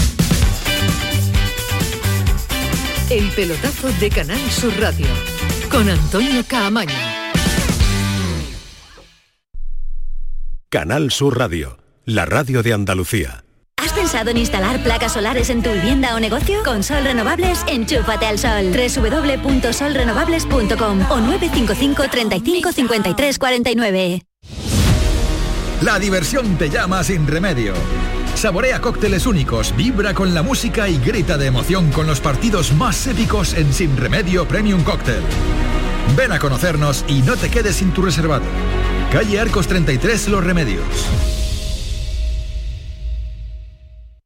El pelotazo de Canal Sur Radio con Antonio Caamaño. Canal Sur Radio, la radio de Andalucía. ¿Has pensado en instalar placas solares en tu vivienda o negocio? Con Sol Renovables, enchúfate al sol. www.solrenovables.com o 955 35 53 49. La diversión te llama sin remedio. Saborea cócteles únicos, vibra con la música y grita de emoción con los partidos más épicos en Sin Remedio Premium Cóctel. Ven a conocernos y no te quedes sin tu reservado. Calle Arcos 33 Los Remedios.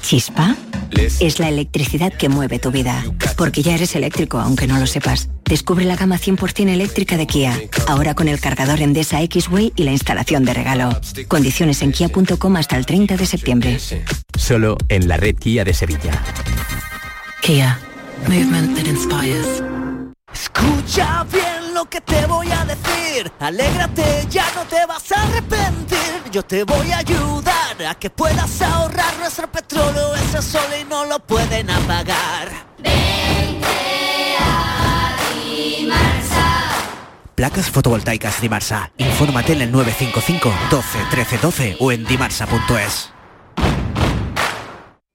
chispa? Es la electricidad que mueve tu vida. Porque ya eres eléctrico, aunque no lo sepas. Descubre la gama 100% eléctrica de Kia. Ahora con el cargador Endesa X-Way y la instalación de regalo. Condiciones en kia.com hasta el 30 de septiembre. Solo en la red Kia de Sevilla. Kia. Movement that inspires. Escucha bien lo que te voy a decir. Alégrate, ya no te vas a arrepentir. Yo te voy a ayudar a que puedas ahorrar nuestro petróleo. Ese sol y no lo pueden apagar. Placas fotovoltaicas Dimarsa. Infórmate en el 955 12 13 12 o en dimarsa.es.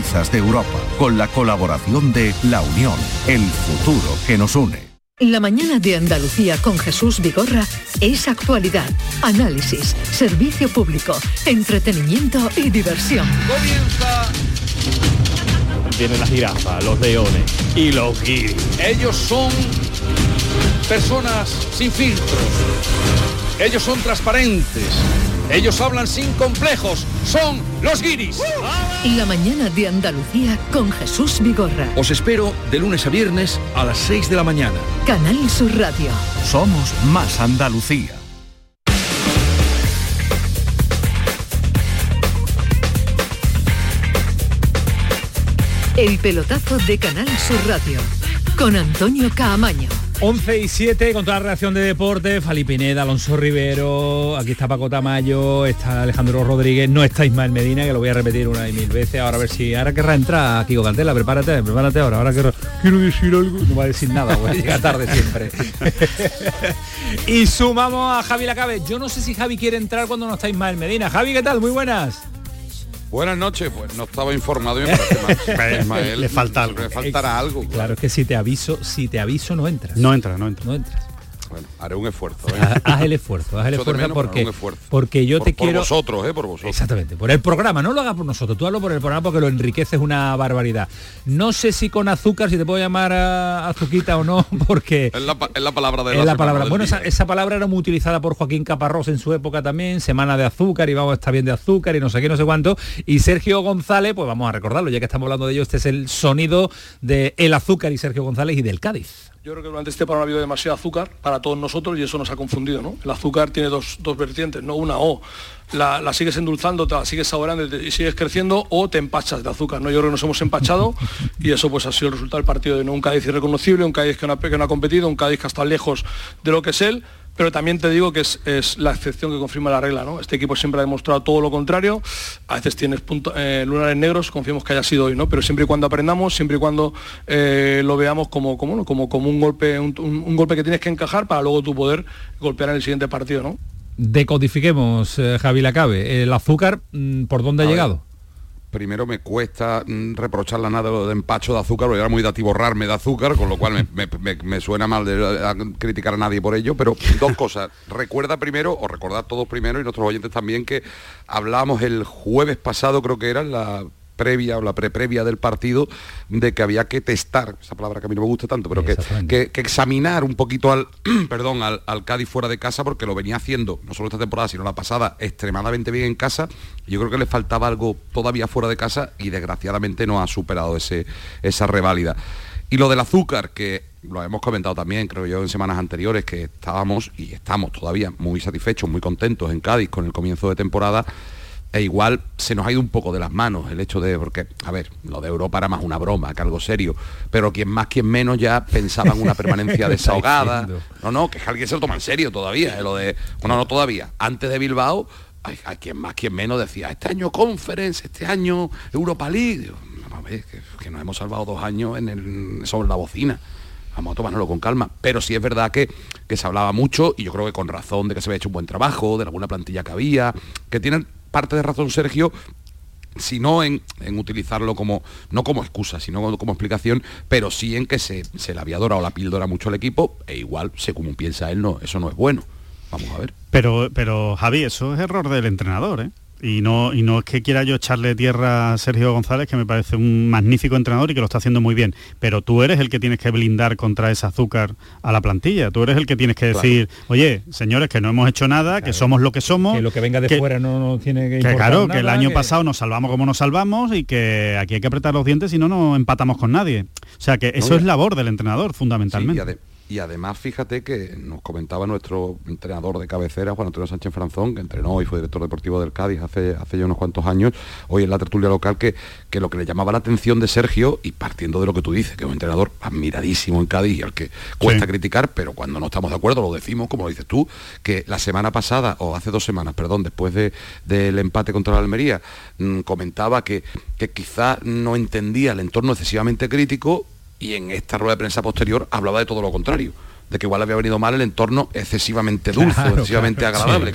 de Europa, con la colaboración de La Unión, el futuro que nos une. La mañana de Andalucía con Jesús Vigorra es actualidad, análisis, servicio público, entretenimiento y diversión. Comienza. Vienen las jirafas, los leones y los guiris. Ellos son personas sin filtros. Ellos son transparentes ellos hablan sin complejos. Son los guiris. La mañana de Andalucía con Jesús Vigorra. Os espero de lunes a viernes a las 6 de la mañana. Canal Sur Radio. Somos más Andalucía. El pelotazo de Canal Sur Radio con Antonio Caamaño. 11 y 7 con toda la reacción de deporte, Fali Pineda, Alonso Rivero, aquí está Paco Tamayo, está Alejandro Rodríguez, no está Ismael Medina, que lo voy a repetir una y mil veces, ahora a ver si, ahora querrá entrar Kiko Cantela, prepárate, prepárate ahora, ahora quiero, quiero decir algo, no va a decir nada, voy a llegar tarde siempre. y sumamos a Javi Lacabe, yo no sé si Javi quiere entrar cuando no está Ismael Medina. Javi, ¿qué tal? Muy buenas. Buenas noches, pues no estaba informado y me Le falta algo. Le faltará algo. Claro, es que si te aviso, si te aviso no entras. No entras, no entras. No entras. Bueno, haré un esfuerzo. ¿eh? Haz, el esfuerzo, haz el esfuerzo porque, porque yo te quiero... Por vosotros, ¿eh? Por vosotros. Exactamente, por el programa, no lo hagas por nosotros, tú hazlo por el programa porque lo enriqueces una barbaridad. No sé si con azúcar, si te puedo llamar a azuquita o no, porque... Es la, palabra de la, la palabra. Bueno, esa, palabra era muy utilizada por Joaquín Caparrós en su época también, semana de azúcar y vamos a estar bien de azúcar y no sé qué, no sé cuánto. Y Sergio González, pues vamos a recordarlo, ya que estamos hablando de ello, este es el sonido de El Azúcar y Sergio González y del Cádiz. Yo creo que durante este programa ha habido demasiado azúcar para todos nosotros y eso nos ha confundido, ¿no? El azúcar tiene dos, vertientes, no una o la, sigues endulzando, la sigues saboreando y sigues creciendo o te empachas de azúcar, ¿no? Yo creo que nos hemos empachado y eso pues ha sido el resultado del partido de un Cádiz irreconocible, un Cádiz que no, que no ha competido, un Cádiz que está lejos de lo que es él, pero también te digo que es, la excepción que confirma la regla. ¿no? Este equipo siempre ha demostrado todo lo contrario. A veces tienes eh, lunares negros, confiamos que haya sido hoy, ¿no? pero siempre y cuando aprendamos, siempre y cuando eh, lo veamos como, como, como, como un, golpe, un, golpe que tienes que encajar para luego tu poder golpear en el siguiente partido. ¿no? Decodifiquemos, eh, Javi Lacabe, el azúcar, mm, ¿por dónde ha llegado? Primero me cuesta mm, reprochar la nada de empacho de azúcar, porque era muy de borrarme de azúcar, con lo cual me, suena mal criticar a nadie por ello, pero dos cosas. Recuerda primero, o recordad todos primero, y nuestros oyentes también, que hablamos el jueves pasado, creo que era, la previa o la pre-previa del partido de que había que testar, esa palabra que a mí no me gusta tanto, pero que, que, examinar un poquito al, perdón, al, Cádiz fuera de casa porque lo venía haciendo, no solo esta temporada, sino la pasada, extremadamente bien en casa. Yo creo que le faltaba algo todavía fuera de casa y desgraciadamente no ha superado ese, esa reválida. Y lo del azúcar, que lo hemos comentado también, creo yo, en semanas anteriores, que estábamos y estamos todavía muy satisfechos, muy contentos en Cádiz con el comienzo de temporada e igual se nos ha ido un poco de las manos el hecho de, porque, a ver, lo de Europa era más una broma que algo serio, pero quien más, quien menos ya pensaba en una permanencia desahogada. No, no, que alguien se lo toma en serio todavía, eh, lo de, bueno, no todavía, antes de Bilbao, hay, quien más, quien menos decía, este año Conference, este año Europa League. a ver, que, nos hemos salvado dos años en el, sobre la bocina vamos a tomárnoslo con calma. Pero sí es verdad que, que, se hablaba mucho, y yo creo que con razón, de que se había hecho un buen trabajo, de alguna plantilla que había, que tienen parte de razón Sergio sino en, en, utilizarlo como, no como excusa, sino como, explicación, pero sí en que se, se le había dorado la píldora mucho al equipo, e igual, según piensa él, no, eso no es bueno. Vamos a ver. Pero, pero Javi, eso es error del entrenador, ¿eh? Y no, y no es que quiera yo echarle tierra a Sergio González, que me parece un magnífico entrenador y que lo está haciendo muy bien, pero tú eres el que tienes que blindar contra ese azúcar a la plantilla, tú eres el que tienes que decir, oye, señores, que no hemos hecho nada, que somos lo que somos. Que lo que venga de fuera no, tiene que Que claro, que el año pasado nos salvamos como nos salvamos y que aquí hay que apretar los dientes y no nos empatamos con nadie. O sea que eso es labor del entrenador, fundamentalmente. Y además, fíjate que nos comentaba nuestro entrenador de cabecera, Juan Antonio Sánchez Franzón, que entrenó y fue director deportivo del Cádiz hace, hace ya unos cuantos años, hoy en la tertulia local, que, que lo que le llamaba la atención de Sergio, y partiendo de lo que tú dices, que es un entrenador admiradísimo en Cádiz y al que cuesta criticar, pero cuando no estamos de acuerdo lo decimos, como lo dices tú, que la semana pasada, o hace dos semanas, perdón, después del empate contra la Almería, mm, comentaba que, que quizá no entendía el entorno excesivamente crítico y en esta rueda de prensa posterior hablaba de todo lo contrario de que igual había venido mal el entorno excesivamente dulce, excesivamente agradable.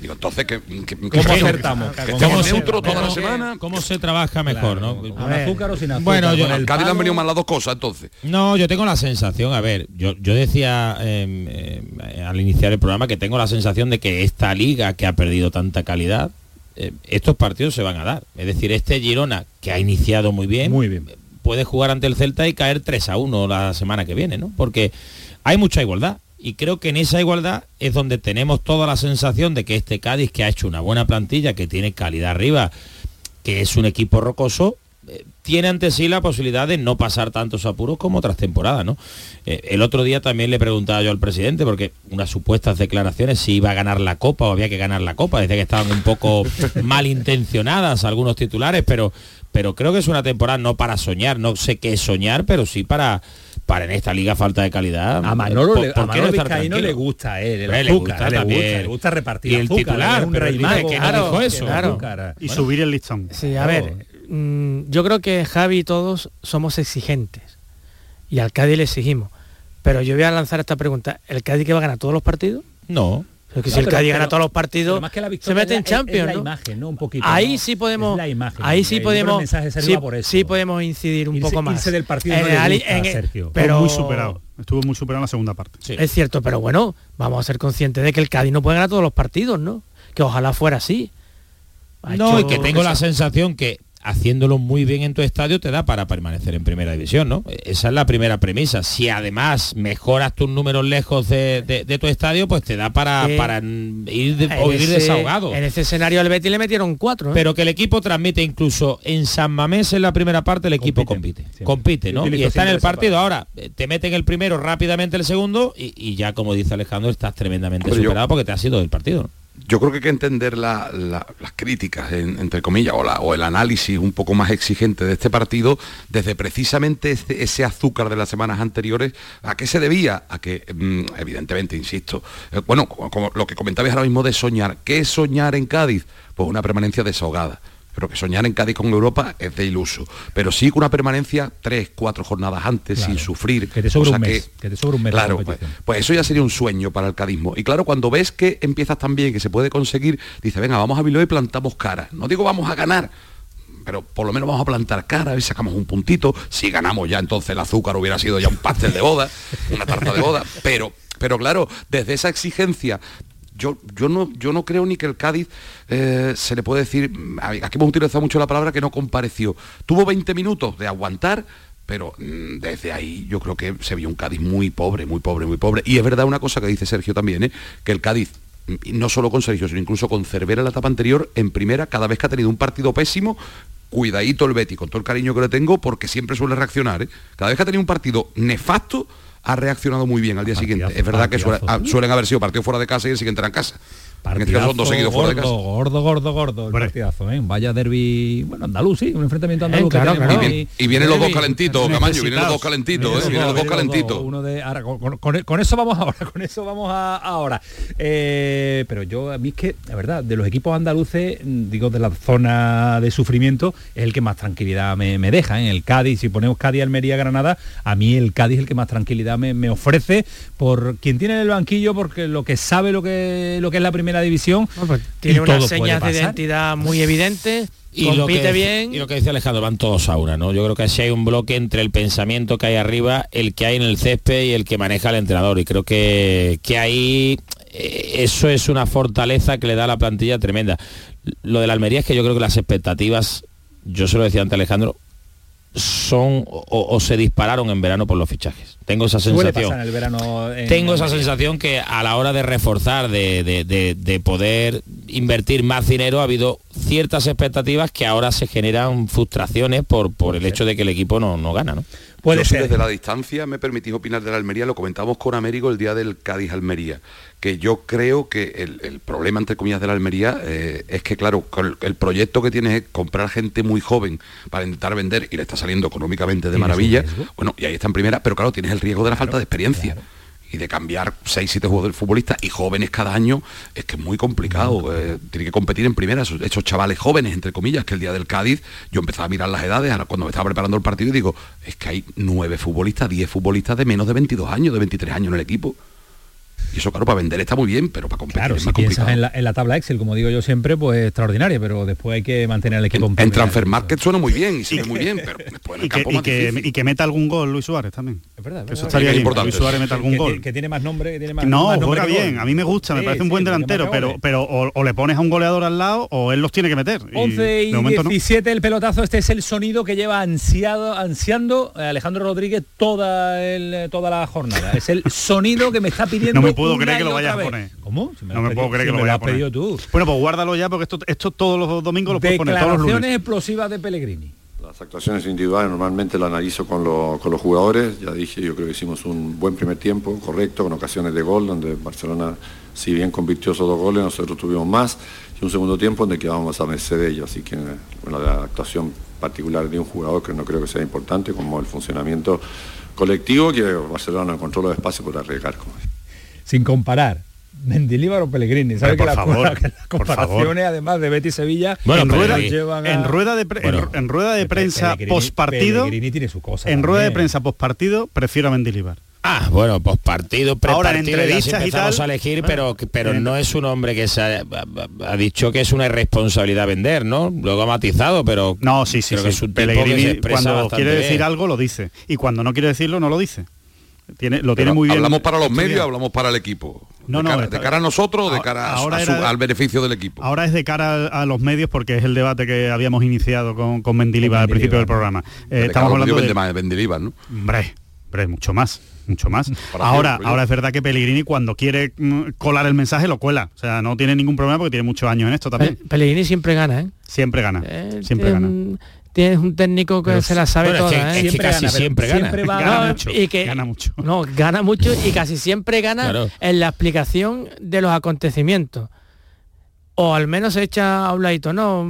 Digo, entonces, que, ¿cómo acertamos? Que estemos neutros toda la semana. ¿Cómo se trabaja mejor, no? ¿Con azúcar o sin azúcar? Bueno, yo, al Cádiz han venido mal las dos cosas, entonces. No, yo tengo la sensación, a ver, yo, yo decía em, em, al iniciar el programa que tengo la sensación de que esta liga que ha perdido tanta calidad, eh, estos partidos se van a dar. Es decir, este Girona, que ha iniciado muy bien, muy bien puede jugar ante el Celta y caer 3 a 1 la semana que viene, ¿no? Porque hay mucha igualdad. Y creo que en esa igualdad es donde tenemos toda la sensación de que este Cádiz, que ha hecho una buena plantilla, que tiene calidad arriba, que es un equipo rocoso, eh, tiene ante sí la posibilidad de no pasar tantos apuros como otras temporadas, ¿no? Eh, el otro día también le preguntaba yo al presidente, porque unas supuestas declaraciones si iba a ganar la Copa o había que ganar la Copa, desde que estaban un poco malintencionadas algunos titulares, pero, pero creo que es una temporada no para soñar, no sé qué es soñar, pero sí para para en esta liga falta de calidad. A Manolo, le, a Manolo no le gusta eh, el azúcar, le, gusta, le, gusta, repartir y el titular, un rey mago, que no dijo eso. Y subir el listón. Sí, a ver, mm, yo creo que Javi y todos somos exigentes y al Cádiz le exigimos. Pero yo voy a lanzar esta pregunta, ¿el Cádiz que va a ganar todos los partidos? No. Que si el Cádiz gana todos los partidos, se mete en Champions, la imagen, ¿no? Un poquito. Ahí sí podemos, ahí sí podemos, sí, podemos incidir un poco más. del partido en, Sergio. Pero muy superado. Estuvo muy superado en la segunda parte. Es cierto, pero bueno, vamos a ser conscientes de que el Cádiz no puede ganar todos los partidos, ¿no? Que ojalá fuera así. no, y que tengo la sensación que haciéndolo muy bien en tu estadio te da para permanecer en primera división, ¿no? Esa es la primera premisa. Si además mejoras tus números lejos de, tu estadio, pues te da para, para ir, desahogado. En ese escenario al Betis le metieron cuatro. ¿eh? Pero que el equipo transmite incluso en San Mamés en la primera parte el equipo compite. Compite, ¿no? Y está en el partido. Ahora, eh, te meten el primero rápidamente el segundo y, ya como dice Alejandro, estás tremendamente superado porque te ha sido el partido yo creo que hay que entender las críticas, entre comillas, o, el análisis un poco más exigente de este partido desde precisamente ese, azúcar de las semanas anteriores. ¿A qué se debía? A que, mm, evidentemente, insisto, eh, bueno, como lo que comentabais ahora mismo de soñar. ¿Qué es soñar en Cádiz? Pues una permanencia desahogada pero que soñar en Cádiz con Europa es de iluso. Pero sí con una permanencia tres, cuatro jornadas antes, sin sufrir. Que te sobre un mes. Que, te sobre un mes claro, pues, pues, eso ya sería un sueño para el cadismo. Y claro, cuando ves que empiezas tan bien, que se puede conseguir, dice, venga, vamos a Bilbao y plantamos cara. No digo vamos a ganar, pero por lo menos vamos a plantar cara y sacamos un puntito. Si ganamos ya, entonces el azúcar hubiera sido ya un pastel de boda, una tarta de boda. Pero, pero claro, desde esa exigencia yo, yo, no, yo no creo ni que el Cádiz eh, se le puede decir, aquí hemos utilizado mucho la palabra que no compareció. Tuvo 20 minutos de aguantar, pero mm, desde ahí yo creo que se vio un Cádiz muy pobre, muy pobre, muy pobre. Y es verdad una cosa que dice Sergio también, ¿eh? que el Cádiz, mm, no solo con Sergio, sino incluso con Cervera en la etapa anterior, en primera, cada vez que ha tenido un partido pésimo, cuidadito el Betty, con todo el cariño que le tengo, porque siempre suele reaccionar. ¿eh? Cada vez que ha tenido un partido nefasto, ha reaccionado muy bien al día siguiente. Es verdad que ah, suelen haber sido partidos fuera de casa y el siguiente era en casa. Partidazo, en este fuera de casa. Gordo, gordo, gordo, el partidazo, ¿eh? Vaya derby, bueno, andaluz, sí, un enfrentamiento andaluz. Y, vienen los dos calentitos, Camaño, vienen los dos calentitos, ¿eh? Vienen los dos calentitos. Uno de, con, eso vamos ahora, con eso vamos a, ahora. Eh, pero yo, a mí es que, la verdad, de los equipos andaluces, digo, de la zona de sufrimiento, es el que más tranquilidad me, deja. En ¿eh? el Cádiz, si ponemos Cádiz, Almería, Granada, a mí el Cádiz es el que más tranquilidad me, me ofrece por quien tiene en el banquillo, porque lo que sabe lo que, lo que es la primera división. Pues tiene unas señas de identidad muy evidentes. Y compite bien. Y lo que dice Alejandro, van todos a una, ¿no? Yo creo que así hay un bloque entre el pensamiento que hay arriba, el que hay en el césped y el que maneja el entrenador. Y creo que, que ahí eh, eso es una fortaleza que le da a la plantilla tremenda. Lo de la Almería es que yo creo que las expectativas, yo se lo decía ante Alejandro, son o, se dispararon en verano por los fichajes. Tengo esa sensación. Tengo esa sensación que a la hora de reforzar, de, poder invertir más dinero, ha habido ciertas expectativas que ahora se generan frustraciones por, por el hecho de que el equipo no, no gana. ¿no? Puede ser. desde la distancia me permitís opinar de la Almería, lo comentamos con Américo el día del Cádiz-Almería, que yo creo que el, problema, entre comillas, de la Almería eh, es que, claro, el, proyecto que tiene es comprar gente muy joven para intentar vender y le está saliendo económicamente de maravilla, bueno, y ahí está en primera, pero claro, tienes el riesgo de la falta de experiencia y de cambiar 6, 7 jugadores futbolistas y jóvenes cada año es que es muy complicado. Eh, tiene que competir en primera esos, chavales jóvenes, entre comillas, que el día del Cádiz yo empezaba a mirar las edades, ahora cuando me estaba preparando el partido y digo, es que hay 9 futbolistas, 10 futbolistas de menos de 22 años, de 23 años en el equipo. Y eso, claro, para vender está muy bien, pero para competir claro, si piensas en la, tabla Excel, como digo yo siempre, pues extraordinaria, pero después hay que mantener el equipo en, en Transfer Market suena muy bien y se ve muy bien, pero después en el campo y, que, meta algún gol Luis Suárez también. Es verdad, eso estaría bien, importante. Luis Suárez meta algún gol. Que, tiene más nombre, que tiene más No, juega bien, a mí me gusta, me parece un buen delantero, pero pero o, le pones a un goleador al lado o él los tiene que meter. 11 y, 17 el pelotazo, este es el sonido que lleva ansiado, ansiando Alejandro Rodríguez toda el, toda la jornada. Es el sonido que me está pidiendo. No me puedo creer que lo vaya ¿Cómo? no me puedo creer que lo, hayas pedido tú. Bueno, pues guárdalo ya porque esto, esto todos los domingos lo puedes poner todos los lunes. explosivas de Pellegrini. Las actuaciones individuales normalmente las analizo con, con, los jugadores. Ya dije, yo creo que hicimos un buen primer tiempo, correcto, con ocasiones de gol, donde Barcelona, si bien convirtió esos dos goles, nosotros tuvimos más. Y un segundo tiempo donde quedábamos a merced de ellos. Así que, bueno, la actuación particular de un jugador que no creo que sea importante, como el funcionamiento colectivo, que Barcelona no encontró los espacios para arriesgar. Como sin comparar. Mendilibar o Pellegrini. ¿Sabe que, la, favor, las comparaciones, además de Betty Sevilla, bueno, en, rueda, en, rueda, de, rueda de prensa post partido, tiene su cosa. En rueda de prensa post partido, prefiero a Mendilibar Ah, bueno, pues partido, Ahora, en prepartido, entrevistas y tal, a elegir, bueno, pero, pero no es un hombre que se ha, ha dicho que es una irresponsabilidad vender, ¿no? Luego ha matizado, pero no, sí, sí, creo que sí. es un tipo que Pellegrini se expresa cuando quiere decir bien. algo lo dice y cuando no quiere decirlo no lo dice. Tiene, lo Pero tiene muy bien. ¿Hablamos para los medios hablamos para el equipo? No, de, no, cara, está- de cara a nosotros o de cara a, ahora a su- era- al beneficio del equipo? Ahora es de cara a, a los medios porque es el debate que habíamos iniciado con, con Mendilibar al principio del programa. Eh, estamos hablando de, más, Mendilibar, ¿no? Hombre, hombre, mucho más, mucho más. Para ahora, ahora es verdad que Pellegrini cuando quiere mm, colar el mensaje lo cuela. O sea, no tiene ningún problema porque tiene muchos años en esto también. Pe- Pellegrini siempre gana, ¿eh? Siempre gana. Eh, Siempre gana. Tienes un técnico que Pero se la sabe bueno, es que- toda, ¿eh? es que Siempre casi gana, siempre gana. siempre va- No, Gana mucho, y que, gana mucho. No, gana mucho y casi siempre gana Claro. en la explicación de los acontecimientos. O al menos se echa a un ladito, no,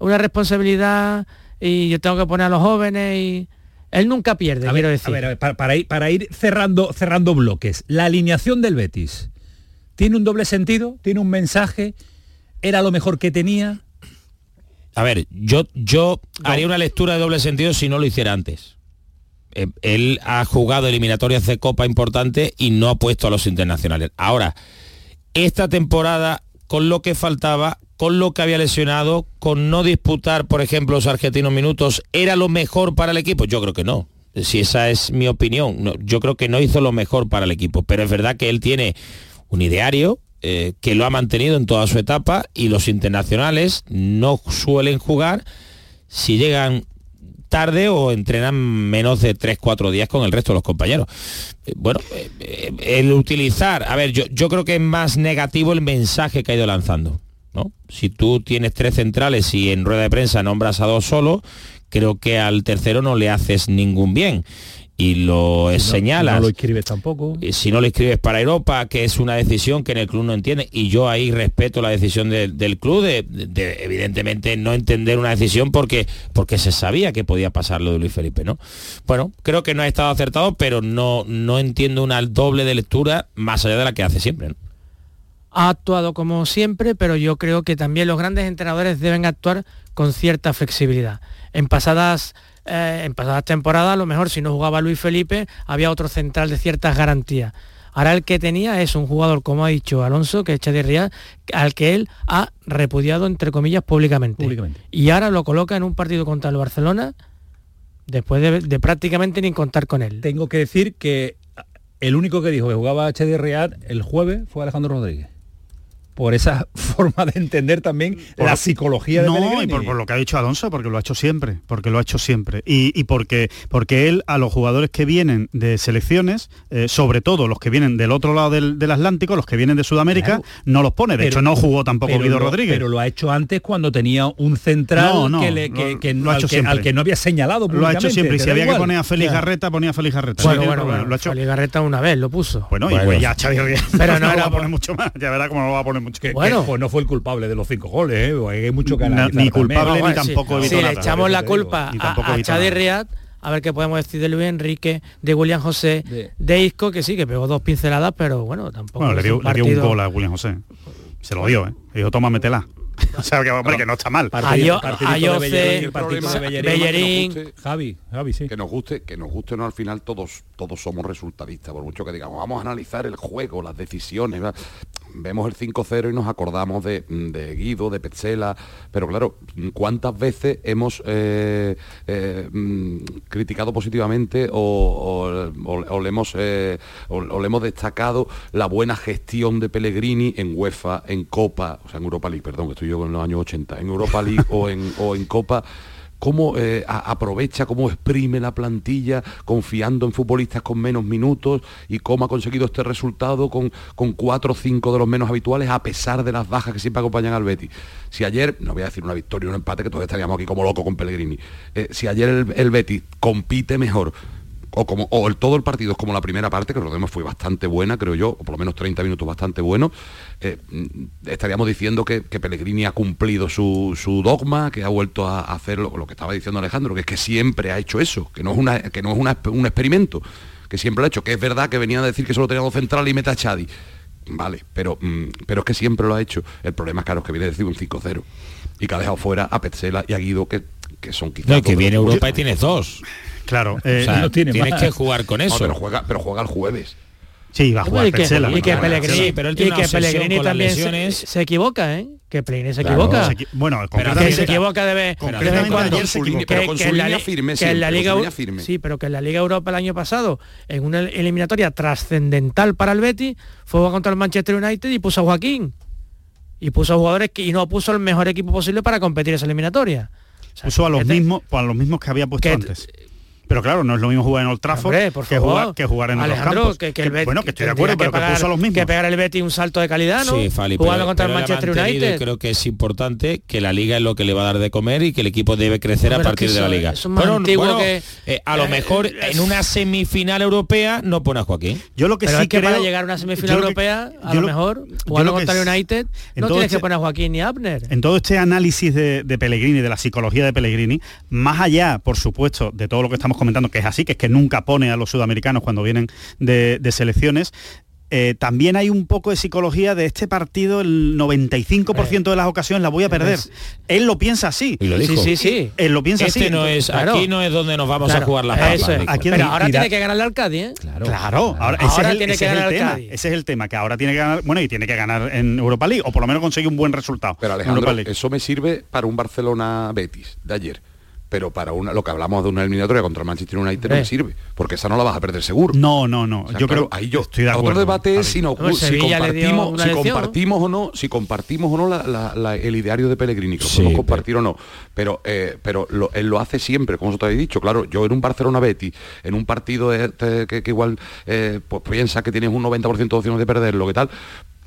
una responsabilidad y yo tengo que poner a los jóvenes y él nunca pierde, A quiero ver, decir. a ver, a ver, para, para ir, para ir cerrando, cerrando bloques, la alineación del Betis tiene un doble sentido, tiene un mensaje, era lo mejor que tenía. A ver, yo, yo haría una lectura de doble sentido si no lo hiciera antes. Eh, él ha jugado eliminatorias de Copa importante y no ha puesto a los internacionales. Ahora, esta temporada, con lo que faltaba, con lo que había lesionado, con no disputar, por ejemplo, los argentinos minutos, ¿era lo mejor para el equipo? Yo creo que no. Si esa es mi opinión, no, yo creo que no hizo lo mejor para el equipo, pero es verdad que él tiene un ideario eh, que lo ha mantenido en toda su etapa y los internacionales no suelen jugar si llegan tarde o entrenan menos de 3-4 días con el resto de los compañeros. Eh, Bueno, eh, el utilizar, a ver, yo, yo creo que es más negativo el mensaje que ha ido lanzando. ¿no? Si tú tienes tres centrales y en rueda de prensa nombras a dos solo, creo que al tercero no le haces ningún bien. Y lo No- señalas. No lo escribes tampoco. Si no le escribes para Europa, que es una decisión que en el club no entiende, y yo ahí respeto la decisión de- del club de, de, evidentemente no entender una decisión porque, porque se sabía que podía pasar lo de Luis Felipe, ¿no? Bueno, creo que no ha estado acertado, pero no, no entiendo una doble de lectura más allá de la que hace siempre. ¿no? ha actuado como siempre, pero yo creo que también los grandes entrenadores deben actuar con cierta flexibilidad. En pasadas, eh, en pasadas temporadas, a lo mejor si no jugaba Luis Felipe, había otro central de ciertas garantías. Ahora el que tenía es un jugador, como ha dicho Alonso, que es Chadi Riad, al que él ha repudiado, entre comillas, públicamente. Públicamente. Y ahora lo coloca en un partido contra el Barcelona, después de, de prácticamente ni contar con él. Tengo que decir que el único que dijo que jugaba HD Real el jueves fue Alejandro Rodríguez. Por esa forma de entender también Por- la psicología de no, Pellegrini. y por, por lo que ha dicho Alonso, porque lo ha hecho siempre, porque lo ha hecho siempre. Y, y porque, porque él a los jugadores que vienen de selecciones, eh, sobre todo los que vienen del otro lado del, del Atlántico, los que vienen de Sudamérica, Claro. no los pone. De Pero- hecho, no jugó tampoco pero Guido lo- Rodríguez. Pero lo ha hecho antes cuando tenía un central No, no, que, le- que- lo- que lo no- ha al, que, siempre. al que no había señalado lo ha hecho siempre. Y si había que poner a Félix Ya. Garreta, ponía a Félix Garreta. Bueno, Sí, bueno, bueno, lo ha hecho. Félix Garreta una vez lo puso. Bueno, y Bueno. pues ya Xavi Pero no no lo va a poner mucho más. Ya verá cómo no lo va a poner mucho. Que- que, Bueno. pues no fue el culpable de los cinco goles, ¿eh? Porque hay mucho que ni culpable ni sí. tampoco Si le nada. echamos la te digo. culpa a, a nada. Riad, a ver qué podemos decir de Luis Enrique, de William José, De- de, Isco, que sí, que pegó dos pinceladas, pero bueno, tampoco Bueno, le dio, un le dio un gol a William José. Se lo dio, ¿eh? Le dijo, toma, métela. O sea, que, hombre, que no está mal. Ayo- Ayoce, Bellerín, Que guste- Javi, Javi, sí. que nos guste, que nos guste no al final todos todos somos resultadistas, por mucho que digamos, vamos a analizar el juego, las decisiones, vemos el 5-0 y nos acordamos de, de Guido, de Petzela, pero claro, ¿cuántas veces hemos eh, eh, mm, criticado positivamente o, o- o- o le hemos, eh, o- o le hemos destacado la buena gestión de Pellegrini en UEFA, en Copa, o sea, en Europa League, perdón, que estoy yo en los años 80, en Europa League o, en, o en Copa? cómo eh, aprovecha, cómo exprime la plantilla confiando en futbolistas con menos minutos y cómo ha conseguido este resultado con, con cuatro o cinco de los menos habituales a pesar de las bajas que siempre acompañan al Betis. Si ayer, no voy a decir una victoria, un empate, que todos estaríamos aquí como locos con Pellegrini, eh, si ayer el, el Betis compite mejor, o como o el, todo el partido es como la primera parte, que recordemos fue bastante buena, creo yo, o por lo menos 30 minutos bastante buenos, eh, mm, estaríamos diciendo que, que Pellegrini ha cumplido su, su dogma, que ha vuelto a hacer lo, lo que estaba diciendo Alejandro, que es que siempre ha hecho eso, que no es, una, que no es una- un experimento, que siempre lo ha hecho, que es verdad que venía a decir que solo tenía dos centrales y meta a Chadi. Vale, pero, mm, pero es que siempre lo ha hecho. El problema, claro, es que viene a decir un 5-0. y que ha dejado fuera a Petzela y a Guido, que, que son quizás... No, que viene Europa y tienes dos. Claro, o sea, tienes que jugar con eso. pero, juega, pero juega el jueves. Sí, va a jugar y que, Petzela. y que Pellegrini, Sí, pero él tiene y que Pellegrini también se, se equivoca, ¿eh? Que Pellegrini se Claro. equivoca. Se bueno, que concretamente- se equivoca de vez, de vez en concretamente cuando. ayer se equivocó. pero con su la firme que en la Liga firme. Sí, pero que en la Liga Europa el año pasado, en una eliminatoria trascendental para el Betis, fue contra el Manchester United y puso a Joaquín. Y puso a jugadores que, y no puso el mejor equipo posible para competir esa eliminatoria. O sea, Puso a los este- mismos, a los mismos que había puesto que- antes. Pero claro, no es lo mismo jugar en Old Trafford Hombre, por que, jugar, que jugar en Alejandro, otros campos. que, que el Betis- bueno, que estoy de acuerdo, pero que puso los mismos. Que pegar el Betis un salto de calidad, ¿no? Sí, Fali, Jugando pero- contra el pero ha Manchester United. creo que es importante que la liga es lo que le va a dar de comer y que el equipo debe crecer a partir que de la liga. es más antiguo que- eh, a lo eh, mejor eh, en una semifinal europea no pone a Joaquín. Yo lo que pero sí es que creo, para llegar a una semifinal europea, a lo, mejor, jugando contra el United, no tienes que este- poner a Joaquín ni a Abner. en todo este análisis de Pellegrini, de la psicología de Pellegrini, más allá, por supuesto, de todo lo que estamos comentando, que es así, que es que nunca pone a los sudamericanos cuando vienen de, de selecciones, eh, también hay un poco de psicología de este partido, el 95% de las ocasiones la voy a perder. Él lo piensa así. Y lo dijo. Sí, sí, sí. Él lo piensa Este así. no es, Claro. aquí no es donde nos vamos Claro, a jugar las eso papas. es. dijo. Aquí- Pero ahora Tira- tiene que ganar el Cádiz, ¿eh? Claro, ahora, ese Ahora es el, tiene ese que es el ganar el tema. Ese es el tema, que ahora tiene que ganar, bueno, y tiene que ganar en Europa League, o por lo menos conseguir un buen resultado. Pero Alejandro, eso me sirve para un Barcelona-Betis de ayer. Pero para una, lo que hablamos de una eliminatoria contra el Manchester United no Eh. me sirve, porque esa no la vas a perder seguro. No, no, no. O sea, yo claro, creo ahí yo estoy de otro acuerdo. debate es si, no, si compartimos una si lección. compartimos o no si compartimos o no la- la- la- el ideario de Pellegrini que lo Sí, podemos pero- compartir o no pero eh, pero lo- él lo hace siempre como vosotros habéis dicho claro yo en un Barcelona Betis en un partido este que, que igual eh, pues piensa que tienes un 90% de opciones de perderlo que tal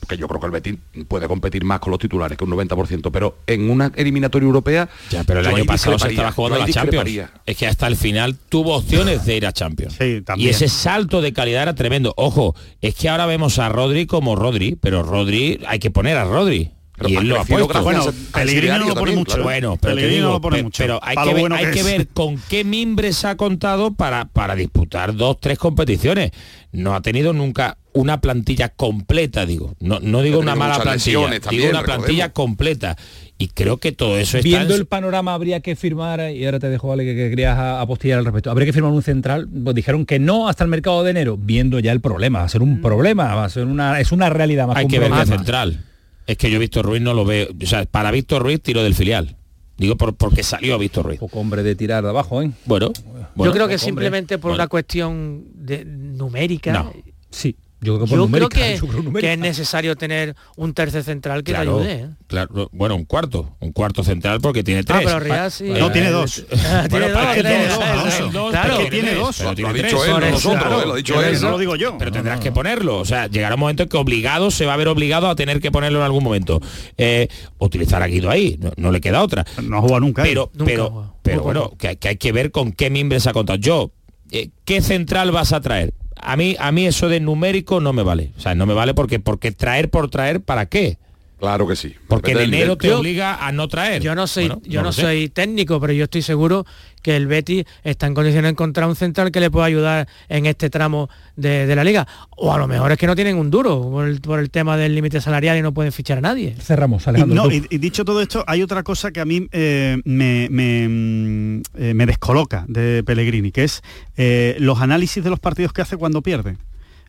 que yo creo que el Betis puede competir más con los titulares que un 90%, pero en una eliminatoria europea... Ya, pero el año pasado se estaba jugando la Champions. Es que hasta el final tuvo opciones de ir a Champions. Sí, también. Y ese salto de calidad era tremendo. Ojo, es que ahora vemos a Rodri como Rodri, pero Rodri hay que poner a Rodri. Pero y él lo ha puesto. Bueno, no lo pone también, mucho. claro. Bueno, pero, te Pellegrini digo, no lo pone pe- mucho. pero hay, que ver, bueno hay que que es. ver con qué mimbre se ha contado para, para disputar dos, tres competiciones. No ha tenido nunca una plantilla completa, digo. No, no digo una mala plantilla, también, digo una plantilla recordemos. completa. Y creo que todo eso está Viendo en el panorama habría que firmar, y ahora te dejo, Ale, que, que querías a- apostillar al respecto, habría que firmar un central, pues dijeron que no hasta el mercado de enero, viendo ya el problema, va a ser un problema, va a ser una, es una realidad más Hay que ver problema. central. Es que yo Víctor Ruiz no lo veo. O sea, para Víctor Ruiz tiro del filial. Digo por, porque salió Víctor Ruiz. Poco hombre de tirar de abajo, ¿eh? Bueno, Yo creo que hombre. simplemente por Bueno. una cuestión de numérica. No. Sí, yo creo que por Yo creo que, yo creo que numérica. es necesario tener un tercer central que claro, te ayude. ¿eh? claro, bueno, un cuarto, un cuarto central porque tiene tres. Ah, pero Riyad sí. No, tiene dos. Tiene dos, que tiene Claro. pero que tiene dos. pero Lo tiene ha tres. dicho él, Por no eso, nosotros, claro. eh, lo ha dicho él. No lo digo yo. Pero tendrás que ponerlo. O sea, llegará un momento en que obligado se va a ver obligado a tener que ponerlo en algún momento. Eh, utilizar a Guido ahí, no, no le queda otra. No ha jugado nunca. Pero, Nunca pero, pero bueno, que, que hay que ver con qué mimbre se ha contado. Yo, eh, ¿qué central vas a traer? A mí, a mí eso de numérico no me vale. O sea, no me vale porque, porque traer por traer, ¿para qué? Claro que sí. Porque en enero te obliga a no traer. Yo no soy, Bueno, yo no, lo sé. soy técnico, pero yo estoy seguro que el Betis está en condiciones de encontrar un central que le pueda ayudar en este tramo de, de la liga. O a lo mejor es que no tienen un duro por el, por el tema del límite salarial y no pueden fichar a nadie. Cerramos, Y, Alejandro. no, y- y dicho todo esto, hay otra cosa que a mí eh, me, me, mm, eh, me descoloca de Pellegrini, que es eh, los análisis de los partidos que hace cuando pierde.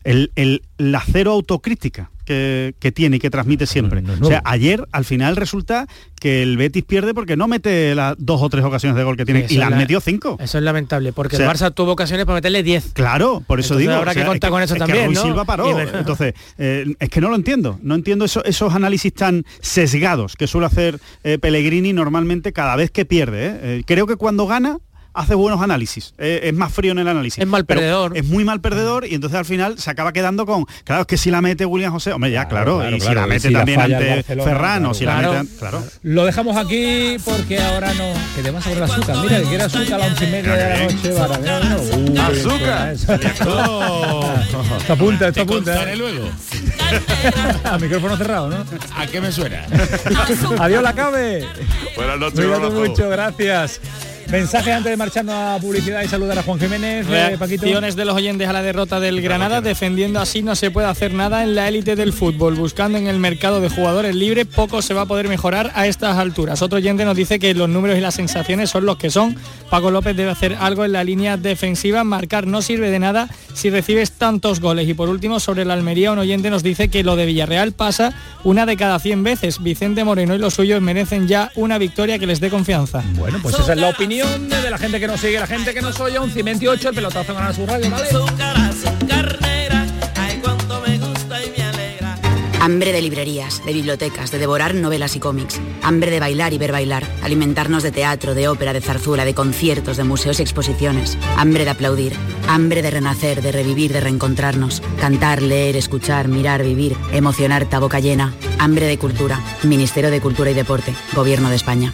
El, el- la cero autocrítica que, que tiene y que transmite siempre. no o sea, ayer al final resulta que el Betis pierde porque no mete las dos o tres ocasiones de gol que tiene y las la- metió cinco. Eso es lamentable, porque O sea, el Barça tuvo ocasiones para meterle 10. Claro, por eso Entonces digo. habrá que contar con eso es que también, ¿no? Silva paró. Entonces, eh, es que no lo entiendo. No entiendo eso- esos análisis tan sesgados que suele hacer eh, Pellegrini normalmente cada vez que pierde. Eh, creo que cuando gana hace buenos análisis. Eh, es más frío en el análisis. Es mal perdedor. Es muy mal perdedor y entonces al final se acaba quedando con. Claro, es que si la mete William José, hombre, ya, claro. claro, y si claro, la mete si la también el ante Ferrano, claro, si la mete. Claro. Lo dejamos aquí porque ahora no. Que te vas a poner azúcar. Mira, que quiere azúcar a las once y media de la noche. Para. Uh, ¡Azúcar! Esta punta, esta punta. Luego. A micrófono cerrado, ¿no? ¿A qué me suena? Adiós, la cabe. Buenas noches. Cuídate mucho, gracias. Mensaje antes de marcharnos a publicidad y saludar a Juan Jiménez. Eh, Paquito. Reacciones de los oyentes a la derrota del Granada, defendiendo así no se puede hacer nada en la élite del fútbol. Buscando en el mercado de jugadores libres, poco se va a poder mejorar a estas alturas. Otro oyente nos dice que los números y las sensaciones son los que son. Paco López debe hacer algo en la línea defensiva. Marcar no sirve de nada si recibes tantos goles. Y por último, sobre la Almería, un oyente nos dice que lo de Villarreal pasa una de cada 100 veces. Vicente Moreno y los suyos merecen ya una victoria que les dé confianza. Bueno, pues esa es la opinión de la gente que nos sigue, la gente que nos oye. Un 28, el pelotazo en su radio, ¿vale? Hambre de librerías, de bibliotecas, de devorar novelas y cómics. Hambre de bailar y ver bailar. Alimentarnos de teatro, de ópera, de zarzuela, de conciertos, de museos y exposiciones. Hambre de aplaudir. Hambre de renacer, de revivir, de reencontrarnos. Cantar, leer, escuchar, mirar, vivir. Emocionar, boca llena. Hambre de cultura. Ministerio de Cultura y Deporte. Gobierno de España.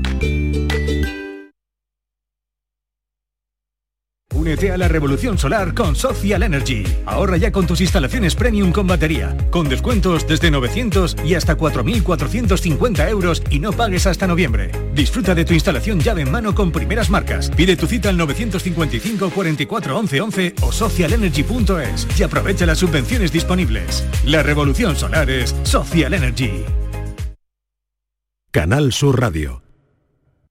Únete a la revolución solar con Social Energy. Ahorra ya con tus instalaciones premium con batería, con descuentos desde 900 y hasta 4.450 euros y no pagues hasta noviembre. Disfruta de tu instalación llave en mano con primeras marcas. Pide tu cita al 955 44 11 11 o socialenergy.es y aprovecha las subvenciones disponibles. La revolución solar es Social Energy. Canal Sur Radio.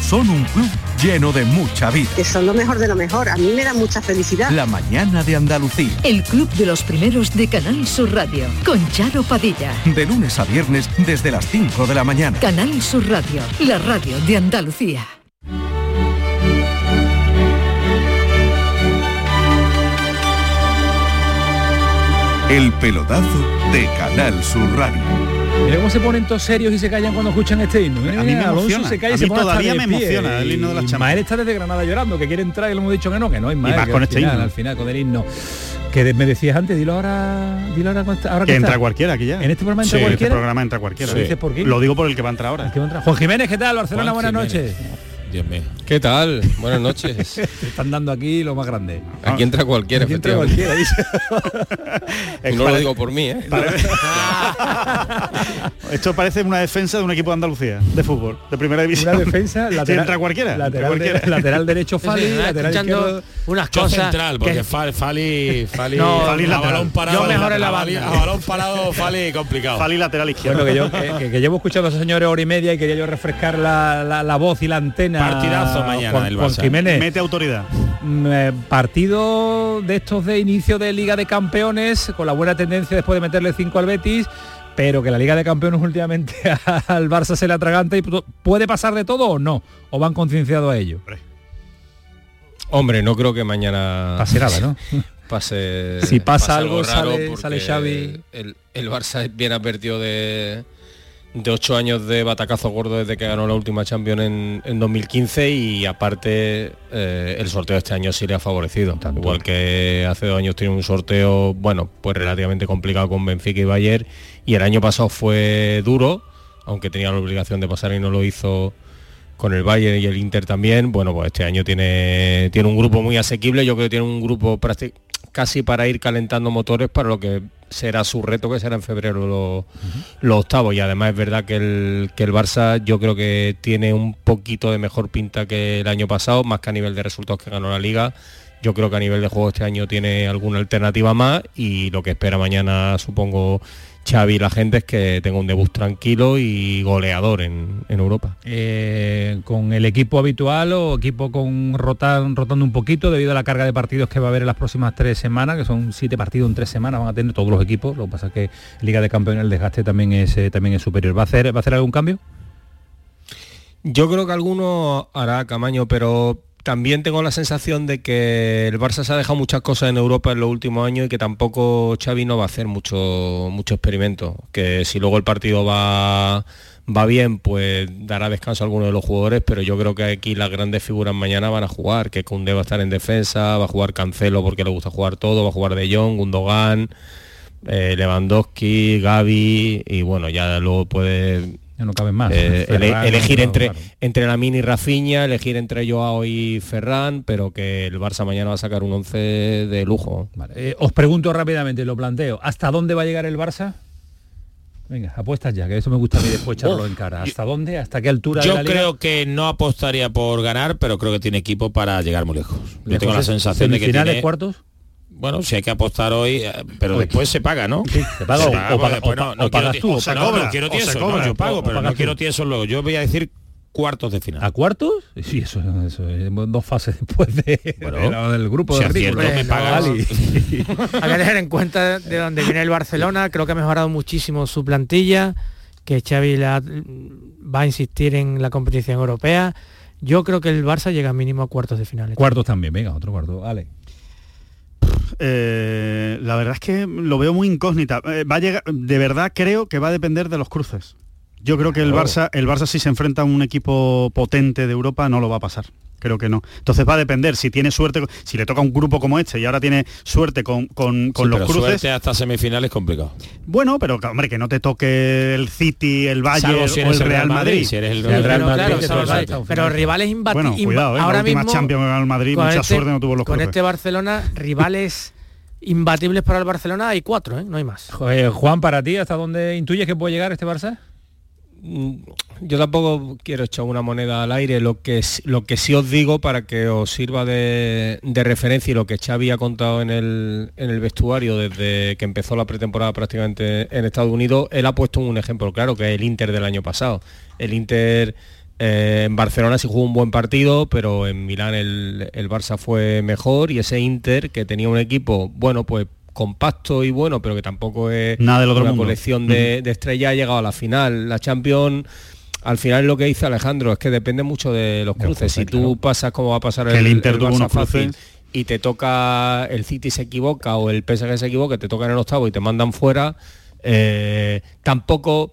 Son un club lleno de mucha vida. Que son lo mejor de lo mejor. A mí me da mucha felicidad. La mañana de Andalucía. El club de los primeros de Canal Sur Radio. Con Charo Padilla. De lunes a viernes desde las 5 de la mañana. Canal Sur Radio. La radio de Andalucía. El pelotazo de Canal Sur Radio. Mira cómo se ponen todos serios y se callan cuando escuchan este himno. Mira, A mí me Alonso emociona. se calla y A se mí pone hasta todavía de me pie. emociona el himno de las Y chamas. Ismael está desde Granada llorando, que quiere entrar y le hemos dicho que no, que no, Ismael. más que con al este final, himno. Al final, con el himno. Que me decías antes, dilo ahora, dilo ahora, ahora Que entra está. cualquiera aquí ya. En este programa entra Sí, en cualquiera. este programa entra cualquiera. ¿Lo dices por qué? Lo digo por el que va a entrar ahora. El que va a entrar. Juan Jiménez, ¿qué tal? Barcelona, Juan buenas Jiménez. noches. Dios mío. ¿Qué tal? Buenas noches. Te están dando aquí lo más grande. Aquí entra cualquiera, Aquí entra cualquiera. Y no lo digo por mí, ¿eh? Esto parece una defensa de un equipo de Andalucía, de fútbol, de primera división. Una defensa, Si lateral, entra cualquiera. entra lateral, cualquiera. de- lateral derecho Fali, Sí, lateral izquierdo. unas Yo cosas central, porque que- Fali, Fali, Fali, No, Fali a balón parado, Yo mejor en la banda. a balón parado, Fali complicado. Fali lateral izquierdo. Bueno, que yo que, que- que llevo escuchando a esos señores hora y media y quería yo refrescar la, la- la voz y la antena. Partidazo, mañana Juan, Juan Jiménez. Mete autoridad. Mm, eh, partido de estos de inicio de Liga de Campeones, con la buena tendencia después de meterle 5 al Betis, pero que la Liga de Campeones últimamente al Barça se le atraganta y puede pasar de todo o no, o van concienciados a ello. Hombre, no creo que mañana pase nada, ¿no? pase. Si pasa algo, sale, sale Xavi. El, el Barça viene advertido de de ocho años de batacazo gordo desde que ganó la última Champions en, en 2015 y aparte eh, el sorteo de este año sí le ha favorecido. Igual que hace dos años tiene un sorteo, bueno, pues relativamente complicado con Benfica y Bayern y el año pasado fue duro, aunque tenía la obligación de pasar y no lo hizo con el Bayern y el Inter también. Bueno, pues este año tiene, tiene un grupo muy asequible, yo creo que tiene un grupo casi para ir calentando motores para lo que será su reto, que será en febrero los, octavos. Y además es verdad que el, que el Barça yo creo que tiene un poquito de mejor pinta que el año pasado, más que a nivel de resultados que ganó la liga. Yo creo que a nivel de juego este año tiene alguna alternativa más y lo que espera mañana supongo Xavi la gente es que tenga un debut tranquilo y goleador en, Europa. Eh, ¿Con el equipo habitual o equipo con rotando un poquito debido a la carga de partidos que va a haber en las próximas tres semanas, que son siete partidos en tres semanas, van a tener todos los equipos, lo que pasa es que Liga de Campeones el desgaste también es, eh, también es superior. ¿Va a, hacer, ¿Va a hacer algún cambio? Yo creo que alguno hará Camaño, pero también tengo la sensación de que el Barça se ha dejado muchas cosas en Europa en los últimos años y que tampoco Xavi no va a hacer mucho, mucho experimento. Que si luego el partido va, va bien, pues dará descanso a algunos de los jugadores, pero yo creo que aquí las grandes figuras mañana van a jugar, que Koundé va a estar en defensa, va a jugar Cancelo porque le gusta jugar todo, va a jugar De Jong, Gundogan, eh, Lewandowski, Gaby, y bueno, ya luego puede no caben más. Eh, elegir entre, entre la mini Rafiña, elegir entre Joao y Ferran, pero que el Barça mañana va a sacar un 11 de lujo. Eh, os pregunto rápidamente, lo planteo. ¿Hasta dónde va a llegar el Barça? Venga, apuestas ya, que eso me gusta a mí después echarlo en cara. ¿Hasta dónde? ¿Hasta qué altura? Yo creo que no apostaría por ganar, pero creo que tiene equipo para llegar muy lejos. Yo tengo la sensación de que tiene... cuartos? Bueno, si hay que apostar hoy, eh, pero después se paga, ¿no? Sí, se paga, o, paga, no, pagas tú, o se cobra, no, quiero tieso, no, yo pago, pero no quiero tieso luego. Yo voy a decir cuartos de final. ¿A cuartos? Sí, eso, eso es dos fases después de, bueno, del grupo si de pagas. hay que tener en cuenta de dónde viene el Barcelona, creo que ha mejorado muchísimo su plantilla, que Xavi la, va a insistir en la competición europea. Yo creo que el Barça llega mínimo a cuartos de final. Cuartos también, venga, otro cuarto, vale. Eh, la verdad es que lo veo muy incógnita. Eh, va a llegar, de verdad creo que va a depender de los cruces. Yo creo que el Barça, el Barça si se enfrenta a un equipo potente de Europa no lo va a pasar. Creo que no. Entonces va a depender, si tiene suerte, si le toca un grupo como este y ahora tiene suerte con, con, con los cruces. Suerte hasta semifinales es complicado. Bueno, pero hombre, que no te toque el City, el Bayern o el Real Madrid. Si eres el Real, Madrid. pero, rivales imbatibles. Bueno, cuidado, ¿eh? ahora mismo Champions Real Madrid, mucha este, suerte no tuvo los Con este Barcelona, rivales imbatibles para el Barcelona hay cuatro, ¿eh? no hay más. Juan, para ti, ¿hasta dónde intuyes que puede llegar este Barça? Mm, yo tampoco quiero echar una moneda al aire, lo que, lo que sí os digo para que os sirva de, referencia y lo que Xavi ha contado en el, en el, vestuario desde que empezó la pretemporada prácticamente en Estados Unidos, él ha puesto un ejemplo claro, que es el Inter del año pasado. El Inter eh, en Barcelona sí jugó un buen partido, pero en Milán el, el Barça fue mejor y ese Inter que tenía un equipo, bueno, pues compacto y bueno, pero que tampoco es Nada del otro una colección de, estrellas, ha llegado a la final. La Champions al final lo que dice Alejandro es que depende mucho de los cruces. si tú pasas como va a pasar el, Inter el Barça fácil y te toca el City se equivoca o el PSG se equivoca, te toca en el octavo y te mandan fuera, eh, tampoco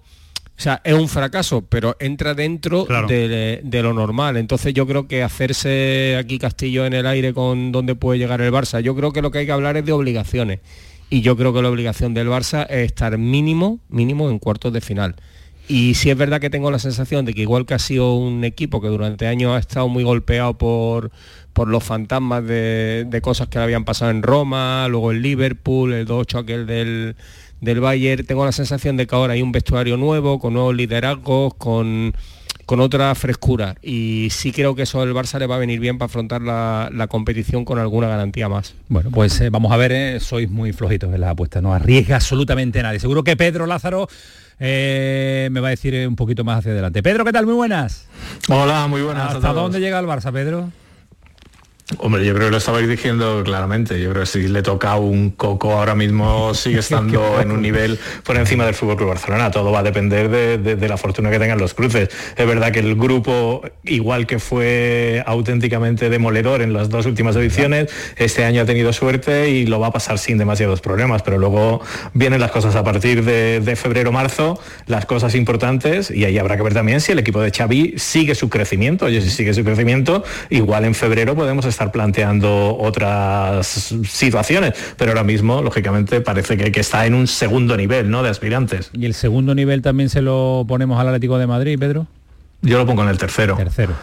o sea, es un fracaso, pero entra dentro de, lo normal. Entonces yo creo que hacerse aquí Castillo en el aire con dónde puede llegar el Barça, yo creo que lo que hay que hablar es de obligaciones. Y yo creo que la obligación del Barça es estar mínimo, mínimo en cuartos de final. Y sí es verdad que tengo la sensación de que igual que ha sido un equipo que durante años ha estado muy golpeado por, por los fantasmas de, de cosas que le habían pasado en Roma, luego el Liverpool, el 2-8 aquel del del Bayern, tengo la sensación de que ahora hay un vestuario nuevo, con nuevos liderazgos, con con otra frescura y sí creo que eso el Barça le va a venir bien para afrontar la, competición con alguna garantía más. Bueno, pues eh, vamos a ver, eh, sois muy flojitos en la apuesta, no arriesga absolutamente nadie. Seguro que Pedro Lázaro eh, me va a decir un poquito más hacia adelante. Pedro, ¿qué tal? Muy buenas. Hola, muy buenas. ¿Hasta dónde llega el Barça, Pedro? Hombre, yo creo que lo estabais diciendo claramente. Yo creo que si le toca un coco ahora mismo sigue estando en un nivel por encima del Fútbol Club Barcelona. Todo va a depender de, la fortuna que tengan los cruces. Es verdad que el grupo, igual que fue auténticamente demoledor en las dos últimas ediciones, este año ha tenido suerte y lo va a pasar sin demasiados problemas. Pero luego vienen las cosas a partir de, de febrero-marzo, las cosas importantes, y ahí habrá que ver también si el equipo de Xavi sigue su crecimiento. Oye, si sigue su crecimiento, igual en febrero podemos estar estar planteando otras situaciones, pero ahora mismo, lógicamente, parece que, que está en un segundo nivel ¿no? de aspirantes. ¿Y el segundo nivel también se lo ponemos al Atlético de Madrid, Pedro? Yo lo pongo en el tercero. Tercero.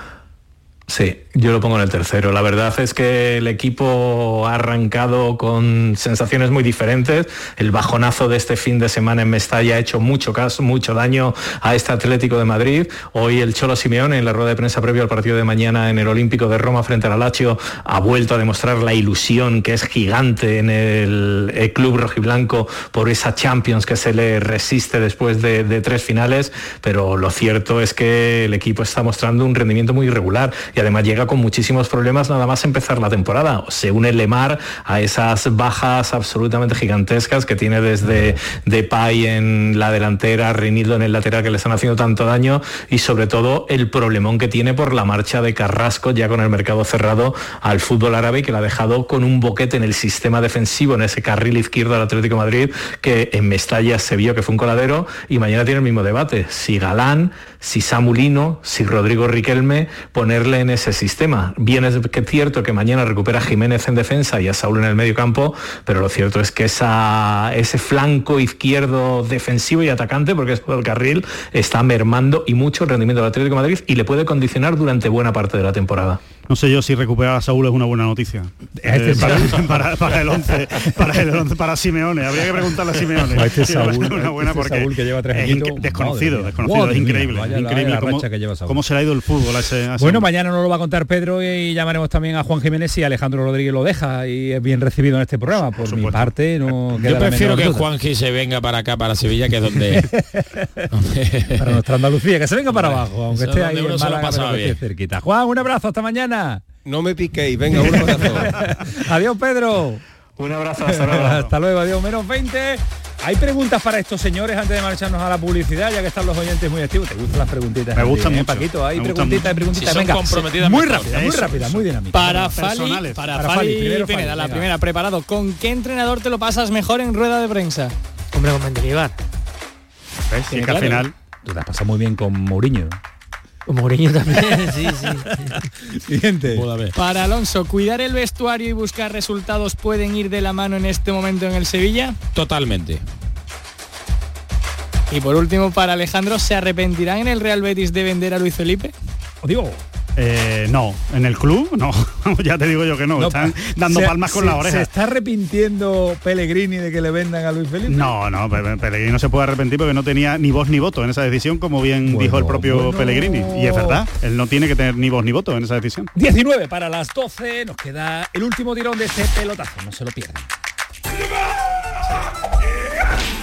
Sí, yo lo pongo en el tercero. La verdad es que el equipo ha arrancado con sensaciones muy diferentes. El bajonazo de este fin de semana en Mestalla ha hecho mucho caso, mucho daño a este Atlético de Madrid. Hoy el Cholo Simeone en la rueda de prensa previo al partido de mañana en el Olímpico de Roma frente al Lazio ha vuelto a demostrar la ilusión que es gigante en el, club rojiblanco por esa Champions que se le resiste después de, de tres finales. Pero lo cierto es que el equipo está mostrando un rendimiento muy irregular y además llega con muchísimos problemas nada más empezar la temporada. Se une Lemar a esas bajas absolutamente gigantescas que tiene desde Depay en la delantera, Reinildo en el lateral que le están haciendo tanto daño y sobre todo el problemón que tiene por la marcha de Carrasco ya con el mercado cerrado al fútbol árabe que le ha dejado con un boquete en el sistema defensivo, en ese carril izquierdo del Atlético Madrid que en Mestalla se vio que fue un coladero y mañana tiene el mismo debate. Si Galán, si Samulino, si Rodrigo Riquelme, ponerle en ese sistema. Bien es que cierto que mañana recupera a Jiménez en defensa y a Saúl en el medio campo, pero lo cierto es que ese flanco izquierdo defensivo y atacante, porque es todo el carril, está mermando y mucho el rendimiento del Atlético de Madrid y le puede condicionar durante buena parte de la temporada. No sé yo si recuperar a Saúl es una buena noticia. Este eh, para, el 11, para el 11, para Simeone. Habría que preguntarle a Simeone. A este Saúl, una buena este porque Saúl que lleva tres es desconocido, desconocido, es increíble. increíble cómo, cómo, se le ha ido el fútbol a ese, Bueno, mañana nos lo va a contar Pedro y llamaremos también a Juan Jiménez si Alejandro Rodríguez lo deja y es bien recibido en este programa. Por, mi parte, no Yo prefiero que Juanji se venga para acá, para Sevilla, que es donde... para nuestra Andalucía, que se venga para abajo, aunque esté ahí en Málaga, cerquita. Juan, un abrazo, hasta mañana. No me piquéis, venga, un abrazo. adiós, Pedro. Un abrazo, hasta luego. hasta luego, adiós, menos 20. Hay preguntas para estos señores antes de marcharnos a la publicidad, ya que están los oyentes muy activos. ¿Te gustan las preguntitas? Me gustan mucho. Paquito, hay preguntitas, hay preguntitas. Venga, muy rápida, muy rápida, muy dinámica. Para Fali, para, Fali, la primera, preparado. ¿Con qué entrenador te lo pasas mejor en rueda de prensa? Hombre, con Mendilibar. ¿Ves? que al final... Tú te has pasado muy bien con Mourinho. Mourinho también, sí, sí. Siguiente. Para Alonso, ¿cuidar el vestuario y buscar resultados pueden ir de la mano en este momento en el Sevilla? Totalmente. Y por último, para Alejandro, ¿se arrepentirán en el Real Betis de vender a Luis Felipe? Digo, eh, no, en el club no, ya te digo yo que no, están dando palmas con la oreja. ¿Se está arrepintiendo Pellegrini de que le vendan a Luis Felipe? No, no, Pellegrini no se puede arrepentir porque no tenía ni voz ni voto en esa decisión, como bien dijo el propio Pellegrini. Y es verdad, él no tiene que tener ni voz ni voto en esa decisión. 19 para las 12, nos queda el último tirón de este pelotazo, no se lo pierdan.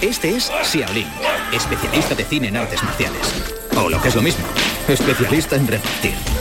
Este es Xiaolin, especialista de cine en artes marciales. O lo que es lo mismo, especialista en repartir.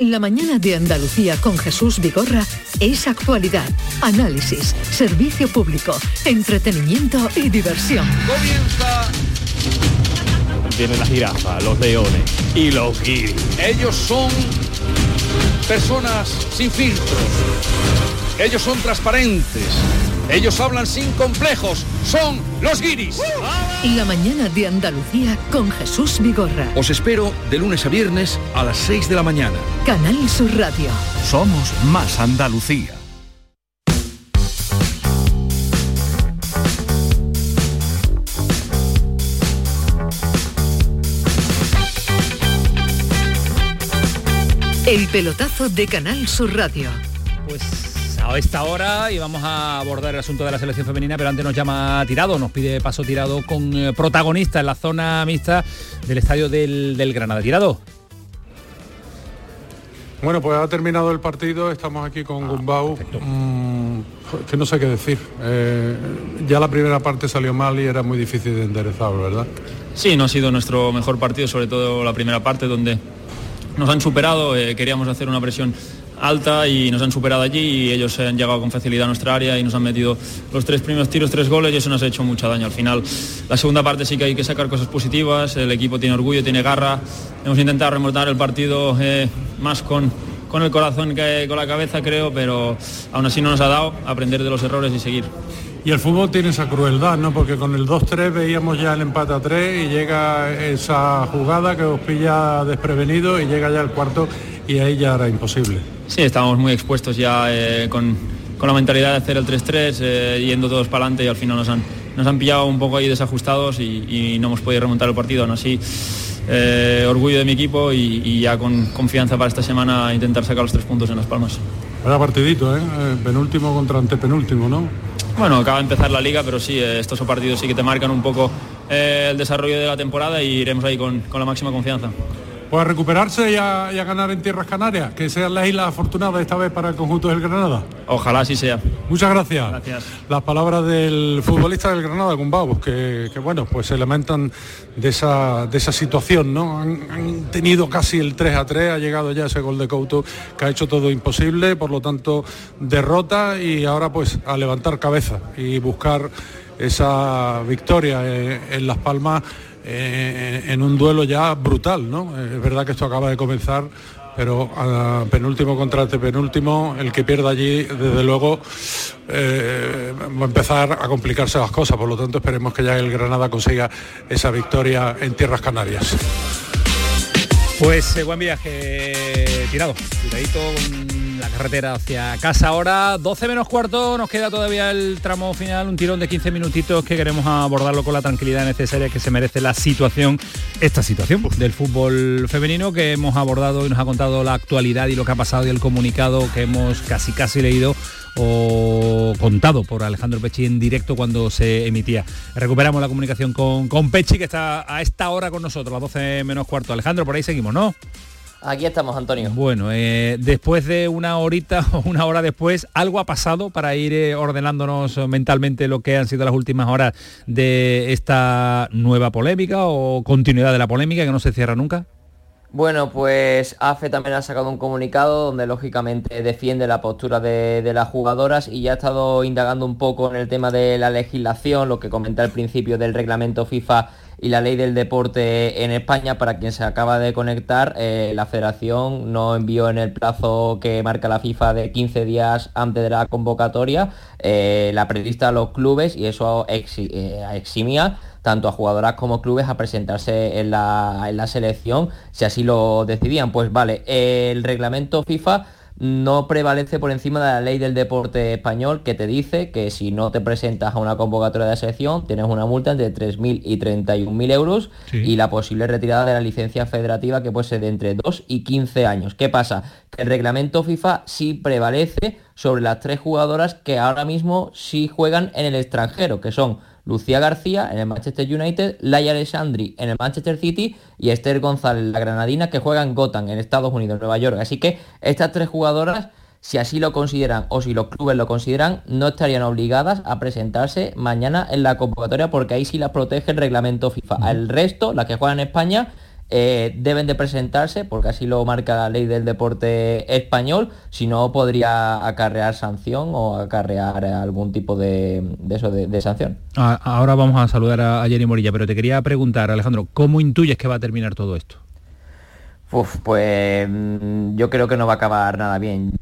La mañana de Andalucía con Jesús Vigorra es actualidad, análisis, servicio público, entretenimiento y diversión. Comienza. Viene la jirafa, los leones y los guiris. Ellos son personas sin filtros. Ellos son transparentes. Ellos hablan sin complejos. Son los guiris. La mañana de Andalucía con Jesús Vigorra. Os espero de lunes a viernes a las 6 de la mañana. Canal Sur Radio. Somos más Andalucía. El pelotazo de Canal Sur Radio. Pues a esta hora y vamos a abordar el asunto de la selección femenina, pero antes nos llama Tirado, nos pide paso Tirado con eh, protagonista en la zona mixta del estadio del, Granada. Tirado. Bueno, pues ha terminado el partido, estamos aquí con ah, Gumbau, mm, que no sé qué decir. Eh, ya la primera parte salió mal y era muy difícil de enderezar, ¿verdad? Sí, no ha sido nuestro mejor partido, sobre todo la primera parte, donde nos han superado, eh, queríamos hacer una presión alta y nos han superado allí y ellos han llegado con facilidad a nuestra área y nos han metido los tres primeros tiros, tres goles y eso nos ha hecho mucho daño. Al final, la segunda parte sí que hay que sacar cosas positivas, el equipo tiene orgullo, tiene garra, hemos intentado remontar el partido eh, más con, con el corazón que con la cabeza creo, pero aún así no nos ha dado aprender de los errores y seguir. Y el fútbol tiene esa crueldad, ¿no? Porque con el 2-3 veíamos ya el empate a 3 y llega esa jugada que os pilla desprevenido y llega ya el cuarto y ahí ya era imposible. Sí, estábamos muy expuestos ya eh, con, la mentalidad de hacer el 3-3, eh, yendo todos para adelante y al final nos han, nos han pillado un poco ahí desajustados y, no hemos podido remontar el partido. Aún así, eh, orgullo de mi equipo y, ya con confianza para esta semana intentar sacar los tres puntos en Las Palmas. Era partidito, ¿eh? penúltimo contra antepenúltimo, ¿no? Bueno, acaba de empezar la liga, pero sí, estos partidos sí que te marcan un poco el desarrollo de la temporada y iremos ahí con, la máxima confianza. Pues recuperarse y a, ganar en tierras canarias, que sean las islas afortunadas esta vez para el conjunto del Granada. Ojalá así sea. Muchas gracias. Gracias. Las palabras del futbolista del Granada, Gumbau, que, que bueno, pues se lamentan de esa, de esa situación, ¿no? Han, tenido casi el 3 a 3, ha llegado ya ese gol de Couto que ha hecho todo imposible, por lo tanto derrota y ahora pues a levantar cabeza y buscar esa victoria eh, en Las Palmas eh, en un duelo ya brutal, ¿no? Es verdad que esto acaba de comenzar, pero a penúltimo contra penúltimo, el que pierda allí, desde luego, eh, va a empezar a complicarse las cosas. Por lo tanto, esperemos que ya el Granada consiga esa victoria en tierras canarias. Pues eh, buen viaje tirado, tiradito la carretera hacia casa ahora, 12 menos cuarto, nos queda todavía el tramo final, un tirón de 15 minutitos que queremos abordarlo con la tranquilidad necesaria que se merece la situación, esta situación del fútbol femenino que hemos abordado y nos ha contado la actualidad y lo que ha pasado y el comunicado que hemos casi casi leído o contado por Alejandro Pechi en directo cuando se emitía. Recuperamos la comunicación con, con Pechi, que está a esta hora con nosotros, a las 12 menos cuarto. Alejandro, por ahí seguimos, ¿no? Aquí estamos, Antonio. Bueno, eh, después de una horita o una hora después, algo ha pasado para ir eh, ordenándonos mentalmente lo que han sido las últimas horas de esta nueva polémica o continuidad de la polémica que no se cierra nunca. Bueno, pues AFE también ha sacado un comunicado donde lógicamente defiende la postura de, las jugadoras y ya ha estado indagando un poco en el tema de la legislación, lo que comenté al principio del reglamento FIFA y la ley del deporte en España. Para quien se acaba de conectar, eh, la federación no envió en el plazo que marca la FIFA de 15 días antes de la convocatoria eh, la prevista a los clubes y eso eh, eximía tanto a jugadoras como clubes a presentarse en la, selección si así lo decidían. Pues vale, el reglamento FIFA no prevalece por encima de la ley del deporte español que te dice que si no te presentas a una convocatoria de selección tienes una multa entre 3.000 y 31.000 euros y la posible retirada de la licencia federativa que puede ser de entre 2 y 15 años. ¿Qué pasa? Que el reglamento FIFA sí prevalece sobre las tres jugadoras que ahora mismo sí juegan en el extranjero, que son Lucía García en el Manchester United, Laia Alessandri en el Manchester City y Esther González, la granadina, que juega en Gotham, en Estados Unidos, Nueva York. Así que estas tres jugadoras, si así lo consideran o si los clubes lo consideran, no estarían obligadas a presentarse mañana en la convocatoria porque ahí sí las protege el reglamento FIFA. El resto, las que juegan en España, eh, deben de presentarse, porque así lo marca la ley del deporte español, si no podría acarrear sanción o acarrear algún tipo de, eso, de, sanción. Ah, ahora vamos a saludar a, Jenny Morilla, pero te quería preguntar, Alejandro, ¿cómo intuyes que va a terminar todo esto? Uf, pues mm, yo creo que no va a acabar nada bien.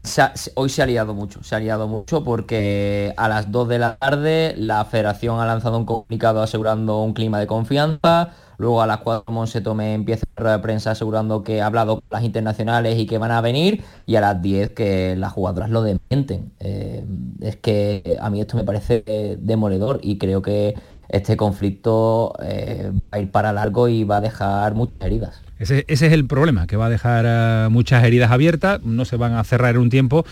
hoy se ha liado mucho, se ha liado mucho porque a las 2 de la tarde la federación ha lanzado un comunicado asegurando un clima de confianza, luego a las 4 Monse Tome empieza la rueda de prensa asegurando que ha hablado con las internacionales y que van a venir y a las 10 que las jugadoras lo desmienten. Eh, es que a mí esto me parece demoledor y creo que este conflicto eh, va a ir para largo y va a dejar muchas heridas. Ese, es el problema, que va a dejar eh, muchas heridas abiertas, no se van a cerrar en un tiempo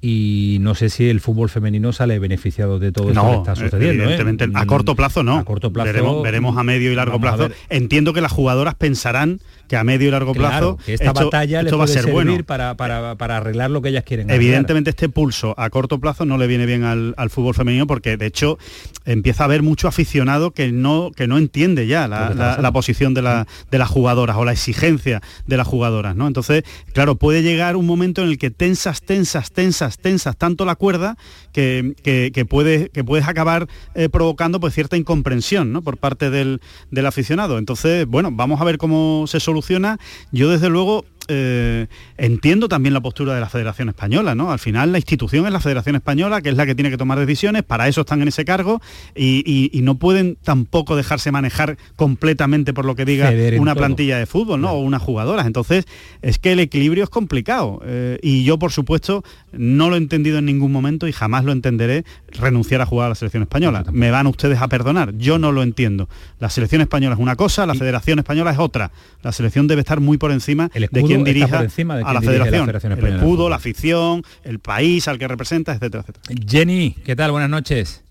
y no sé si el fútbol femenino sale beneficiado de todo esto que está sucediendo. ¿eh? Evidentemente, a corto plazo no. A corto plazo veremos, a medio y largo plazo. Entiendo que las jugadoras pensarán que a medio y largo plazo esta batalla va a ser bueno. para, arreglar lo que ellas quieren. Evidentemente este pulso a corto plazo no le viene bien al, fútbol femenino porque de hecho empieza a haber mucho aficionado que no, que no entiende ya la, posición de, de, las jugadoras o la exigencia de las jugadoras. ¿no? Entonces, claro, puede llegar un momento en el que tensas, tensas, tensas, tensas tanto la cuerda que, que, puedes, que puedes acabar eh, provocando pues, cierta incomprensión ¿no? por parte del, del aficionado. Entonces, bueno, vamos a ver cómo se soluciona yo desde luego eh, entiendo también la postura de la Federación Española, ¿no? Al final la institución es la Federación Española, que es la que tiene que tomar decisiones, para eso están en ese cargo y, no pueden tampoco dejarse manejar completamente por lo que diga una plantilla de fútbol, ¿no? O unas jugadoras. Entonces, es que el equilibrio es complicado. Eh, y yo, por supuesto, no lo he entendido en ningún momento y jamás lo entenderé renunciar a jugar a la selección española. Me van ustedes a perdonar, yo no lo entiendo. La selección española es una cosa, la Federación Española es otra. La selección debe estar muy por encima de quien dirija a la federación. el escudo, la afición, el país al que representa, etcétera, etcétera. Jenny, ¿qué tal? Buenas noches.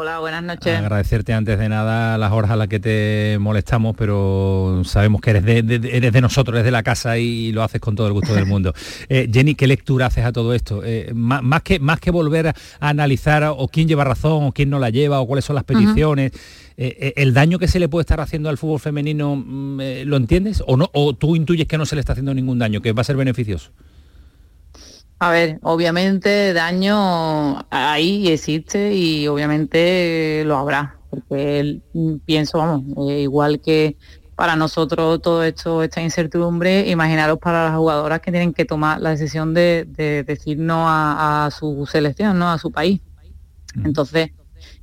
Hola, buenas noches. Agradecerte antes de nada las horas a las que te molestamos, pero sabemos que eres de, eres de nosotros, eres de la casa y lo haces con todo el gusto del mundo. Eh, Jenny, ¿qué lectura haces a todo esto? Eh, más, que, más que volver a analizar o quién lleva razón o quién no la lleva o cuáles son las peticiones, eh, ¿el daño que se le puede estar haciendo al fútbol femenino mm, lo entiendes o, no, o tú intuyes que no se le está haciendo ningún daño, que va a ser beneficioso? A ver, obviamente daño ahí existe y obviamente lo habrá, porque pienso, vamos, eh, igual que para nosotros todo esto, esta incertidumbre, imaginaros para las jugadoras que tienen que tomar la decisión de, decir no a, su selección, no a su país. Entonces,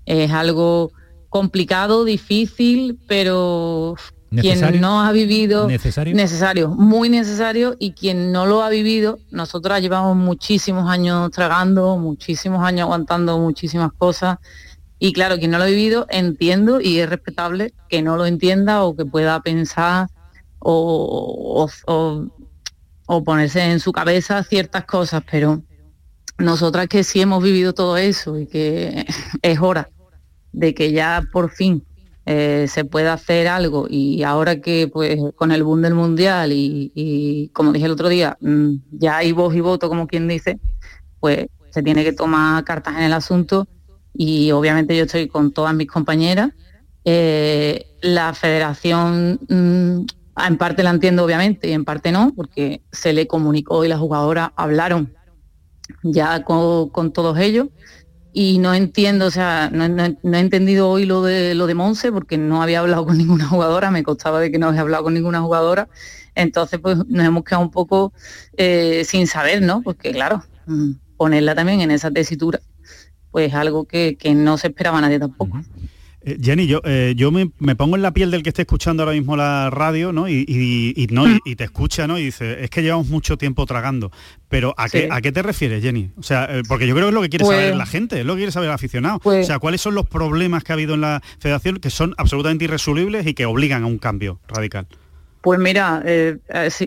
es algo complicado, difícil, pero quien no ha vivido necesario. necesario muy necesario y quien no lo ha vivido nosotros llevamos muchísimos años tragando muchísimos años aguantando muchísimas cosas. Y claro quien no lo ha vivido entiendo y es respetable que no lo entienda o que pueda pensar o, o ponerse en su cabeza ciertas cosas pero nosotras que sí hemos vivido todo eso y que es hora de que ya por fin eh, se puede hacer algo. Y ahora que pues con el boom del mundial y, como dije el otro día, mm, ya hay voz y voto como quien dice, pues se tiene que tomar cartas en el asunto. Y obviamente yo estoy con todas mis compañeras. Eh, la federación mm, en parte la entiendo obviamente y en parte no, porque se le comunicó y las jugadoras hablaron ya con todos ellos y no entiendo, o sea, no, he entendido hoy lo de lo de Monse porque no había hablado con ninguna jugadora, me costaba de que no había hablado con ninguna jugadora, entonces pues nos hemos quedado un poco eh, sin saber, ¿no? Porque claro, mm, ponerla también en esa tesitura, pues algo que, que no se esperaba nadie tampoco. Jenny, yo, eh, yo me, pongo en la piel del que esté escuchando ahora mismo la radio, ¿no? Y, no, y, te escucha, ¿no? Y dice, es que llevamos mucho tiempo tragando. Pero ¿a, qué, ¿a qué te refieres, Jenny? O sea, eh, porque yo creo que es lo que quiere saber pues la gente, es lo que quiere saber el aficionado. Pues o sea, ¿cuáles son los problemas que ha habido en la federación que son absolutamente irresolubles y que obligan a un cambio radical? Pues mira,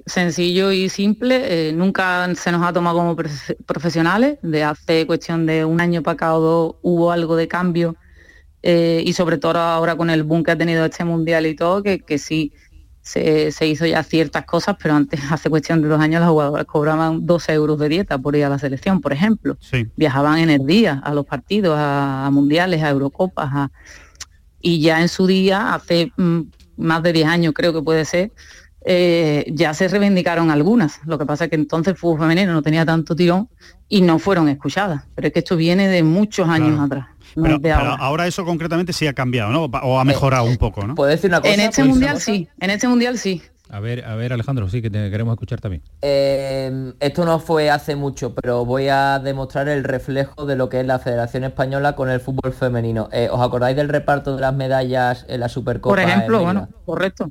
sencillo y simple, nunca se nos ha tomado como profesionales, de hace cuestión de un año para acá o dos hubo algo de cambio eh, y sobre todo ahora con el boom que ha tenido este mundial y todo, que, que sí se, hizo ya ciertas cosas, pero antes, hace cuestión de dos años, las jugadoras cobraban 12 euros de dieta por ir a la selección, por ejemplo. Viajaban en el día a los partidos, a, mundiales, a Eurocopas, y ya en su día, hace mm, más de 10 años creo que puede ser, eh, ya se reivindicaron algunas. Lo que pasa es que entonces el fútbol femenino no tenía tanto tirón y no fueron escuchadas. Pero es que esto viene de muchos años atrás. Pero, ahora. eso concretamente sí ha cambiado, ¿no? O ha mejorado un poco, ¿no? ¿Puede decir una cosa? En este mundial sí, en este mundial sí. A ver, a ver Alejandro, sí que te queremos escuchar también. Eh, esto no fue hace mucho, pero voy a demostrar el reflejo de lo que es la Federación Española con el fútbol femenino. Eh, ¿Os acordáis del reparto de las medallas en la Supercopa? Por ejemplo, bueno, correcto.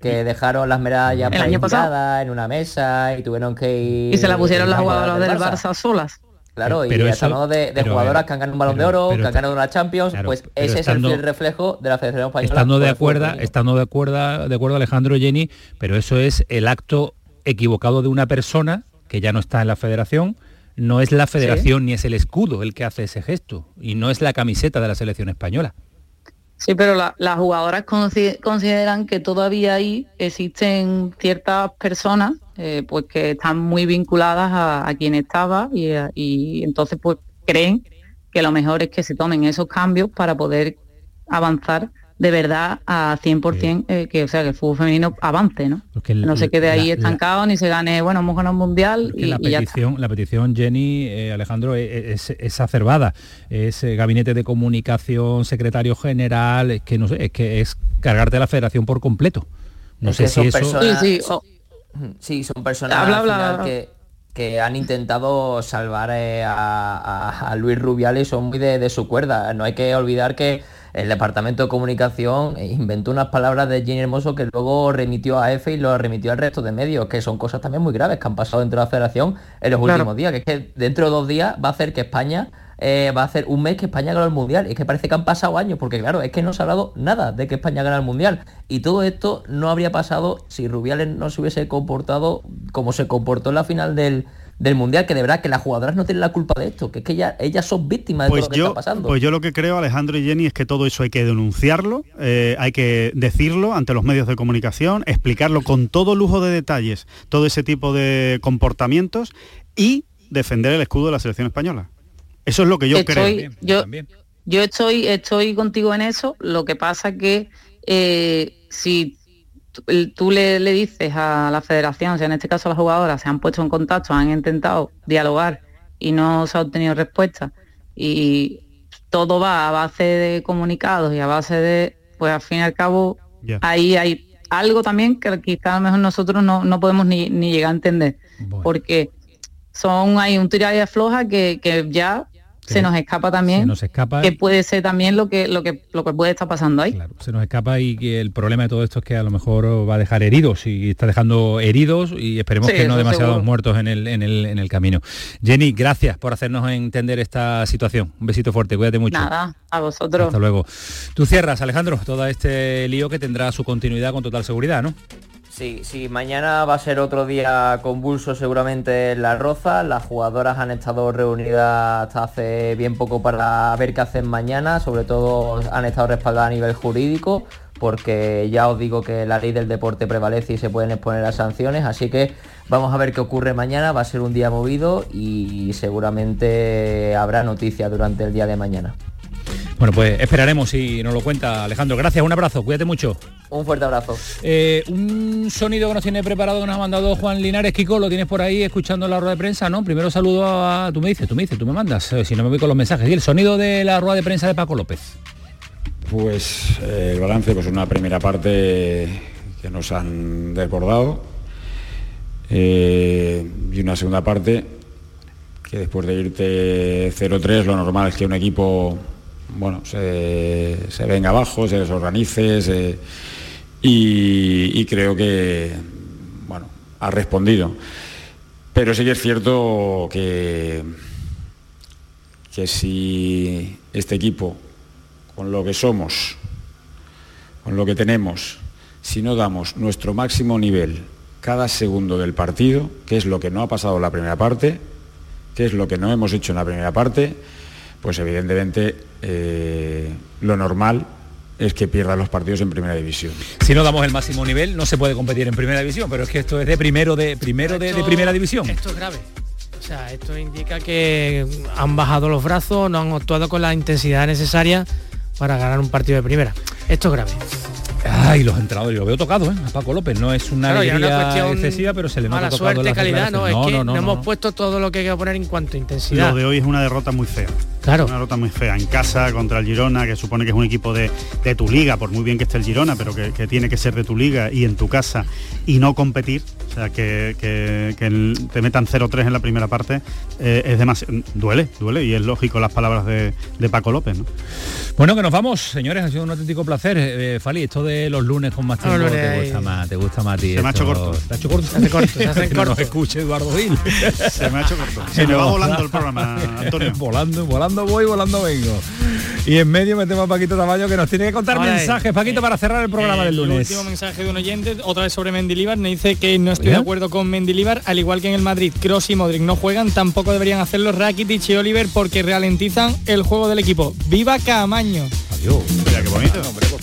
Que dejaron las medallas el año pasado en una mesa y tuvieron que ir... Y se la pusieron las jugadoras del Barça solas. Claro, y estamos de, jugadoras que han ganado un balón de oro, que han ganado una Champions, pues ese es el reflejo de la Federación Española. Estando de acuerdo, estando de acuerdo, de acuerdo Alejandro Jenny, pero eso es el acto equivocado de una persona que ya no está en la federación, no es la federación ni es el escudo el que hace ese gesto, y no es la camiseta de la selección española. Sí, pero las jugadoras consideran que todavía ahí existen ciertas personas eh, pues que están muy vinculadas a, quien estaba y, entonces pues creen que lo mejor es que se tomen esos cambios para poder avanzar de verdad a 100% eh, que o sea que el fútbol femenino avance no no se quede ahí estancado ni se gane bueno hemos ganado un mundial y, la petición la petición Jenny eh, Alejandro es, es, acervada es gabinete de comunicación secretario general es que no sé es que es cargarte la federación por completo. No sé si eso sí, Sí, son personas Que, han intentado salvar eh, a, Luis Rubiales, son muy de, su cuerda. No hay que olvidar que el Departamento de Comunicación inventó unas palabras de Jenny Hermoso que luego remitió a EFE y lo remitió al resto de medios, que son cosas también muy graves que han pasado dentro de la federación en los últimos días, que es que dentro de dos días va a hacer que España eh, va a hacer un mes que España gana el Mundial. Es que parece que han pasado años, porque claro, es que no se ha hablado nada de que España gana el Mundial. Y todo esto no habría pasado si Rubiales no se hubiese comportado como se comportó en la final del, Mundial, que de verdad que las jugadoras no tienen la culpa de esto, que es que ellas, son víctimas de pues todo lo que está pasando. Pues yo lo que creo, Alejandro y Jenny, es que todo eso hay que denunciarlo, eh, hay que decirlo ante los medios de comunicación, explicarlo con todo lujo de detalles, todo ese tipo de comportamientos y defender el escudo de la selección española. Eso es lo que yo creo. yo, yo estoy, estoy contigo en eso. Lo que pasa que eh, si tú le, dices a la federación, o sea, en este caso las jugadoras se han puesto en contacto, han intentado dialogar y no se ha obtenido respuesta y todo va a base de comunicados y a base de, pues al fin y al cabo, ahí hay algo también que quizá a lo mejor nosotros no, podemos ni, llegar a entender, porque son hay un tira y afloja que, que ya se nos escapa también nos escapa que puede ser también lo que lo que lo que puede estar pasando ahí. Se nos escapa y que el problema de todo esto es que a lo mejor va a dejar heridos y está dejando heridos y esperemos que no demasiados muertos en el, en el, en el camino. Jenny gracias por hacernos entender esta situación. Un besito fuerte cuídate mucho. Nada a vosotros. Hasta luego. Tú cierras Alejandro todo este lío que tendrá su continuidad con total seguridad no Sí, sí, mañana va a ser otro día convulso seguramente en La Roza. Las jugadoras han estado reunidas hasta hace bien poco para ver qué hacen mañana. Sobre todo han estado respaldadas a nivel jurídico porque ya os digo que la ley del deporte prevalece y se pueden exponer a sanciones. Así que vamos a ver qué ocurre mañana. Va a ser un día movido y seguramente habrá noticias durante el día de mañana. Bueno, pues esperaremos si nos lo cuenta Alejandro. Gracias, un abrazo, cuídate mucho. Un fuerte abrazo. Eh, un sonido que nos tiene preparado que nos ha mandado Juan Linares, Kiko, lo tienes por ahí escuchando la rueda de prensa, ¿no? Primero saludo a... Tú me dices, tú me dices, tú me mandas, eh, si no me voy con los mensajes. Y el sonido de la rueda de prensa de Paco López. Pues eh, el balance, pues una primera parte que nos han desbordado y una segunda parte que después de irte 0-3 lo normal es que un equipo bueno, se, venga abajo, se desorganice y, creo que bueno, ha respondido. Pero sí que es cierto que, que si este equipo, con lo que somos, con lo que tenemos, si no damos nuestro máximo nivel cada segundo del partido, que es lo que no ha pasado en la primera parte, que es lo que no hemos hecho en la primera parte, pues evidentemente eh, lo normal es que pierdan los partidos en primera división. Si no damos el máximo nivel, no se puede competir en primera división, pero es que esto es de primero de primero de, primera división. Esto es grave. O sea, esto indica que han bajado los brazos, no han actuado con la intensidad necesaria para ganar un partido de primera. Esto es grave. Ay, los entrenadores, lo veo tocado, ¿eh? A Paco López. No es una alegría excesiva, pero se le nota tocado suerte, calidad, no, es que no, hemos puesto todo lo que hay que poner en cuanto a intensidad. Lo de hoy es una derrota muy fea. Claro. Una derrota muy fea en casa contra el Girona, que supone que es un equipo de, tu liga, por muy bien que esté el Girona, pero que, tiene que ser de tu liga y en tu casa y no competir. O sea, que, te metan 0-3 en la primera parte eh, es demasiado. Duele, duele, y es lógico las palabras de, Paco López. ¿no? Bueno, que nos vamos, señores, ha sido un auténtico placer. Eh, Fali, esto de los lunes con más tiempo te gusta más, te gusta más ti. Se me ha hecho corto. ¿Te ha hecho corto? Se hace corto, se hace corto. No escuche Eduardo Gil. se me ha hecho corto. Se me va volando el programa, Antonio. volando, volando voy, volando vengo. Y en medio metemos a Paquito Tamayo que nos tiene que contar mensajes, Paquito, para cerrar el programa del lunes. El último mensaje de un oyente, otra vez sobre Mendilibar, me dice que no estoy de acuerdo con Mendilibar, al igual que en el Madrid, Cross y Modric no juegan, tampoco deberían hacerlo Rakitic y Oliver porque ralentizan el juego del equipo. ¡Viva Camaño! Adiós. Mira qué bonito. Hombre, por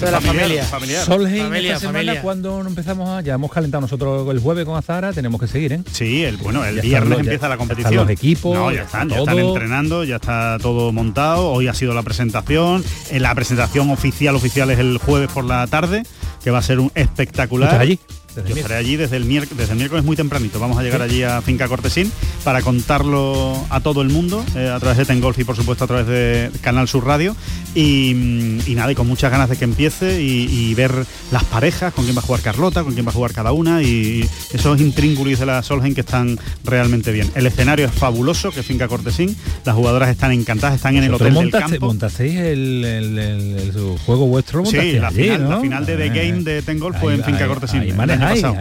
de la familia. Solheim familia, esta semana, cuando empezamos a, ya hemos calentado nosotros el jueves con Azara, tenemos que seguir, ¿eh? Sí, el, bueno, el viernes empieza la competición. los equipos. No, ya están, ya están entrenando, ya está todo montado. Hoy ha sido la presentación. En la presentación oficial oficial es el jueves por la tarde, que va a ser un espectacular. allí? Yo estaré allí desde el, miércoles, desde el miércoles muy tempranito. Vamos a llegar allí a Finca Cortesín para contarlo a todo el mundo, eh, a través de Tengolf y por supuesto a través de Canal Sur Radio. Y, nada, y con muchas ganas de que empiece y, ver las parejas, con quién va a jugar Carlota, con quién va a jugar cada una y esos intríngulis de la Solheim que están realmente bien. El escenario es fabuloso, que es Finca Cortesín. Las jugadoras están encantadas, están en el hotel del campo. ¿Montasteis el, juego vuestro? Sí, la, final, la final de The Game de Tengolf fue en Finca Cortesín ahí,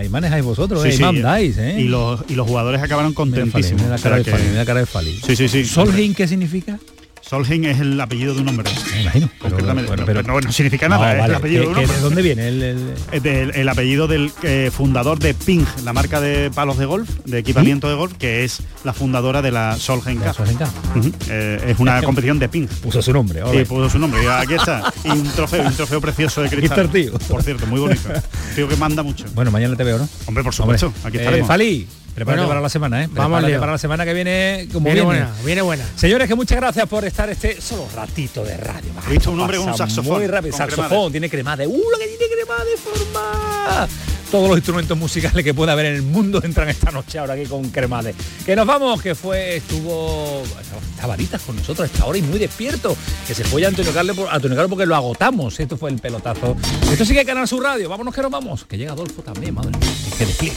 manejáis vosotros, ahí mandáis, ¿eh? Y los, y los jugadores acabaron contentísimos. Mira, cara, de cara de Fali. Sí, sí, sí. ¿Solheim qué significa? Solheim es el apellido de un hombre. Me imagino. Pero, no, significa nada, el apellido de un hombre. ¿De dónde viene? El, el... apellido del eh, fundador de Ping, la marca de palos de golf, de equipamiento de golf, que es la fundadora de la Solheim Cup. Eh, es una competición de Ping. Puso su nombre. Sí, puso su nombre. aquí está. Y un trofeo, un trofeo precioso de cristal. tío. Por cierto, muy bonito. Tío que manda mucho. Bueno, mañana te veo, ¿no? Hombre, por supuesto. Aquí estaremos. Eh, Fali. Prepárate para la semana, ¿eh? Vamos para la semana que viene como viene, buena, viene buena. Señores, que muchas gracias por estar este solo ratito de radio. He visto un hombre con un saxofón. Muy rápido, saxofón, tiene crema de. ¡Uh, lo que tiene crema de forma! Todos los instrumentos musicales que pueda haber en el mundo entran esta noche ahora aquí con Cremade. Que nos vamos, que fue, estuvo varitas con nosotros a esta hora y muy despierto. Que se fue a Antonio Carlos, porque lo agotamos. Esto fue el pelotazo. Esto sigue Canal Sur Radio. Vámonos que nos vamos. Que llega Adolfo también, madre mía. Que despliegue.